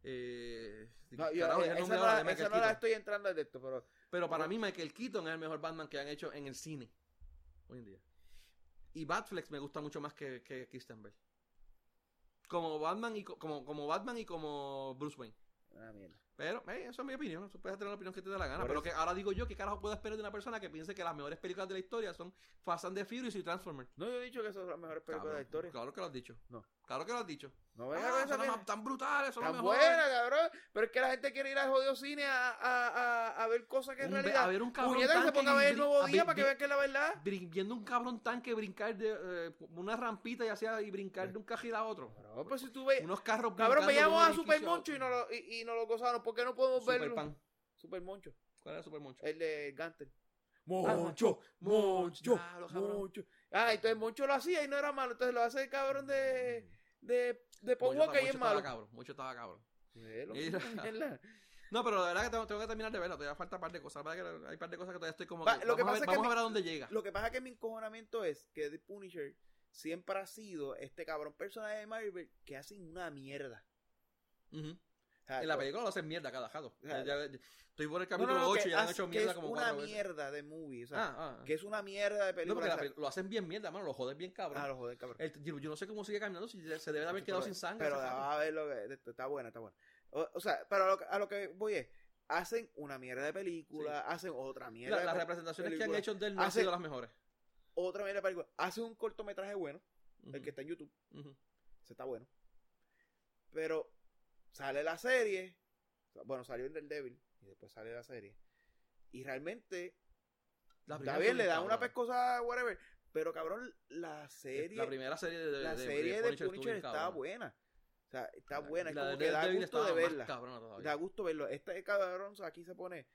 Eh, No, yo, carajo, eh, ya el esa nombre no, ahora la- de Michael esa no la Keaton. estoy entrando de esto, pero Pero para mí Michael Keaton es el mejor Batman que han hecho en el cine hoy en día. Y Batflex me gusta mucho más que, que Christian Bale. Como Batman y co- como, como Batman y como Bruce Wayne. mierda. Pero, eh, eso es mi opinión. Tú puedes tener la opinión que te dé la gana. Por pero eso. que ahora digo yo, ¿qué carajo puedo esperar de una persona que piense que las mejores películas de la historia son Fast and the Furious y Transformers? No, yo he dicho que esas son las mejores películas de la historia. Claro que lo has dicho. No. Claro que lo has dicho. No Ah, con esa son las tan brutales, son las Tan mejores. buena, cabrón. Pero es que la gente quiere ir al jodido cine a, a, a, a ver cosas que en Un- a realidad. ver un cabrón Puñeta, que se ponga a ver el nuevo día para que vean que es la verdad. Viendo un cabrón tanque brincar de eh, una rampita y hacía y brincar de un cajil a otro. No, pues si tú ves. Unos carros Cabrón, veíamos a Super Moncho y no lo, y, y no lo gozaron. ¿Por qué no podemos Super verlo? Pan. Super Moncho. ¿Cuál era Super Moncho? El de Gantel. Moncho, Moncho. Diablo, cabrón. Moncho. Ah, entonces Moncho lo hacía y no era malo. Entonces lo hace el cabrón de. de. de Paul Moncho, Walker y es estaba malo. cabrón. Moncho estaba cabrón. No, pero la verdad que tengo, tengo que terminar de verlo. Todavía falta un par de cosas. La verdad que hay un par de cosas que todavía estoy como. Va, que- lo que vamos a ver, pasa es que vamos a ver a dónde llega. Lo que pasa es que mi encojonamiento es que The Punisher siempre ha sido este cabrón personaje de Marvel que hacen una mierda. O En la película lo hacen mierda cada jato. sea, Ya- ya- estoy por el no, capítulo no, no, 8 que y ya han hace- hecho mierda es como una cuatro veces. mierda de movie. O sea, Ah, ah. que es una mierda de No, película. porque la o sea, peli- lo hacen bien mierda, mano. Lo joden bien cabrón. ah, lo joder, cabrón. El- yo, yo no sé cómo sigue caminando si se debe de haber quedado Pero- sin sangre. Pero a ver lo que. esto Está buena, está buena. O, o sea, pero a lo, que- a lo que voy es. Hacen una mierda de película, hacen otra mierda. La- de las representaciones que han hecho de él no han Hace- sido las mejores. Otra mierda de película. Hacen un cortometraje bueno, el que está en YouTube. ujú. Ese está bueno. Pero sale la serie. Bueno, salió el del Devil y después sale la serie. Y realmente, La está bien, le dan una pescosa, whatever. Pero cabrón, la serie, La primera serie de, la de, serie de Punisher está buena. O sea, está buena. Es como que da gusto de verla. Da gusto verlo. Este cabrón, aquí se pone.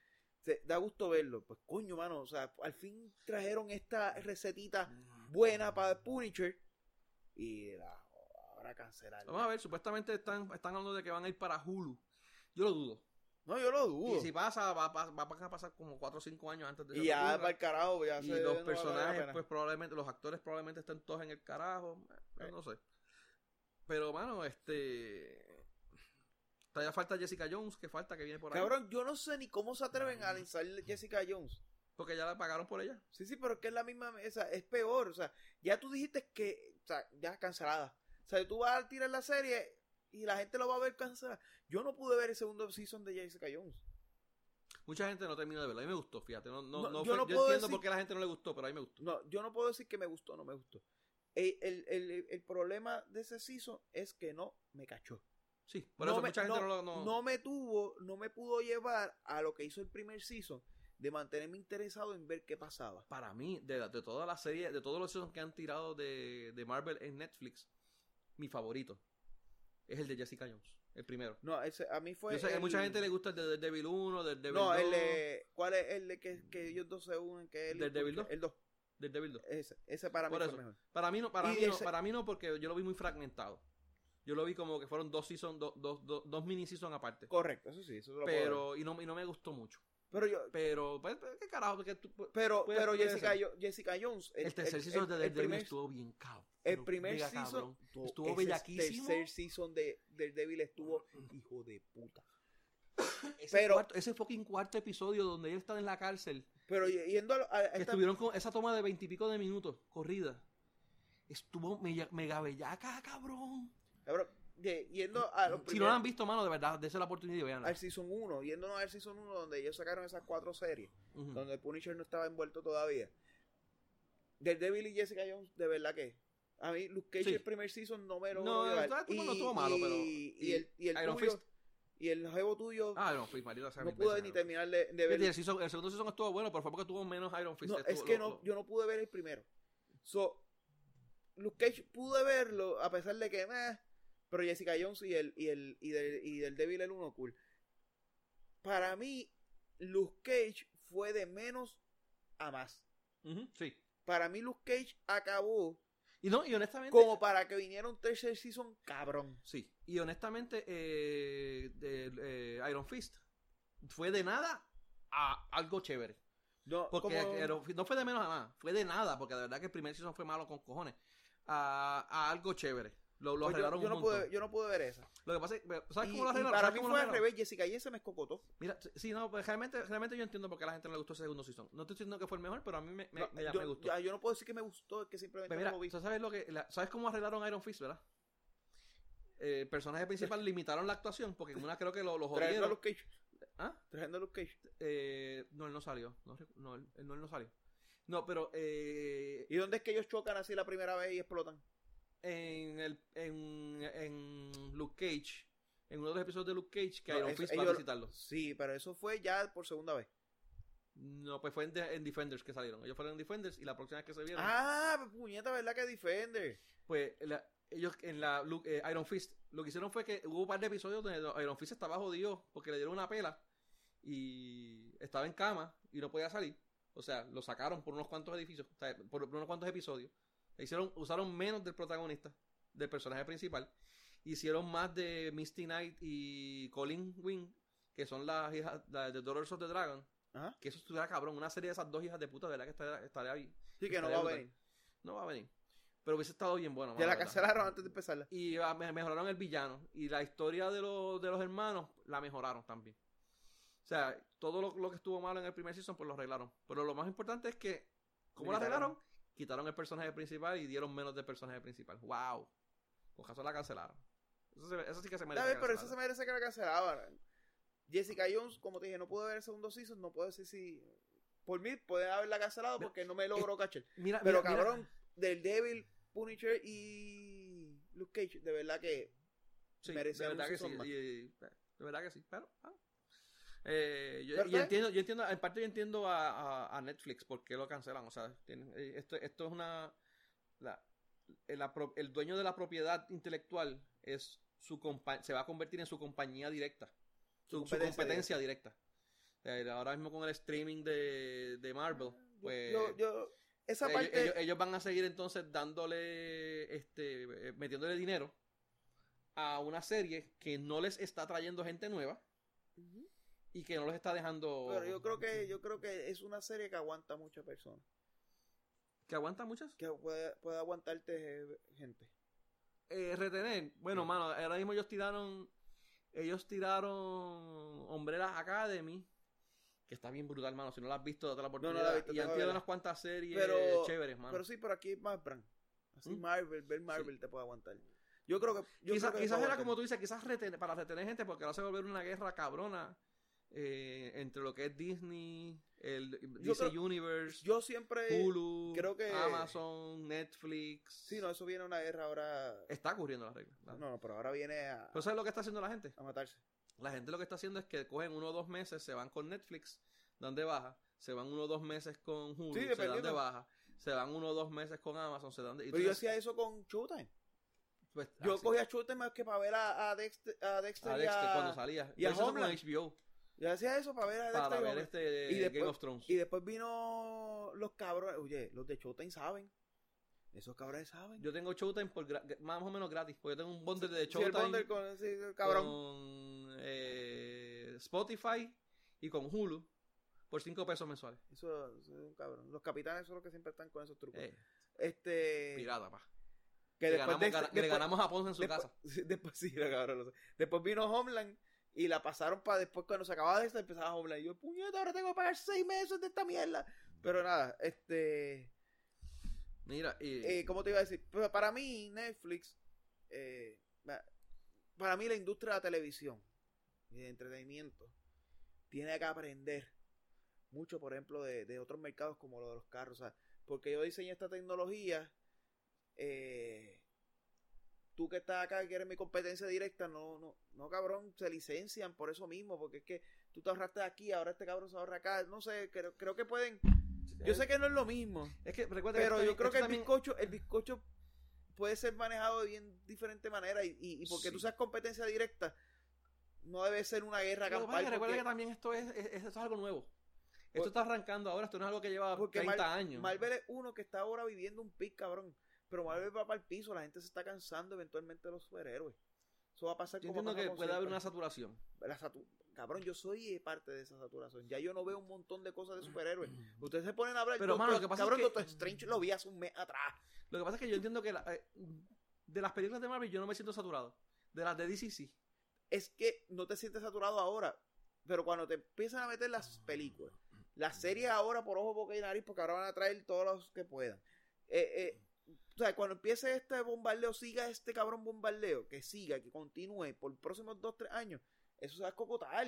se- da gusto verlo. Pues coño, mano. O sea, al fin trajeron esta recetita buena para Punisher. Y la ahora cancelar. Vamos a ver, supuestamente están, están hablando de que van a ir para Hulu. Yo lo dudo. No, yo lo dudo. Y si pasa, va, a pas- va a pasar como 4 o 5 años antes de Y ya para el carajo, ya Y se- los no personajes, pues probablemente, los actores probablemente estén todos en el carajo. eh, No sé. Pero, mano, este. Todavía falta Jessica Jones, que falta, que viene por ahí. Cabrón, yo no sé ni cómo se atreven a lanzar Jessica Jones. Porque ya la pagaron por ella. Sí, sí, pero es que es la misma, sea, es peor. O sea, ya tú dijiste que, o sea, ya cancelada. O sea, tú vas a tirar la serie y la gente lo va a ver cancelada. Yo no pude ver el segundo season de Jessica Jones. Mucha gente no terminó de verla. A mí me gustó, fíjate. No, no, No, no yo fue- no yo entiendo por qué a la gente no le gustó, pero a mí me gustó. No, yo no puedo decir que me gustó o no me gustó. El, el, el, el problema de ese season es que no me cachó. Sí, por no eso me, mucha gente no- no- no me tuvo, no me pudo llevar a lo que hizo el primer season de mantenerme interesado en ver qué pasaba. Para mí, de, de toda la serie, de todos los seasons que han tirado de, de Marvel en Netflix, mi favorito es el de Jessica Jones, el primero. No, ese, a mí fue. Yo sé que a el- mucha gente le gusta el de Daredevil 1, del Devil No, 2, el de. ¿Cuál es el de que, que ellos dos se unen? Que él, ¿Del Devil 2? El 2. del Devil 2. Ese, ese para Por mí eso. fue mejor. Para mí no, para mí no, para mí no, porque yo lo vi muy fragmentado. Yo lo vi como que fueron dos seasons, dos, dos, dos, dos mini seasons aparte. Correcto, eso sí, eso lo puedo ver. Pero, y no, y no me gustó mucho. Pero yo. Pero, pues, qué carajo, porque tú- Pero, Puede- pero puede Jessica. Jo- Jessica Jones. el, tercer season de el Daredevil estuvo bien cabrón. el primer mega season. cabrón. tu- Estuvo bellaquísimo. tercer season de Daredevil estuvo hijo de puta. Ese, pero- cuarto- ese fucking cuarto episodio donde él está en la cárcel, Pero yendo a, a que esta- estuvieron con esa toma de veintipico de minutos, corrida, estuvo mega, mega bellaca, cabrón. cabrón, de- yendo a los Si no la han visto, mano, de verdad, dése la oportunidad y veanla. al season 1, yéndonos al season 1 donde ellos sacaron esas cuatro series, Ujú. donde Punisher no estaba envuelto todavía. Daredevil y Jessica Jones, de verdad que a mí Luke Cage Sí. el primer season no me lo No, no estuvo malo, pero- y, y el y el Iron tuyo Fist. y el jevo tuyo Ah, no, Fist, maldita sea no pude veces, ni Iron terminar de, de ver. El, season- el segundo season estuvo bueno, pero fue porque tuvo menos Iron Fist. No, Estuvo- es que lo- no, lo- yo no pude ver el primero. So, Luke Cage pude verlo a pesar de que, meh, pero Jessica Jones y el y el y del, y del Devil el 1 cool. Para mí, Luke Cage fue de menos a más. Sí. Para mí, Luke Cage acabó Y no, y honestamente. como para que viniera un tercer season cabrón. Sí. Y honestamente, eh, de- eh, Iron Fist fue de nada a algo chévere. No, Porque como- no fue de menos a más, fue de nada, porque de verdad que el primer season fue malo con cojones. A, a algo chévere. Lo, lo pues yo, arreglaron yo un no montón. pude, yo no pude ver esa. Lo que pasa es que, ¿sabes Y, cómo lo arreglaron? para ¿Sabes mí fue al revés, Jessica y se me escocotó. Mira, sí, no, pues realmente, realmente yo entiendo por qué a la gente no le gustó ese segundo season. No estoy diciendo que fue el mejor, pero a mí me, me, No, me- yo, me gustó. ya, yo no puedo decir que me gustó, es que simplemente Pues no mira, lo vi. ¿tú ¿sabes, lo que, la- ¿sabes cómo arreglaron Iron Fist, verdad? Eh, el personaje principal limitaron la actuación porque en una creo que lo, lo Trayendo a jodieron. Luke Cage. ¿Ah? Trayendo a Luke Cage. Eh, no, él no salió. No, no, él no, él no salió. No, pero eh, ¿Y dónde es que ellos chocan así la primera vez y explotan? En, el, en, en Luke Cage, en uno de los episodios de Luke Cage, que No, Iron eso- Fist va a visitarlo. Sí, pero eso fue ya por segunda vez. No, pues fue en, de- en Defenders que salieron. Ellos fueron en Defenders y la próxima vez que se vieron, Ah, puñeta, ¿verdad que Defender? pues la- ellos en la Luke- eh, Iron Fist lo que hicieron fue que hubo un par de episodios donde Iron Fist estaba jodido porque le dieron una pela y estaba en cama y no podía salir. O sea, lo sacaron por unos cuantos edificios, o sea, por, por unos cuantos episodios. Hicieron, usaron menos del protagonista, del personaje principal. Hicieron más de Misty Knight y Colin Wing, que son las hijas las de Daughters of the Dragon. Ajá. Que eso estuviera cabrón. Una serie de esas dos hijas de puta, de verdad que estaría, estaría ahí. Sí, que no va a venir. No va a venir. Pero hubiese estado bien bueno. Ya la verdad. cancelaron antes de empezarla. Y ah, me- mejoraron el villano. Y la historia de, los de los hermanos la mejoraron también. O sea, todo lo, lo que estuvo malo en el primer season, pues lo arreglaron. Pero lo más importante es que, ¿cómo lo Limitaron. arreglaron? Quitaron el personaje principal y dieron menos del personaje principal. ¡Wow! Con caso la cancelaron. Eso, se- eso sí que se merece. Ves, pero eso se merece que la cancelaban. Jessica Jones, como te dije, no pude ver el segundo season, no puedo decir si... Por mí, pueden haberla cancelado porque no me logró cachar. Mira, Pero mira, mira. cabrón, del Devil, Punisher y Luke Cage, de verdad que Sí, merecía de un que sí. y- y- de verdad que sí. Pero, ah. Eh, yo, y entiendo, yo entiendo, en parte yo entiendo a, a- a Netflix por qué lo cancelan. O sea, tienen- eh, esto, esto es una. la- el, dueño de la propiedad intelectual es su se va a convertir en su compañía directa. Su, competencia, directa. Ahora mismo con el streaming de, de Marvel, pues. yo, yo- esa ellos, parte... ellos- ellos van a seguir entonces dándole, este, eh, metiéndole dinero a una serie que no les está trayendo gente nueva. Y que no los está dejando. Pero yo creo que yo creo que es una serie que aguanta muchas personas. que aguanta muchas. Que puede, puede aguantarte eh, gente. Eh, retener. Bueno, Sí. mano, ahora mismo ellos tiraron, ellos tiraron Umbrella Academy. Que está bien brutal, mano. Si no la has visto, date la oportunidad. la he visto, y han tirado unas cuantas series Pero- chéveres, mano. Pero sí, pero aquí es más brand. Así ¿Mm? Marvel, ver Marvel te puede aguantar. Yo creo que. Yo Quizás, creo que quizás era como tú dices, quizás retener- para retener gente, porque ahora se va a volver una guerra cabrona eh, entre lo que es Disney, el Yo DC creo- Universe, Yo siempre. Hulu, creo que- Amazon, Netflix. Sí, no, eso viene una guerra ahora. Está ocurriendo la regla. No, no, pero ahora viene a, Pero ¿sabes lo que está haciendo la gente? a matarse. La gente lo que está haciendo es que cogen uno o dos meses, se van con Netflix, dan de baja, se van uno o dos meses con Hulu, Sí, se dan de baja, se van uno o dos meses con Amazon, se dan de... Pero yo hacía eso con Showtime. pues, Yo cogía Showtime más que para ver a, a Dexter, a Dexter, a y Dexter a- cuando salía. y a Homeland. HBO Yo hacía eso para ver a para ver este Y después- Game of Thrones. Y después vino los cabrones. Oye, los de Showtime saben. Esos cabrones saben. Yo tengo Showtime por más o menos gratis, porque yo tengo un bundle de Sí, el Showtime bundle con sí, cabrón. con eh, Spotify y con Hulu por 5 pesos mensuales. Eso, es un cabrón. Los capitanes son los que siempre están con esos trucos. Eh, este. pirata, pa. que Le después ganamos, de- gana- le después- ganamos a Ponce en su después, casa. después sí, cabrón. Después vino Homeland y la pasaron para después cuando se acababa de esta empezaba Homeland. Y yo, puñeta, ahora tengo que pagar seis meses de esta mierda. Pero nada, este. Mira, y eh, ¿Cómo te iba a decir? Pero para mí, Netflix. eh, para mí, la industria de la televisión y de entretenimiento tiene que aprender mucho, por ejemplo, de, de otros mercados como lo de los carros. O sea, porque yo diseñé esta tecnología. eh, tú que estás acá, que eres mi competencia directa, no, no, no, cabrón, se licencian por eso mismo, porque es que tú te ahorraste aquí, ahora este cabrón se ahorra acá, no sé, creo, creo que pueden, yo sé que no es lo mismo, es que recuerda pero que yo creo que el también- bizcocho, el bizcocho puede ser manejado de bien diferente manera y, y, y porque Sí. tú seas competencia directa, no debe ser una guerra es campal. recuerda porque- que también esto es, es- esto es algo nuevo. Esto está arrancando ahora, esto no es algo que lleva Porque 30 Mar- años. Marvel es uno que está ahora viviendo un pic, cabrón. Pero Marvel va para el piso, la gente se está cansando eventualmente de los superhéroes. Eso va a pasar Yo como entiendo que puede haber una saturación. La satu- Cabrón, yo soy eh, parte de esa saturación. Ya yo no veo un montón de cosas de superhéroes. Ustedes se ponen a hablar. Pero, mano, lo que pasa cabrón, es que- Doctor Strange lo vi hace un mes atrás. Lo que pasa es que yo entiendo que la- eh, de las películas de Marvel yo no me siento saturado. De las de DC sí. Es que no te sientes saturado ahora. Pero cuando te empiezan a meter las películas, las series ahora por ojo, boca y nariz, porque ahora van a traer todos los que puedan. Eh, eh, o sea, cuando empiece este bombardeo, siga este cabrón bombardeo, que siga, que continúe por los próximos dos, tres años, eso se va a cocotar.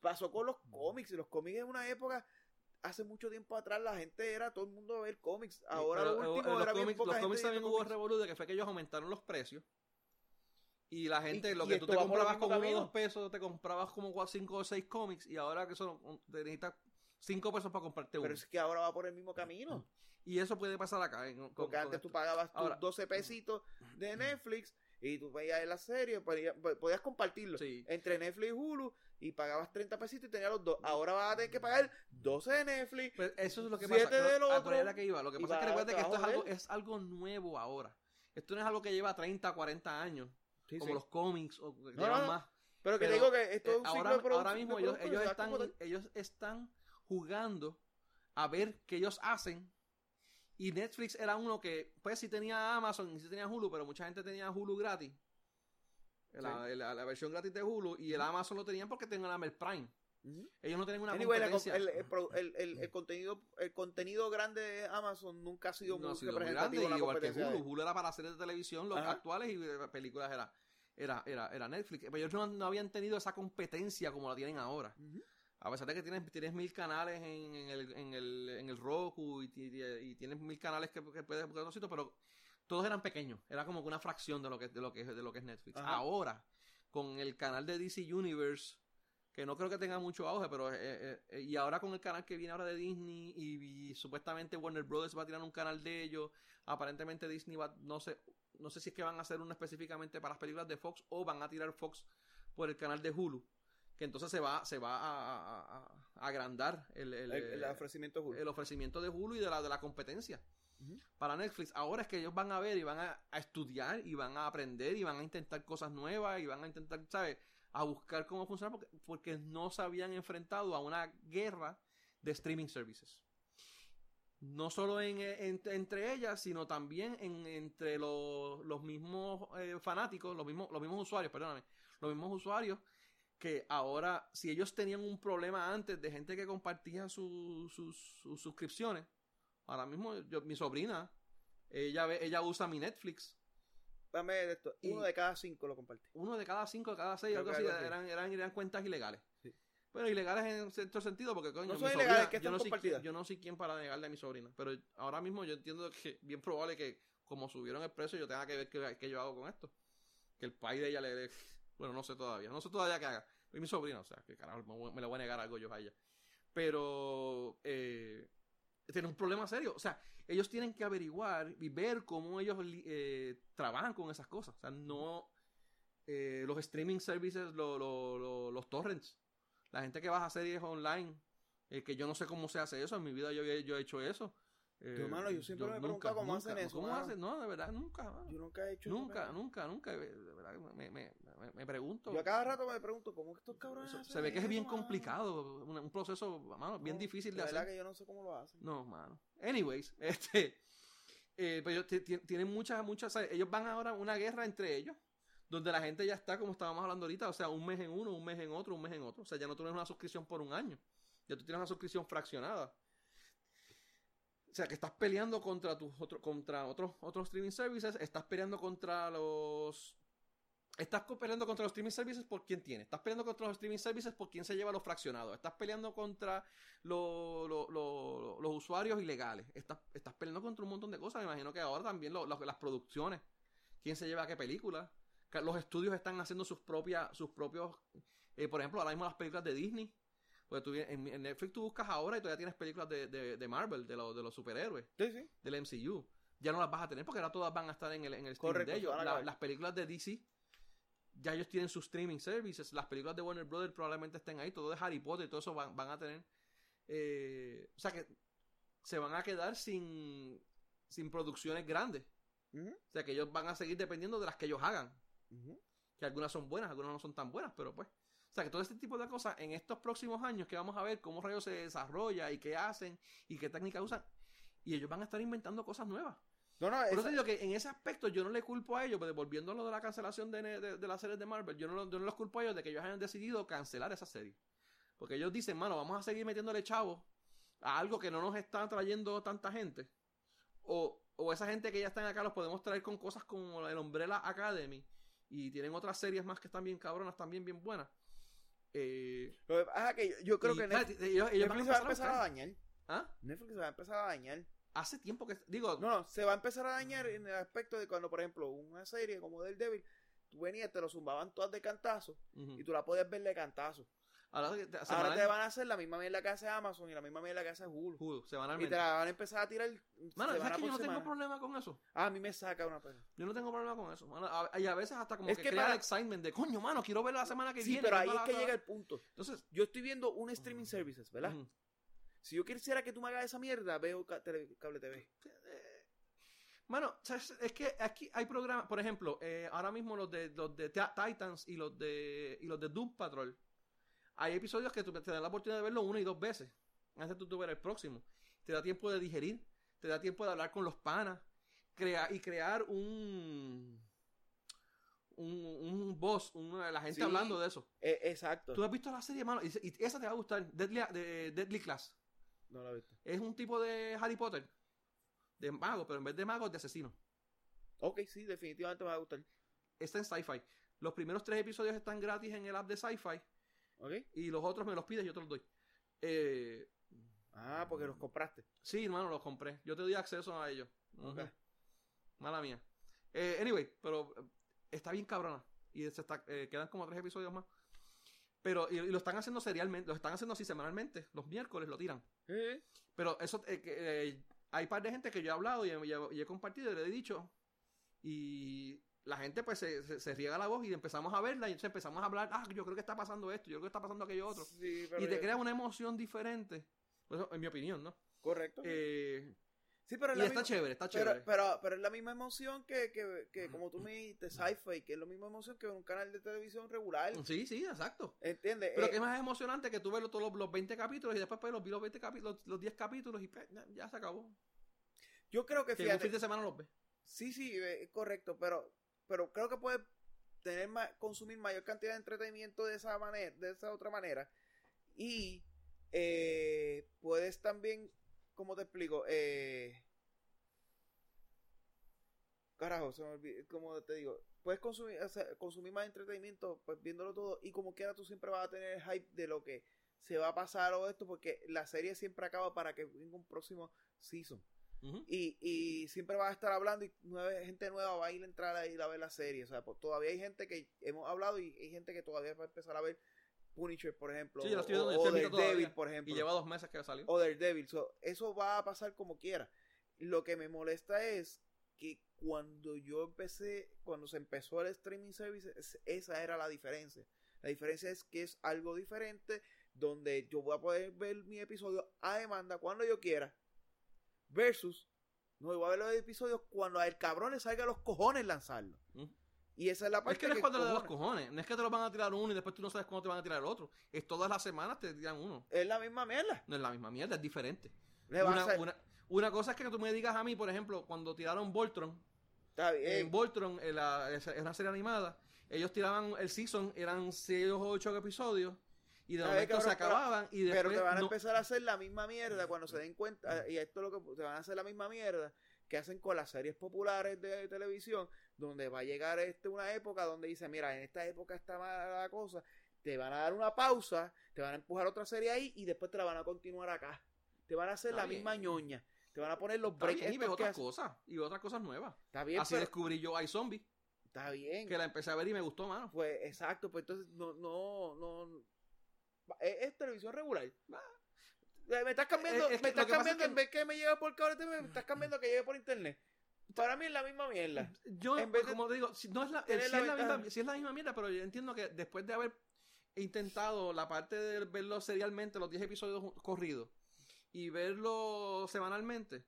Pasó con los cómics, y los cómics en una época, hace mucho tiempo atrás, la gente era todo el mundo a ver cómics. Ahora Pero, lo eh, último los era bien cómics, poca los cómics también hubo de que fue que ellos aumentaron los precios. Y la gente, Y- lo que tú te comprabas con uno o dos pesos, te comprabas como 5 o 6 cómics y ahora que son, te necesitas 5 pesos para comprarte uno. Pero es que ahora va por el mismo camino. Y eso puede pasar acá. en- con- Porque con antes tú pagabas tus Ahora- 12 pesitos de Netflix y tú veías la serie, podías, podías compartirlo Sí. entre Netflix y Hulu y pagabas 30 pesitos y tenías los dos. Ahora vas a tener que pagar 12 de Netflix. Pues eso es lo que pasa. del Creo- a otro, por ahí era que iba. Lo que pasa es que recuerda que esto es de algo, es algo nuevo ahora. Esto no es algo que lleva 30, 40 años, Sí, como sí. los cómics, o que No, llevan no, no. más. Pero que Pero, te digo que esto es Eh, un ciclo ahora, de producción. ahora mismo de ellos, ellos, están, ellos están jugando a ver qué ellos hacen. Y Netflix era uno que, pues sí tenía Amazon y sí tenía Hulu, pero mucha gente tenía Hulu gratis. La, la- la versión gratis de Hulu. Y el Amazon lo tenían porque tenían el Prime. Ellos no tenían una Anyway, competencia. el, el el- contenido el contenido grande de Amazon nunca ha sido no ha muy sido muy grande, la igual que. Hulu. Hulu era para series de televisión, los Ajá. actuales, y eh, películas era, era, era, era Netflix. Pero ellos no, no habían tenido esa competencia como la tienen ahora. A pesar de que tienes, tienes mil canales en, en el, en, el, en el Roku y, ti- y tienes mil canales que, que puedes buscar en sitios, pero todos eran pequeños. Era como que una fracción de lo que, de lo que, de lo que es Netflix. Ajá. Ahora, con el canal de DC Universe, que no creo que tenga mucho auge, pero eh, eh, eh, y ahora con el canal que viene ahora de Disney y, y supuestamente Warner Brothers va a tirar un canal de ellos, aparentemente Disney va, no sé, no sé si es que van a hacer uno específicamente para las películas de Fox o van a tirar Fox por el canal de Hulu, que entonces se va, se va a, a- a- a agrandar el, el, El, el eh, ofrecimiento de Hulu. el ofrecimiento de Hulu y de la, de la competencia para Netflix. Ahora es que ellos van a ver y van a, a estudiar y van a aprender y van a intentar cosas nuevas y van a intentar, ¿sabes? A buscar cómo funciona porque, porque no se habían enfrentado a una guerra de streaming services. No solo en, en- entre ellas, sino también en, entre los, los mismos eh, fanáticos, los mismos, los mismos usuarios, perdóname, los mismos usuarios que ahora, si ellos tenían un problema antes de gente que compartía su- sus, sus suscripciones, ahora mismo yo, mi sobrina, ella ve, ella usa mi Netflix. Dame esto. Y- Uno de cada cinco lo comparte. Uno de cada cinco, de cada seis, algo así, eran, eran, eran cuentas ilegales. Sí. Bueno, ilegales en cierto sentido, porque coño, No son ilegales, que yo, no soy, compartidas. yo no soy quien para negarle a mi sobrina, pero ahora mismo yo entiendo que bien probable que como subieron el precio yo tenga que ver qué, qué yo hago con esto. Que el país de ella le, le- Bueno, no sé todavía, no sé todavía qué haga. Es mi sobrina, o sea, que carajo, me, le voy a negar algo yo a ella. Pero... Eh, tiene un problema serio. O sea, ellos tienen que averiguar y ver cómo ellos eh, trabajan con esas cosas. O sea, no eh, los streaming services, lo- lo- lo- los torrents, la gente que baja series online, eh, que yo no sé cómo se hace eso. En mi vida yo, he- yo he hecho eso. Eh, Yo, hermano, yo siempre me he preguntado cómo hacen eso, ¿Cómo hacen? No, de verdad, nunca. mano. Yo nunca he hecho eso, Nunca, nunca, nunca. De verdad, me, me, me, me pregunto. Yo a cada rato me pregunto, ¿cómo estos cabrones Se- hacen se ve que es eso, bien complicado, un, un proceso mano, bien No, difícil de de verdad hacer. que yo no sé cómo lo hacen. No, mano. Anyways, este. eh, pero ti- tienen muchas, muchas. ellos van ahora a una guerra entre ellos. Donde la gente ya está, como estábamos hablando ahorita, o sea, un mes en uno, un mes en otro, un mes en otro. O sea, ya no tienes una suscripción por un año. Ya tú tienes una suscripción fraccionada. O sea, que estás peleando contra tus otros, contra otros, otros streaming services, estás peleando contra los. Estás peleando contra los streaming services por quién tiene. Estás peleando contra los streaming services por quién se lleva los fraccionados. Estás peleando contra lo- lo- lo- los usuarios ilegales. Estás, estás peleando contra un montón de cosas. Me imagino que ahora también las producciones. ¿Quién se lleva qué película? Los estudios están haciendo sus propias, sus propios. eh, por ejemplo, ahora mismo las películas de Disney. Porque tú, en, en Netflix tú buscas ahora y todavía tienes películas de, de, de Marvel, de, los de los superhéroes, Sí, sí. del MCU. Ya no las vas a tener porque ahora todas van a estar en el, en el streaming Correcto, de ellos. a La- las películas de DC ya ellos tienen sus streaming services. Las películas de Warner Brothers probablemente estén ahí. Todo de Harry Potter y todo eso van, van a tener. eh, o sea que se van a quedar sin, sin producciones grandes. O sea que ellos van a seguir dependiendo de las que ellos hagan. Que algunas son buenas, algunas no son tan buenas, pero pues. O sea, que todo este tipo de cosas en estos próximos años que vamos a ver cómo rayos se desarrolla y qué hacen y qué técnicas usan. Y ellos van a estar inventando cosas nuevas. No, no, Por eso digo que en ese aspecto yo no le culpo a ellos, pero volviendo a lo de la cancelación de, de, de las series de Marvel, yo no, yo no los culpo a ellos de que ellos hayan decidido cancelar esa serie. Porque ellos dicen, mano, vamos a seguir metiéndole chavo a algo que no nos está trayendo tanta gente. O, o esa gente que ya están acá los podemos traer con cosas como el Umbrella Academy. Y tienen otras series más que están bien cabronas, también bien buenas. Eh, Lo que yo, yo creo y, que Netflix, ellos, ellos van Netflix se va a empezar a dañar. ¿Ah? Netflix se va a empezar a dañar. Hace tiempo que... Digo, No, no, se va a empezar a dañar en el aspecto de cuando, por ejemplo, una serie como del Devil, tú venías, te lo zumbaban todas de cantazo y tú la podías ver de cantazo. ahora, te- Ahora semanal- te van a hacer la misma mierda que hace Amazon y la misma mierda que hace Hulu. Hulu, Y semanalmente. te la van a empezar a tirar Mano, ¿sabes que yo no tengo problema con eso? Ah, a mí me saca una pena. Yo no tengo problema con eso. mano. A- y a veces hasta como Es que, que crea para- el excitement de coño, mano, quiero verlo la semana que Sí, viene. pero ahí es que llega el punto. Entonces, Yo estoy viendo un streaming services, ¿verdad? Si yo quisiera que tú me hagas esa mierda, veo cable TV. Mano, ¿sabes? es que aquí hay programas, por ejemplo, eh, ahora mismo los de los de Ti- Titans y los de y los de Doom Patrol. Hay episodios que te dan la oportunidad de verlo una y dos veces antes de tú, ver el próximo. Te da tiempo de digerir, te da tiempo de hablar con los panas, crea, y crear un un, un una, la gente Sí. hablando de eso. Eh, exacto. Tú has visto la serie, mano, y, y esa te va a gustar, Deadly, de Deadly Class. No lo he visto. Es un tipo de Harry Potter, de mago, pero en vez de mago es de asesino. Ok, sí, definitivamente me va a gustar. Está en Sci-Fi. Los primeros tres episodios están gratis en el app de Sci-Fi ¿Ok? y los otros me los pides y yo te los doy. Eh, Ah, porque los compraste. sí, hermano, los compré. Yo te doy acceso a ellos. Ujú. Ok. Mala mía. Eh, anyway, pero eh, está bien cabrona. Y se está, eh, quedan como tres episodios más. Pero, y, y lo están haciendo serialmente, lo están haciendo así semanalmente. Los miércoles lo tiran. Eh, Pero eso, eh, eh, hay par de gente que yo he hablado y, he- y y he compartido y le he dicho. Y la gente pues se, se, se riega la voz y empezamos a verla y entonces empezamos a hablar, ah, yo creo que está pasando esto, yo creo que está pasando aquello otro. Sí, Y te yo- crea una emoción diferente. Eso, en mi opinión, ¿no? Correcto. Eh, sí, pero es y la está misma- chévere, está Pero, chévere. pero, pero es la misma emoción que, que, que como tú me dijiste, sci-fi, que es la misma emoción que un canal de televisión regular. sí, sí, exacto. ¿Entiendes? Pero Eh, que es más emocionante que tú ves todos los, los 20 capítulos y después pues, los vi los 20 capítulos, los, los 10 capítulos y pues, ya, ya se acabó. yo creo que Que un fin fíjate, de semana los ves. sí, sí, eh, es correcto, pero, pero creo que puedes tener ma- consumir mayor cantidad de entretenimiento de esa manera, de esa otra manera. Y eh, puedes también, ¿cómo te explico? Eh, carajo, se me olvidó, como te digo, puedes consumir, o sea, consumir más entretenimiento pues viéndolo todo y como quiera tú siempre vas a tener el hype de lo que se va a pasar o esto porque la serie siempre acaba para que venga un próximo season. Y siempre vas a estar hablando y nueva, gente nueva va a ir a entrar a ir a ver la serie. O sea, pues, todavía hay gente que hemos hablado y hay gente que todavía va a empezar a ver Punisher, por ejemplo. Sí, yo la estoy o, viendo, o Daredevil, por ejemplo. Y lleva dos meses que salió. O Daredevil. So, eso va a pasar como quiera. Lo que me molesta es que cuando yo empecé, cuando se empezó el streaming service, es- esa era la diferencia. La diferencia es que es algo diferente donde yo voy a poder ver mi episodio a demanda cuando yo quiera. Versus, no voy a ver los episodios cuando al cabrón le salga los cojones lanzarlo. Y esa es la parte Es que no es que cuando le los cojones. No es que te lo van a tirar uno y después tú no sabes cuándo te van a tirar el otro. Es todas las semanas te tiran uno. Es la misma mierda. No es la misma mierda, es diferente. Le va a Una, una- una cosa es que tú me digas a mí, por ejemplo, cuando tiraron Voltron, Está bien. en Voltron, en la, es es una serie animada, ellos tiraban el season, eran 6 o 8 episodios, y de momento se cabrón, pero- acababan, y después... Pero te van a no- empezar a hacer la misma mierda cuando se den cuenta, y esto es lo que te van a hacer la misma mierda que hacen con las series populares de televisión, donde va a llegar este una época donde dice, mira, en esta época está mala la cosa, te van a dar una pausa, te van a empujar otra serie ahí y después te la van a continuar acá. Te van a hacer Está la bien. misma ñoña. Te van a poner los breaks. y que otras cosas, y otras cosas nuevas. Está bien, Así pero- descubrí yo iZombie, está bien. que la empecé a ver y me gustó, mano. Pues exacto, pues entonces no, no, no. Es, es televisión regular. Eh, Me estás cambiando, Es- es que me estás cambiando en vez que me llega por cable me estás cambiando que llegue por internet. Para mí es la misma mierda. Yo, En vez de como te digo, si, no es la, si la es la misma, si es la misma mierda, pero yo entiendo que después de haber intentado la parte de verlo serialmente, los 10 episodios corridos, y verlo semanalmente,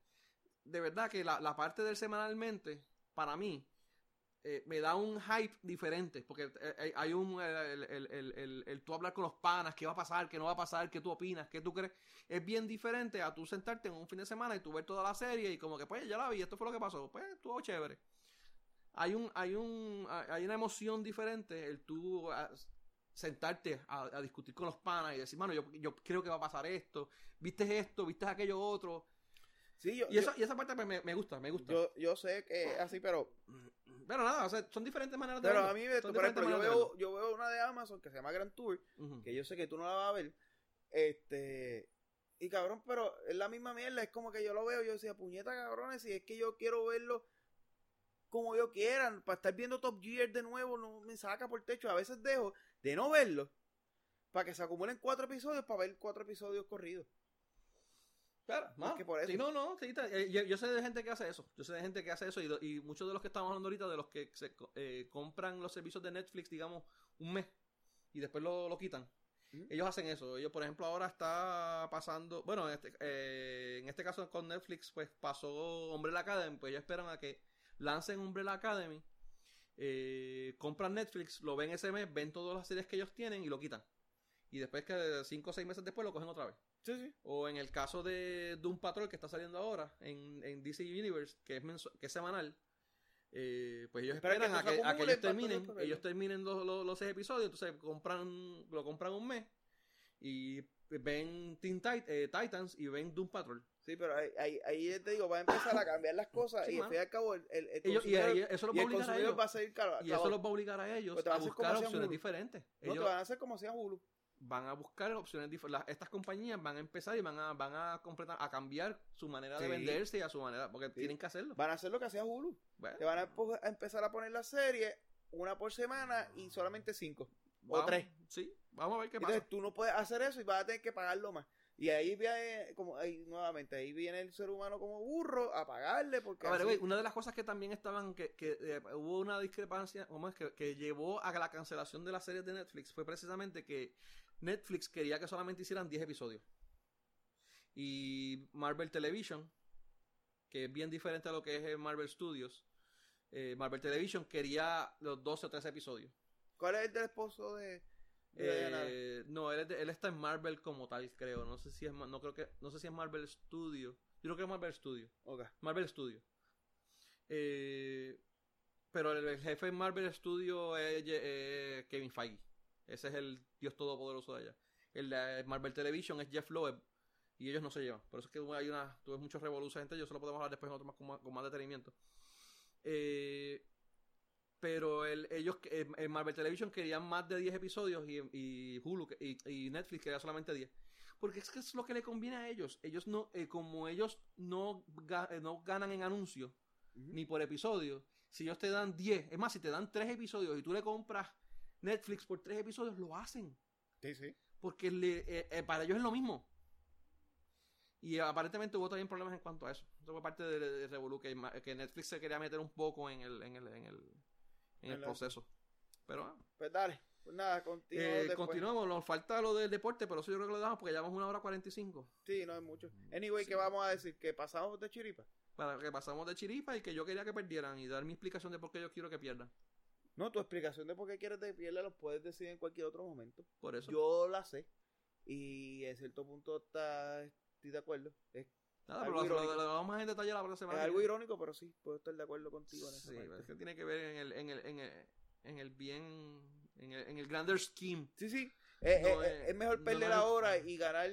de verdad que la, la parte del semanalmente, para mí, eh, me da un hype diferente, porque eh, eh, hay un, el, el, el, el, tú hablar con los panas, qué va a pasar, qué no va a pasar, qué tú opinas, qué tú crees, es bien diferente a tú sentarte en un fin de semana y tú ver toda la serie y como que pues ya la vi, esto fue lo que pasó, pues estuvo chévere. Hay un, hay un, hay una emoción diferente el tú sentarte a, a discutir con los panas y decir, mano, yo, yo creo que va a pasar esto, viste esto, viste aquello otro. Sí, yo, Y esa, yo, y esa parte pues, me, me gusta, me gusta. yo, yo sé que es así, pero Pero nada, o sea, son diferentes maneras de Pero verlo. a mí, Son por ejemplo, yo veo, yo veo una de Amazon que se llama Grand Tour, que yo sé que tú no la vas a ver. Este. Y cabrón, pero es la misma mierda. Es como que yo lo veo. Yo decía, puñeta, cabrones, si es que yo quiero verlo como yo quiera. Para estar viendo Top Gear de nuevo, no me saca por el techo. A veces dejo de no verlo para que se acumulen cuatro episodios para ver cuatro episodios corridos. Claro, Más que por eso. Sí, no, no, sí, eh, yo, yo sé de gente que hace eso. Yo sé de gente que hace eso y, muchos de los que estamos hablando ahorita, de los que se, eh, compran los servicios de Netflix, digamos, un mes y después lo, lo quitan. Ellos hacen eso. Ellos, por ejemplo, ahora está pasando, bueno, en este, eh, en este caso con Netflix, pues pasó Umbrella Academy, pues ellos esperan a que lancen Umbrella Academy, eh, compran Netflix, lo ven ese mes, ven todas las series que ellos tienen y lo quitan. Y después que cinco o seis meses después lo cogen otra vez. Sí, sí. O en el caso de Doom Patrol que está saliendo ahora en, en DC Universe, que es, que es semanal, eh, pues ellos Esperan esperan que a que, a que acumule ellos terminen, ellos terminen los, los- los seis episodios, entonces compran, lo compran un mes y ven Teen Tit- eh, Titans y ven Doom Patrol. Sí, pero ahí, ahí, ahí te digo, va a empezar a cambiar las cosas Sí, y al fin y al cabo el, el, el Ellos- y consumidor, eso los va a obligar a ellos. a seguir caro- Y eso los va a obligar a ellos a buscar opciones diferentes. No, Ellos te van a hacer como hacía Hulu. Van a buscar opciones diferentes. Estas compañías van a empezar y van a, van a completar, a cambiar su manera de venderse y a su manera, porque tienen que hacerlo. Van a hacer lo que hacía Hulu. Bueno, Te van a, empezar a poner la serie una por semana y solamente cinco. o tres. Sí, vamos a ver qué pasa. Entonces tú no puedes hacer eso y vas a tener que pagarlo más. Y ahí viene, como ahí nuevamente, ahí viene el ser humano como burro a pagarle porque A ver, así- una de las cosas que también estaban, que, que eh, hubo una discrepancia, ¿cómo es? Que, que llevó a la cancelación de las series de Netflix fue precisamente que Netflix quería que solamente hicieran 10 episodios. Y Marvel Television, que es bien diferente a lo que es el Marvel Studios, eh, Marvel Television quería los 12 o 13 episodios. ¿Cuál es el del esposo de? Eh, no, él, es de- él está en Marvel como tal, creo. No sé si es, no creo que, no sé si es Marvel Studio. Yo creo que es Marvel Studio. Ok. Marvel Studio. Eh, pero el, el jefe de Marvel Studio es eh, Kevin Feige. Ese es el dios todopoderoso de allá. El de Marvel Television es Jeff Loeb. Y ellos no se llevan. Por eso es que hay una, tuve muchos revoluciones entre ellos. Eso lo podemos hablar después en otro más, con, más, con más detenimiento. Eh, pero el, ellos, eh, en Marvel Television querían más de 10 episodios y, y Hulu y, y Netflix quería solamente 10. Porque es que es lo que le conviene a ellos. Ellos no, eh, como ellos no, ga- eh, no ganan en anuncios ni por episodio, si ellos te dan 10, es más, si te dan 3 episodios y tú le compras Netflix por 3 episodios, lo hacen. Sí, sí. Porque le- eh, eh, para ellos es lo mismo. Y aparentemente hubo también problemas en cuanto a eso. Eso fue parte de, de Revolu, que, Netflix se quería meter un poco en el, en el, en el, en el En la- proceso. Pero ah, Pues dale. Pues nada, continuamos eh, continuamos. Nos falta lo del deporte, pero eso yo creo que lo dejamos porque llevamos una hora 45. Sí, no es mucho. Anyway, ¿qué vamos a decir? ¿Que pasamos de chiripa? Para que pasamos de chiripa y que yo quería que perdieran y dar mi explicación de por qué yo quiero que pierdan. No, tu explicación de por qué quieres pierda lo puedes decir en cualquier otro momento. Por eso. Yo la sé. Y en cierto punto está, estoy de acuerdo. Es, Nada, pero lo, lo, lo vamos en detalle la próxima es algo irónico, pero sí, puedo estar de acuerdo contigo en esa Sí, parte. es que tiene que ver en el, en el, en el, en el bien, en el, en el grander scheme Sí, sí. No, es mejor perder no ahora y ganar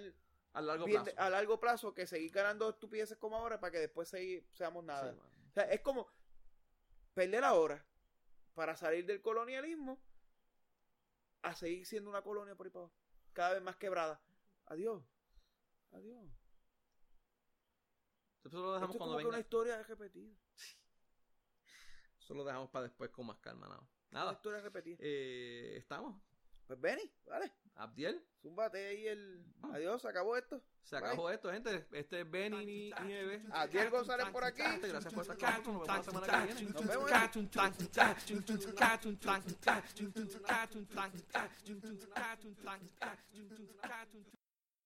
a largo bien plazo. a largo plazo que seguir ganando estupideces como ahora para que después seamos nada. Sí. O sea, es como perder ahora para salir del colonialismo a seguir siendo una colonia por ahí para abajo, cada vez más quebrada. Adiós. Adiós. Eso lo Esto dejamos es cuando como que venga. una historia repetida. Eso lo dejamos para después con más calma. Nada. Una Nada. historia repetida. Eh, estamos. Pues Benny, vale. Abdiel. Zúmbate ahí el. Ah. Adiós, se acabó esto. Se acabó esto, gente. Este es Benny y, y Eve. Adiel González por aquí. Gracias por estar con nosotros. Nos vemos la semana que viene. Nos vemos. Nos vemos.